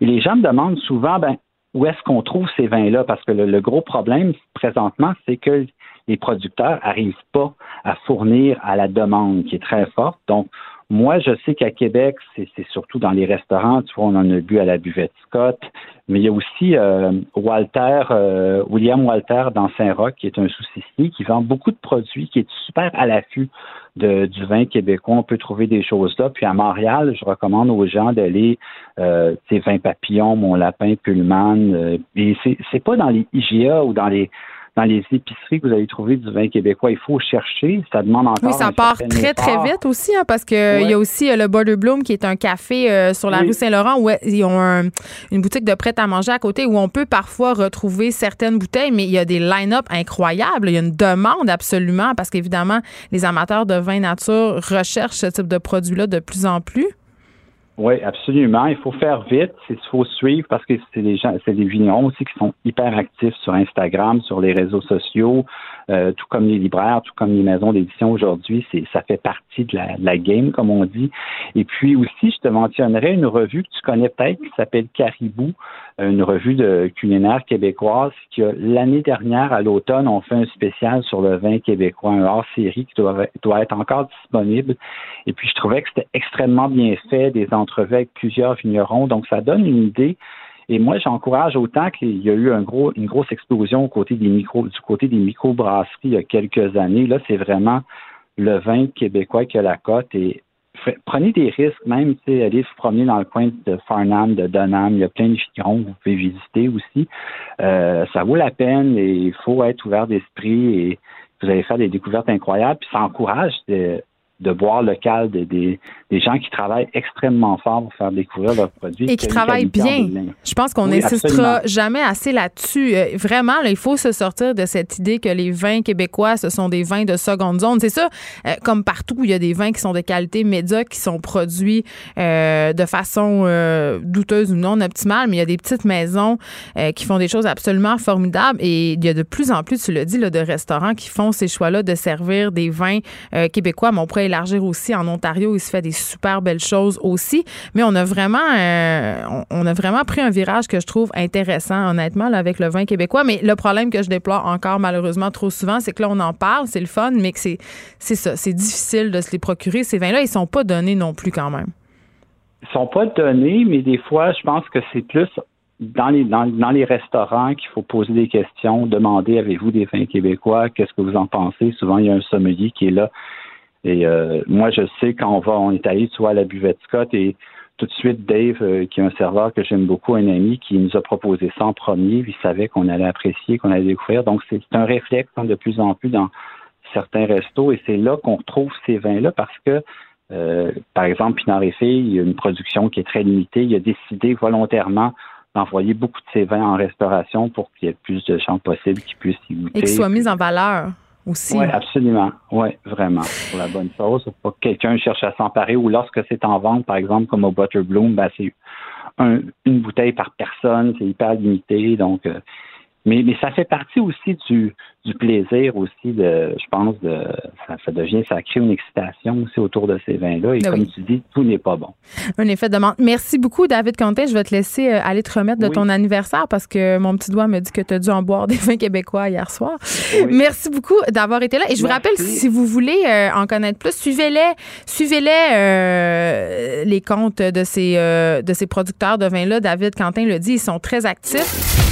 les gens me demandent souvent, ben, où est-ce qu'on trouve ces vins-là? Parce que le, gros problème présentement, c'est que les producteurs n'arrivent pas à fournir à la demande, qui est très forte. Donc, moi, je sais qu'à Québec, c'est surtout dans les restaurants. Tu vois, on en a bu à la buvette Scott, mais il y a aussi euh, Walter, euh, William Walter dans Saint-Roch, qui est un sous-cissier, qui vend beaucoup de produits, qui est super à l'affût du vin québécois. On peut trouver des choses là. Puis à Montréal, je recommande aux gens d'aller, euh, vins papillons, mon lapin, Pullman. Euh, et c'est pas dans les IGA ou dans les dans les épiceries que vous allez trouver du vin québécois. Il faut chercher. Ça demande encore. Oui, ça part très, très vite aussi, hein, parce qu'il il y a aussi euh, le Border Bloom, qui est un café euh, sur la rue Saint-Laurent, où ils ont une boutique de prêt à manger à côté, où on peut parfois retrouver certaines bouteilles, mais il y a des line-up incroyables. Il y a une demande absolument, parce qu'évidemment, les amateurs de vin nature recherchent ce type de produit-là de plus en plus. Oui, absolument. Il faut faire vite. Il faut suivre parce que c'est des gens, c'est des vignerons aussi qui sont hyper actifs sur Instagram, sur les réseaux sociaux, euh, tout comme les libraires, tout comme les maisons d'édition aujourd'hui. C'est, ça fait partie de la, de la, game, comme on dit. Et puis aussi, je te mentionnerai une revue que tu connais peut-être qui s'appelle Caribou, une revue de culinaire québécoise qui, l'année dernière, à l'automne, ont fait un spécial sur le vin québécois, un hors-série qui doit, doit être encore disponible. Et puis, je trouvais que c'était extrêmement bien fait, des entrevues avec plusieurs vignerons. Donc, ça donne une idée. Et moi, j'encourage autant qu'il y a eu un gros, une grosse explosion côté des micro, du côté des microbrasseries il y a quelques années. Là, c'est vraiment le vin québécois qui a la cote et prenez des risques, même, sais, allez vous promener dans le coin de Farnham, de Dunham, il y a plein de chigrons que vous pouvez visiter aussi. Euh, ça vaut la peine et il faut être ouvert d'esprit et vous allez faire des découvertes incroyables. Puis ça encourage de, de boire local, des, des, gens qui travaillent extrêmement fort pour faire découvrir leurs produits. Et qui travaillent bien. Je pense qu'on n'insistera jamais assez là-dessus. Euh, vraiment, il faut se sortir de cette idée que les vins québécois, ce sont des vins de seconde zone. C'est ça, euh, comme partout, il y a des vins qui sont de qualité médiocre, qui sont produits euh, de façon douteuse ou non optimale, mais il y a des petites maisons qui font des choses absolument formidables et il y a de plus en plus, tu l'as dit, là, de restaurants qui font ces choix-là de servir des vins québécois, mais on pourrait élargir aussi en Ontario. Il se fait des super belles choses aussi. Mais on a vraiment, euh, on a vraiment pris un virage que je trouve intéressant, honnêtement, avec le vin québécois. Mais le problème que je déplore encore malheureusement trop souvent, c'est que là, on en parle, c'est le fun, mais que c'est, c'est ça, c'est difficile de se les procurer. Ces vins-là, ils sont pas donnés non plus quand même. Ils sont pas donnés, mais des fois, je pense que c'est plus dans les, dans, dans, les restaurants qu'il faut poser des questions, demander avez-vous des vins québécois, qu'est-ce que vous en pensez? Souvent, il y a un sommelier qui est là et euh, moi, je sais quand on va, on est allé, vois, à la buvette Scott et tout de suite, Dave, euh, qui est un serveur que j'aime beaucoup, un ami, qui nous a proposé ça en premier. Il savait qu'on allait apprécier, qu'on allait découvrir. Donc, c'est un réflexe hein, de plus en plus dans certains restos. Et c'est là qu'on retrouve ces vins-là parce que, euh, par exemple, Pinard il y a une production qui est très limitée. Il a décidé volontairement d'envoyer beaucoup de ses vins en restauration pour qu'il y ait plus de gens possibles qui puissent y goûter. Et qu'ils soient mis en valeur. Oui, absolument. Oui, vraiment. Pour la bonne chose. Pour que quelqu'un cherche à s'emparer ou lorsque c'est en vente, par exemple, comme au Butterbloom, ben, c'est une bouteille par personne, c'est hyper limité. Donc, euh, mais, mais ça fait partie aussi du, du plaisir aussi de, je pense, de ça, devient, ça crée une excitation aussi autour de ces vins-là. Et ben comme tu dis, tout n'est pas bon. Un effet de demande. Merci beaucoup, David Conté. Je vais te laisser euh, aller te remettre de ton anniversaire parce que mon petit doigt me dit que tu as dû en boire des vins québécois hier soir. Merci beaucoup d'avoir été là. Et je vous rappelle, si vous voulez euh, en connaître plus, suivez-les, suivez-les euh, les comptes de ces, de ces producteurs de vins-là. David Quentin le dit, ils sont très actifs.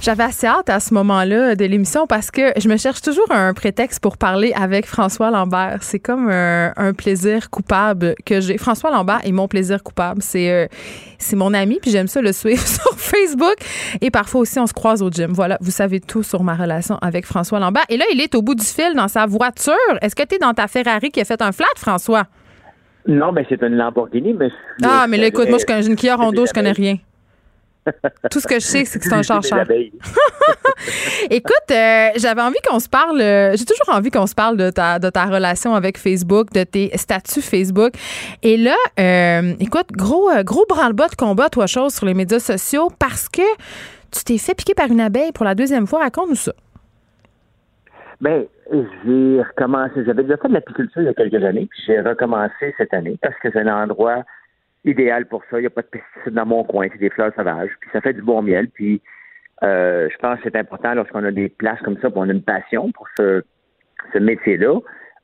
J'avais assez hâte à ce moment-là de l'émission parce que je me cherche toujours un prétexte pour parler avec François Lambert. C'est comme un, plaisir coupable que j'ai. François Lambert est mon plaisir coupable. C'est euh, c'est mon ami, puis j'aime ça le suivre sur Facebook. Et parfois aussi, on se croise au gym. Voilà, vous savez tout sur ma relation avec François Lambert. Et là, il est au bout du fil dans sa voiture. Est-ce que tu es dans ta Ferrari qui a fait un flat, François? Non, mais c'est une Lamborghini, mais. Ah, mais là, écoute, moi, je connais une Kia Rondo, je connais rien. Tout ce que je sais, c'est que c'est un char cher. Écoute, euh, j'avais envie qu'on se parle, euh, j'ai toujours envie qu'on se parle de ta, de ta relation avec Facebook, de tes statuts Facebook. Et là, euh, écoute, gros, gros branle-bas de combat, toi, chose, sur les médias sociaux parce que tu t'es fait piquer par une abeille pour la deuxième fois. Raconte-nous ça. Ben, j'ai recommencé. J'avais déjà fait de l'apiculture il y a quelques années, puis j'ai recommencé cette année parce que c'est un endroit idéal pour ça. Il n'y a pas de pesticides dans mon coin, c'est des fleurs sauvages, puis ça fait du bon miel. Puis euh, je pense que c'est important lorsqu'on a des places comme ça, qu'on a une passion pour ce, ce métier-là,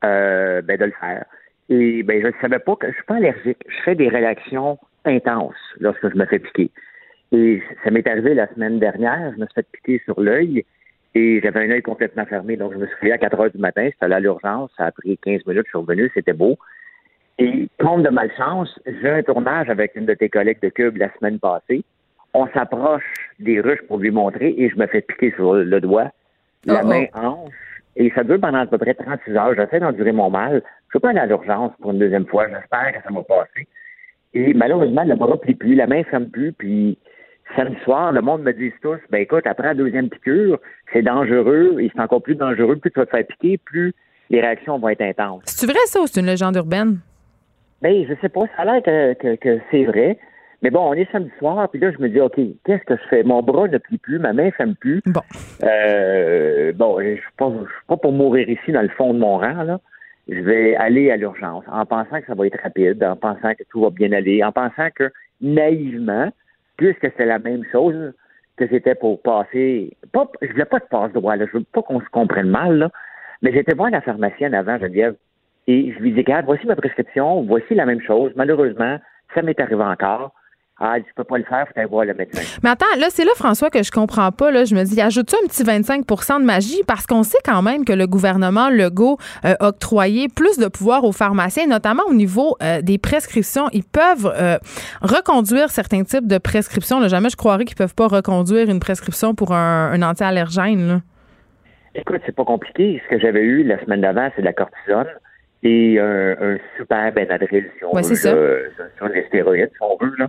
euh, ben, de le faire. Et ben, je ne savais pas que je suis pas allergique. Je fais des réactions intenses lorsque je me fais piquer. Et ça m'est arrivé la semaine dernière, je me suis fait piquer sur l'œil et j'avais un œil complètement fermé. Donc, je me suis réveillé à 4 heures du matin, j'étais allé à l'urgence, ça a pris 15 minutes, je suis revenu, c'était beau. Et compte de malchance, j'ai un tournage avec une de tes collègues de Cube la semaine passée. On s'approche des ruches pour lui montrer et je me fais piquer sur le doigt, la oh, oh. main hanche. Et ça dure pendant à peu près 36 heures. J'essaie d'endurer mon mal. Je peux pas aller à l'urgence pour une deuxième fois. J'espère que ça va passer. Et malheureusement, le bras plie plus, la main ne ferme plus, puis samedi soir, le monde me dit tous, ben écoute, après la deuxième piqûre, c'est dangereux, et c'est encore plus dangereux, plus tu vas te faire piquer, plus les réactions vont être intenses. C'est vrai ça ou c'est une légende urbaine? Ben, je sais pas, ça a l'air que, c'est vrai. Mais bon, on est samedi soir, puis là, je me dis, OK, qu'est-ce que je fais? Mon bras ne plie plus, ma main ne ferme plus. Bon. Euh, bon, je ne suis pas pour mourir ici dans le fond de mon rang, là. Je vais aller à l'urgence en pensant que ça va être rapide, en pensant que tout va bien aller, en pensant que naïvement, puisque c'est la même chose que c'était pour passer. Pas, je voulais pas de passe-droit, là. Je veux pas qu'on se comprenne mal, là. Mais j'étais voir la pharmacienne avant, Geneviève, et je lui dis, regarde, voici ma prescription, voici la même chose. Malheureusement, ça m'est arrivé encore. Ah, tu peux pas le faire, faut aller voir le médecin. Mais attends, là, c'est là, François, que je comprends pas. Là, je me dis, ajoute-tu un petit 25% de magie? Parce qu'on sait quand même que le gouvernement Legault a octroyé plus de pouvoir aux pharmaciens, notamment au niveau euh, des prescriptions. Ils peuvent euh, reconduire certains types de prescriptions. Là, jamais je croirais qu'ils peuvent pas reconduire une prescription pour un, anti-allergène. Là. Écoute, c'est pas compliqué. Ce que j'avais eu la semaine d'avant, c'est de la cortisone et un, super Benadryl, si on veut, sur les stéroïdes, si on veut, là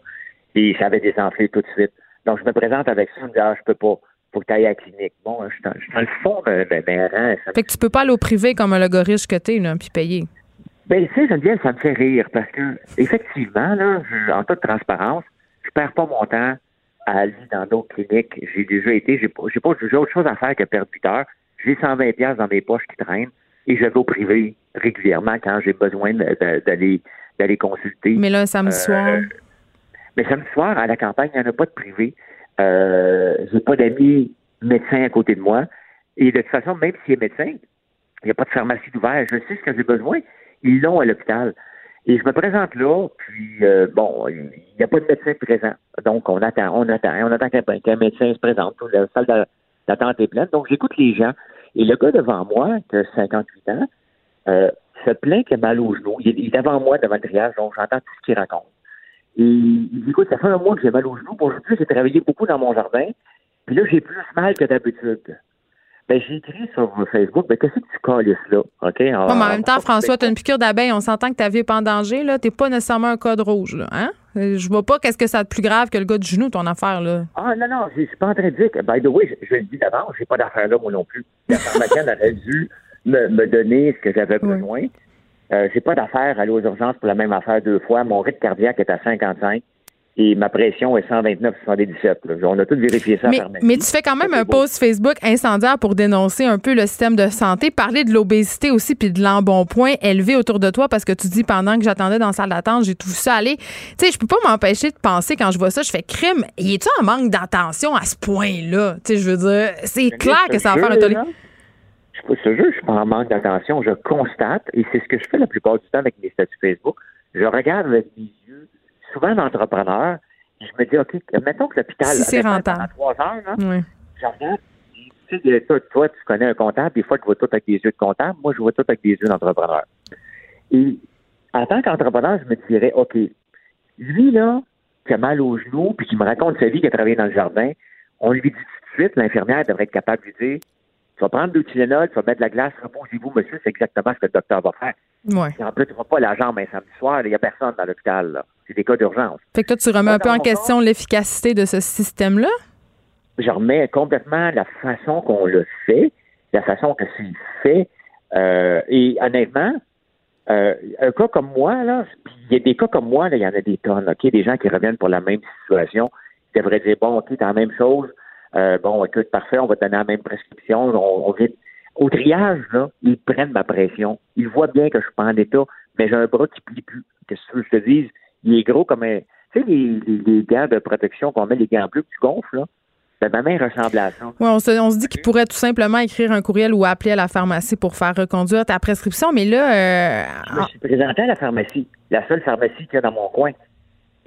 et ça avait désenflé tout de suite. Donc, je me présente avec ça, je me dis, ah, je peux pas. Faut que tu ailles à la clinique. Bon, je suis dans, le fond de ben, rang. Fait que tu peux pas aller au privé comme un logariste que t'es, là, puis payer. Ben, tu sais, Geneviève, ça me fait rire parce que, effectivement, là, en toute transparence, je perds pas mon temps à aller dans d'autres cliniques. J'ai déjà été, j'ai pas, j'ai pas autre chose à faire que perdre 8 heures. J'ai 120 pièces dans mes poches qui traînent et je vais au privé régulièrement quand j'ai besoin d'aller d'aller consulter. Mais là, samedi euh, soir? Mais samedi soir, à la campagne, il n'y en a pas de privé. Euh, j'ai pas d'amis médecins à côté de moi. Et de toute façon, même s'il est médecin, il n'y a pas de pharmacie ouverte. Je sais ce que j'ai besoin. Ils l'ont à l'hôpital. Et je me présente là, puis euh, bon, il n'y a pas de médecin présent. Donc, on attend, on attend, on attend qu'un médecin se présente. La salle d'attente est pleine. Donc, j'écoute les gens. Et le gars devant moi, a 58 ans, euh, se plaint qu'il a mal au genou. Il est devant moi, devant le triage, donc j'entends tout ce qu'il raconte. Et il dit, écoute, ça fait un mois que j'ai mal au genou. Aujourd'hui, j'ai travaillé beaucoup dans mon jardin. Puis là, j'ai plus mal que d'habitude. Ben, j'ai écrit sur Facebook, ben, qu'est-ce que tu colles là? OK? mais en même temps, François, tu as une piqûre d'abeille. On s'entend que ta vie n'est pas en danger, là. T'es pas nécessairement un code rouge, là. Hein? Je vois pas qu'est-ce que ça a de plus grave que le gars du genou, ton affaire, là. Ah, non, non, je suis pas en train de dire que, by the way, je, le dis d'avance, j'ai pas d'affaire là, moi non plus. La pharmacienne aurait dû me, me, donner ce que j'avais besoin. Euh, j'ai pas d'affaire à aller aux urgences pour la même affaire deux fois. Mon rythme cardiaque est à 55 et ma pression est 129 77. On a tout vérifié ça. Mais, mais tu fais quand même un post Facebook incendiaire pour dénoncer un peu le système de santé, parler de l'obésité aussi puis de l'embonpoint élevé autour de toi parce que tu dis pendant que j'attendais dans la salle d'attente, j'ai tout vu ça aller. Tu sais, je peux pas m'empêcher de penser quand je vois ça, je fais crime. Y est-tu en manque d'attention à ce point-là? Tu sais, je veux dire, c'est clair que ça va faire un tollé ce jeu, je suis pas en manque d'attention. Je constate, et c'est ce que je fais la plupart du temps avec mes statuts Facebook, je regarde avec mes yeux, souvent d'entrepreneur, je me dis, OK, mettons que l'hôpital si c'est rentable. trois heures, là, je regarde, tu sais, toi, tu connais un comptable, des fois, tu vois tout avec des yeux de comptable, moi, je vois tout avec des yeux d'entrepreneur. Et en tant qu'entrepreneur, je me dirais, OK, lui, là, qui a mal au genou, puis qui me raconte sa vie, qui a travaillé dans le jardin, on lui dit tout de suite, l'infirmière devrait être capable de lui dire, tu vas prendre du Tylenol, tu vas mettre de la glace, reposez-vous, monsieur, c'est exactement ce que le docteur va faire. Ouais. Et en plus, tu ne vas pas la jambe un samedi soir, il n'y a personne dans l'hôpital. C'est des cas d'urgence. Fait que toi, tu remets un peu en question l'efficacité de ce système-là? je remets complètement la façon qu'on le fait, la façon que c'est fait. Euh, et honnêtement, euh, un cas comme moi, là, il y a des cas comme moi, là, il y en a des tonnes, OK? Des gens qui reviennent pour la même situation. Ils devraient dire, bon, OK, c'est la même chose. Euh, bon, écoute, parfait, on va te donner la même prescription. On, vient... Au triage, là, ils prennent ma pression. Ils voient bien que je suis pas en état, mais j'ai un bras qui plie plus. Qu'est-ce que je te dise? Il est gros comme un. Tu sais, les, les, gants de protection qu'on met, les gants bleus que tu gonfles, là. Ben, ma main ressemble à ça. Ouais, on, se, on se dit qu'il pourrait tout simplement écrire un courriel ou appeler à la pharmacie pour faire reconduire ta prescription, mais là. Euh, je me suis présenté à la pharmacie, la seule pharmacie qu'il y a dans mon coin.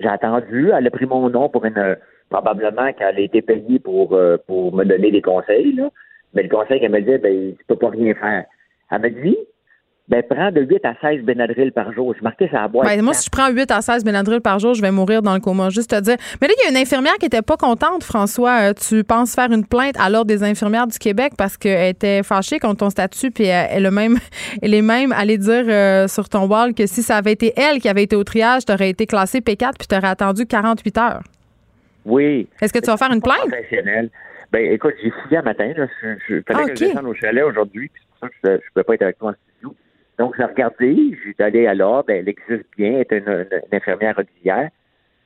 J'ai attendu, elle a pris mon nom pour une. Probablement qu'elle a été payée pour, euh, pour me donner des conseils, là. Mais le conseil qu'elle me dit, ben, tu peux pas rien faire. Elle me dit, ben, prends de 8 à 16 Benadryl par jour. Je marquais ça à boîte. Ben, moi, si je prends 8 à 16 Benadryl par jour, je vais mourir dans le coma. Juste te dire. Mais là, il y a une infirmière qui était pas contente, François. Euh, tu penses faire une plainte à l'Ordre des infirmières du Québec parce qu'elle était fâchée contre ton statut, puis elle, même, elle est même allée dire euh, sur ton wall que si ça avait été elle qui avait été au triage, tu aurais été classé P4 puis tu aurais attendu 48 heures. Oui. Est-ce que tu vas faire une plainte? Ben, écoute, j'ai fouillé un matin. Là. Je, je, fallait que je descende au chalet aujourd'hui, puis c'est pour ça que je ne peux pas être avec toi en. Donc, j'ai regardé, j'ai allé à l'ordre, elle existe bien, elle est une, infirmière auxiliaire.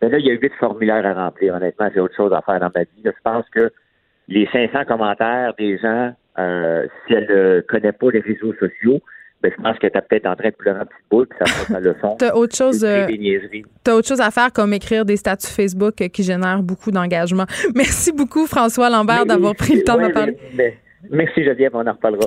Mais là, il y a huit formulaires à remplir. Honnêtement, j'ai autre chose à faire dans ma vie. je pense que les 500 commentaires des gens, euh, si elle ne connaît pas les réseaux sociaux, ben, je pense qu'elle est peut-être en train de pleurer un petit bout, puis ça passe sa leçon. T'as autre chose, euh, as autre chose à faire comme écrire des statuts Facebook qui génèrent beaucoup d'engagement. Merci beaucoup, François Lambert, d'avoir pris le temps de parler. merci, Geneviève, on en reparlera.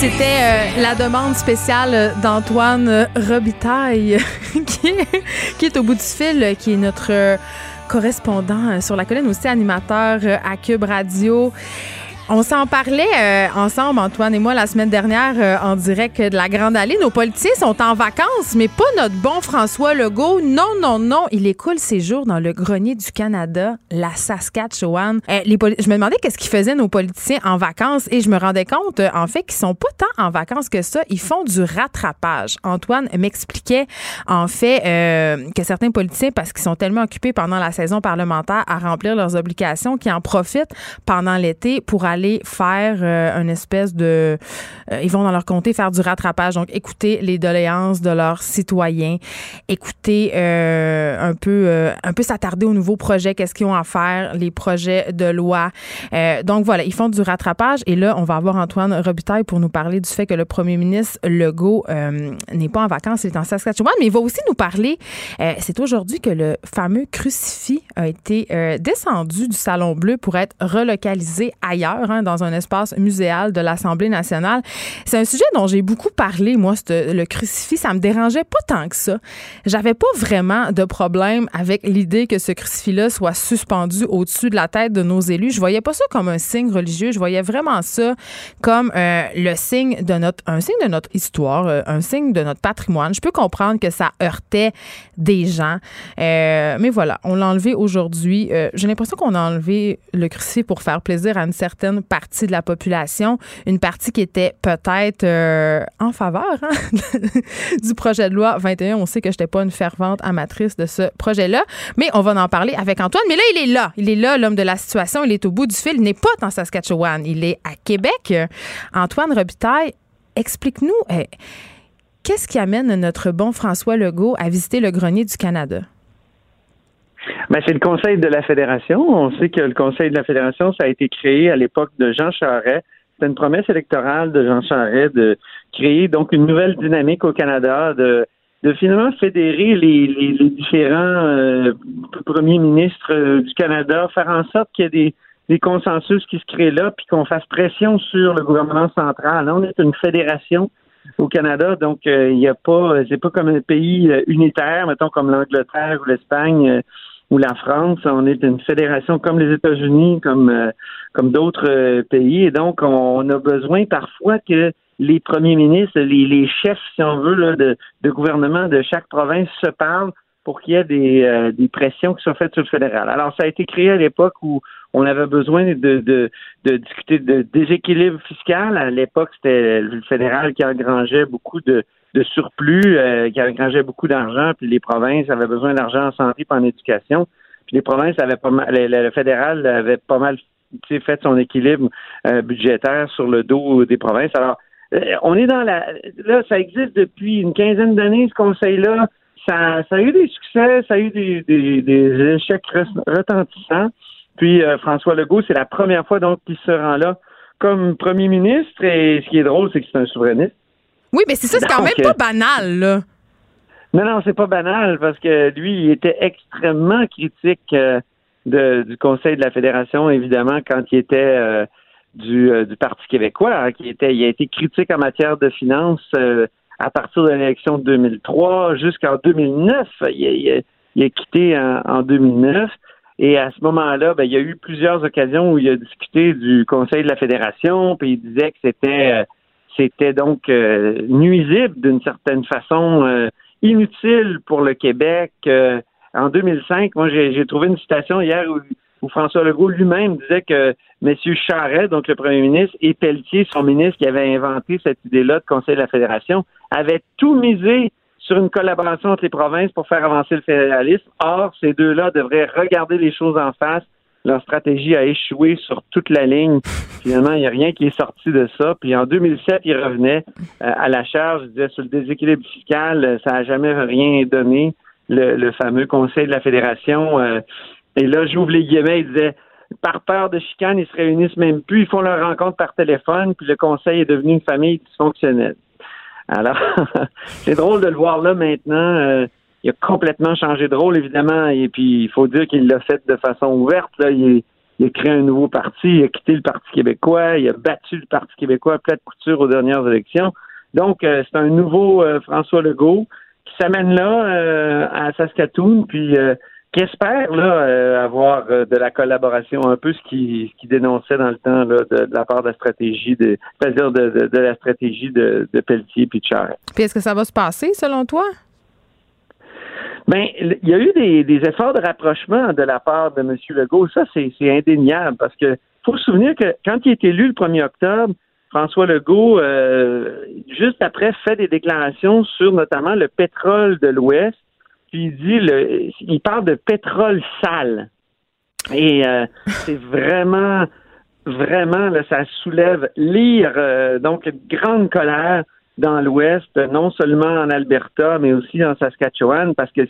C'était euh, la demande spéciale d'Antoine Robitaille, qui, est, au bout du fil, qui est notre correspondant sur la colline, aussi animateur à Cube Radio. On s'en parlait euh, ensemble, Antoine et moi, la semaine dernière, euh, en direct de la Grande Allée. Nos politiciens sont en vacances, mais pas notre bon François Legault. Non, non, non. Il écoule ses jours dans le grenier du Canada, la Saskatchewan. Euh, les je me demandais qu'est-ce qu'ils faisaient, nos politiciens, en vacances, et je me rendais compte, en fait, qu'ils sont pas tant en vacances que ça. Ils font du rattrapage. Antoine m'expliquait, en fait, que certains politiciens, parce qu'ils sont tellement occupés pendant la saison parlementaire à remplir leurs obligations, qu'ils en profitent pendant l'été pour aller aller faire euh, une espèce de... Euh, ils vont dans leur comté faire du rattrapage. Donc, écouter les doléances de leurs citoyens, écouter euh, un peu un peu s'attarder aux nouveaux projets, qu'est-ce qu'ils ont à faire, les projets de loi. donc, voilà, ils font du rattrapage. Et là, on va avoir Antoine Robitaille pour nous parler du fait que le premier ministre Legault n'est pas en vacances, il est en Saskatchewan, mais il va aussi nous parler, c'est aujourd'hui que le fameux crucifix a été descendu du Salon Bleu pour être relocalisé ailleurs Dans un espace muséal de l'Assemblée nationale. C'est un sujet dont j'ai beaucoup parlé, moi, le crucifix. Ça me dérangeait pas tant que ça. J'avais pas vraiment de problème avec l'idée que ce crucifix-là soit suspendu au-dessus de la tête de nos élus. Je voyais pas ça comme un signe religieux. Je voyais vraiment ça comme euh, le signe de notre, un signe de notre histoire, euh, un signe de notre patrimoine. Je peux comprendre que ça heurtait des gens. Euh, mais voilà, on l'a enlevé aujourd'hui. j'ai l'impression qu'on a enlevé le crucifix pour faire plaisir à une certaine partie de la population, une partie qui était peut-être euh, en faveur hein, du projet de loi 21. On sait que je n'étais pas une fervente amatrice de ce projet-là, mais on va en parler avec Antoine. Mais là, il est là. Il est là, l'homme de la situation. Il est au bout du fil. Il n'est pas dans Saskatchewan. Il est à Québec. Antoine Robitaille, explique-nous, eh, qu'est-ce qui amène notre bon François Legault à visiter le grenier du Canada? Ben, c'est le Conseil de la Fédération. On sait que le Conseil de la Fédération, ça a été créé à l'époque de Jean Charest. C'était une promesse électorale de Jean Charest de créer donc une nouvelle dynamique au Canada, de, de finalement fédérer les, les, différents euh, premiers ministres euh, du Canada, faire en sorte qu'il y ait des, des consensus qui se créent là, puis qu'on fasse pression sur le gouvernement central. Là, on est une fédération au Canada, donc euh, il n'y a pas, c'est pas comme un pays unitaire, mettons comme l'Angleterre ou l'Espagne ou la France, on est une fédération comme les États-Unis, comme euh, comme d'autres euh, pays, et donc on, a besoin parfois que les premiers ministres, les, chefs, si on veut, de, de gouvernement de chaque province se parlent pour qu'il y ait des, euh, des, pressions qui soient faites sur le fédéral. Alors, ça a été créé à l'époque où on avait besoin de, de, de discuter de déséquilibre fiscal. À l'époque, c'était le fédéral qui engrangeait beaucoup de, de surplus, euh, qui engrangeait beaucoup d'argent, puis les provinces avaient besoin d'argent en santé et en éducation. Puis les provinces avaient pas mal, le, fédéral avait pas mal fait son équilibre euh, budgétaire sur le dos des provinces. Alors, euh, on est dans la. Là, ça existe depuis une quinzaine d'années, ce conseil-là. Ça, ça, a eu des succès, ça a eu des, des, des échecs retentissants. Puis euh, François Legault, c'est la première fois donc qu'il se rend là comme premier ministre. Et ce qui est drôle, c'est que c'est un souverainiste. Oui, mais c'est ça, c'est quand même pas banal, là. Non, non, c'est pas banal parce que lui, il était extrêmement critique euh, de, du Conseil de la Fédération, évidemment, quand il était du, du, Parti québécois, hein, qui était, il a été critique en matière de finances à partir de l'élection de 2003 jusqu'en 2009. Il, il, a quitté en, en 2009. Et à ce moment-là, ben, il y a eu plusieurs occasions où il a discuté du Conseil de la Fédération, puis il disait que c'était euh, c'était donc euh, nuisible d'une certaine façon, euh, inutile pour le Québec. en 2005, moi j'ai trouvé une citation hier où, où François Legault lui-même disait que M. Charret, donc le premier ministre, et Pelletier, son ministre qui avait inventé cette idée-là de Conseil de la Fédération, avaient tout misé sur une collaboration entre les provinces pour faire avancer le fédéralisme. Or, ces deux-là devraient regarder les choses en face. Leur stratégie a échoué sur toute la ligne. Finalement, il n'y a rien qui est sorti de ça. Puis en 2007, ils revenaient euh, à la charge, ils disaient sur le déséquilibre fiscal, euh, ça n'a jamais rien donné, le, fameux Conseil de la Fédération. Euh, et là, j'ouvre les guillemets, ils disaient par peur de chicane, ils se réunissent même plus, ils font leur rencontre par téléphone, puis le conseil est devenu une famille dysfonctionnelle. Alors, c'est drôle de le voir là maintenant. Euh, il a complètement changé de rôle, évidemment, et puis il faut dire qu'il l'a fait de façon ouverte. Là. Il, a créé un nouveau parti, il a quitté le Parti québécois, il a battu le Parti québécois à plate couture aux dernières élections. Donc, euh, c'est un nouveau euh, François Legault qui s'amène là à Saskatoon, puis qui espère là, euh, avoir euh, de la collaboration, un peu ce qui, qui dénonçait dans le temps de, la part de la stratégie, de, c'est-à-dire de, de, la stratégie de, de Pelletier et de Charest. Puis est-ce que ça va se passer selon toi? Ben, il y a eu des, des, efforts de rapprochement de la part de M. Legault. Ça, c'est, c'est indéniable parce que faut se souvenir que quand il est élu le 1er octobre, François Legault, euh, juste après, fait des déclarations sur notamment le pétrole de l'Ouest puis il dit, le, il parle de pétrole sale. Et euh, c'est vraiment, vraiment, là, ça soulève lire, euh, donc une grande colère dans l'Ouest, non seulement en Alberta, mais aussi en Saskatchewan, parce que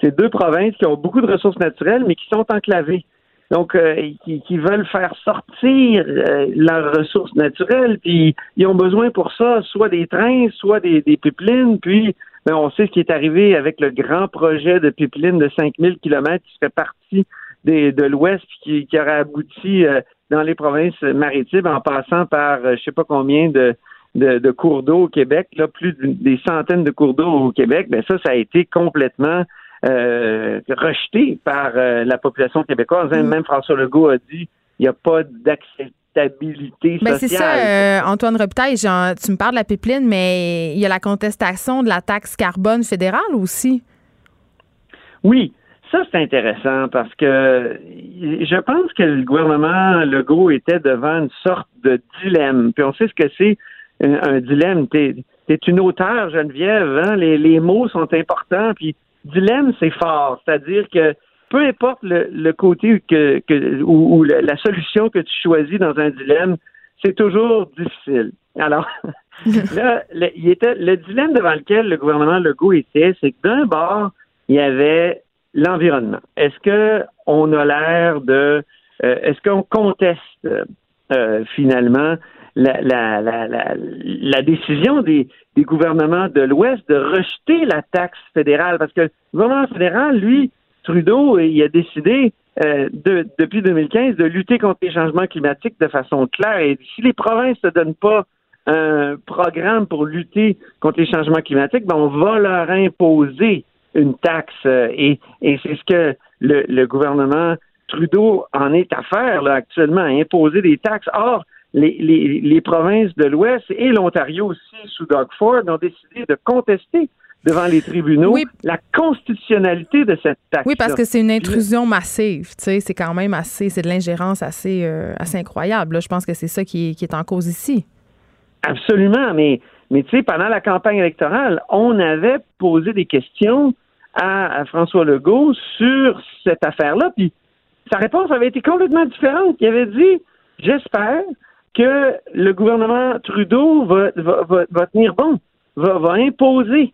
c'est deux provinces qui ont beaucoup de ressources naturelles, mais qui sont enclavées. Donc, euh, qui, veulent faire sortir leurs ressources naturelles, puis ils ont besoin pour ça soit des trains, soit des, des pipelines, puis ben, on sait ce qui est arrivé avec le grand projet de pipeline de 5000 kilomètres qui serait parti de l'Ouest qui, qui aurait abouti euh, dans les provinces maritimes en passant par euh, je sais pas combien de, de, cours d'eau au Québec, là, plus des centaines de cours d'eau au Québec, ben ça, ça a été complètement euh, rejeté par la population québécoise. Mm. Même François Legault a dit il n'y a pas d'accès stabilité ben, c'est ça, euh, Antoine Reptaille, tu me parles de la pipeline, mais il y a la contestation de la taxe carbone fédérale aussi. Oui, ça c'est intéressant parce que je pense que le gouvernement Legault était devant une sorte de dilemme. Puis on sait ce que c'est un, dilemme. T'es es une auteure, Geneviève, hein? les, les mots sont importants, puis dilemme, c'est fort. C'est-à-dire que peu importe le, côté que, ou, la solution que tu choisis dans un dilemme, c'est toujours difficile. Alors, là, le, il était, le dilemme devant lequel le gouvernement Legault était, c'est que d'un bord, il y avait l'environnement. Est-ce que on a l'air de, euh, est-ce qu'on conteste euh, finalement la, décision des, gouvernements de l'Ouest de rejeter la taxe fédérale? Parce que le gouvernement fédéral, lui, Trudeau, il a décidé euh, depuis 2015 de lutter contre les changements climatiques de façon claire. Et si les provinces ne donnent pas un programme pour lutter contre les changements climatiques, ben on va leur imposer une taxe. Euh, et, c'est ce que le, gouvernement Trudeau en est à faire actuellement, à imposer des taxes. Or, les, les, les provinces de l'Ouest et l'Ontario aussi, sous Doug Ford, ont décidé de contester devant les tribunaux la constitutionnalité de cette taxe. Oui, parce que c'est une intrusion massive. Tu sais, c'est quand même assez, c'est de l'ingérence assez, euh, assez incroyable. Là. Je pense que c'est ça qui est, qui est en cause ici. Absolument, mais mais tu sais, pendant la campagne électorale, on avait posé des questions à, François Legault sur cette affaire-là, puis sa réponse avait été complètement différente. Il avait dit, j'espère que le gouvernement Trudeau va, va, va, tenir bon, va, va imposer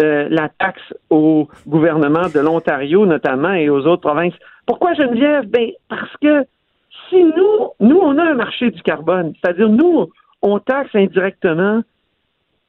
euh, la taxe au gouvernement de l'Ontario notamment et aux autres provinces. Pourquoi Geneviève? Ben, parce que si nous, nous, on a un marché du carbone, c'est-à-dire nous, on taxe indirectement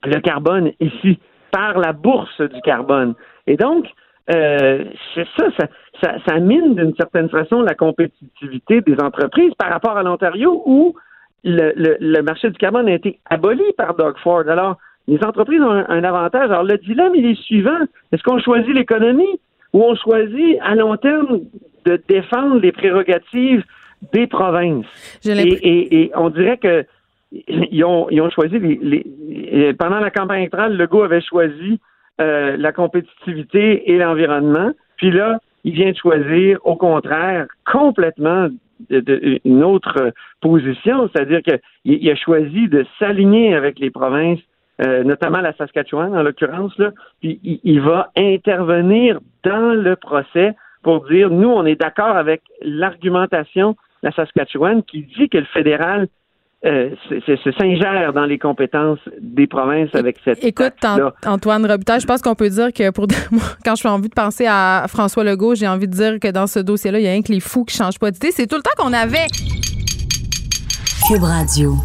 le carbone ici par la bourse du carbone. Et donc, euh, c'est ça, ça, ça, mine d'une certaine façon la compétitivité des entreprises par rapport à l'Ontario où le, le, marché du carbone a été aboli par Doug Ford. Alors, les entreprises ont un, avantage. Alors, le dilemme, il est suivant. Est-ce qu'on choisit l'économie ou on choisit à long terme de défendre les prérogatives des provinces? Et, et, on dirait que ils ont, ils ont choisi les, pendant la campagne électorale, Legault avait choisi euh, la compétitivité et l'environnement. Puis là, il vient de choisir, au contraire, complètement une autre position, c'est-à-dire qu'il a choisi de s'aligner avec les provinces, euh, notamment la Saskatchewan en l'occurrence, puis il, il, va intervenir dans le procès pour dire, nous, on est d'accord avec l'argumentation de la Saskatchewan qui dit que le fédéral euh, se s'ingère dans les compétences des provinces avec cette Écoute, Antoine Robitaille, je pense qu'on peut dire que pour quand je suis envie de penser à François Legault, j'ai envie de dire que dans ce dossier-là, il y a rien que les fous qui changent pas d'idée. C'est tout le temps qu'on avait. Cube Radio.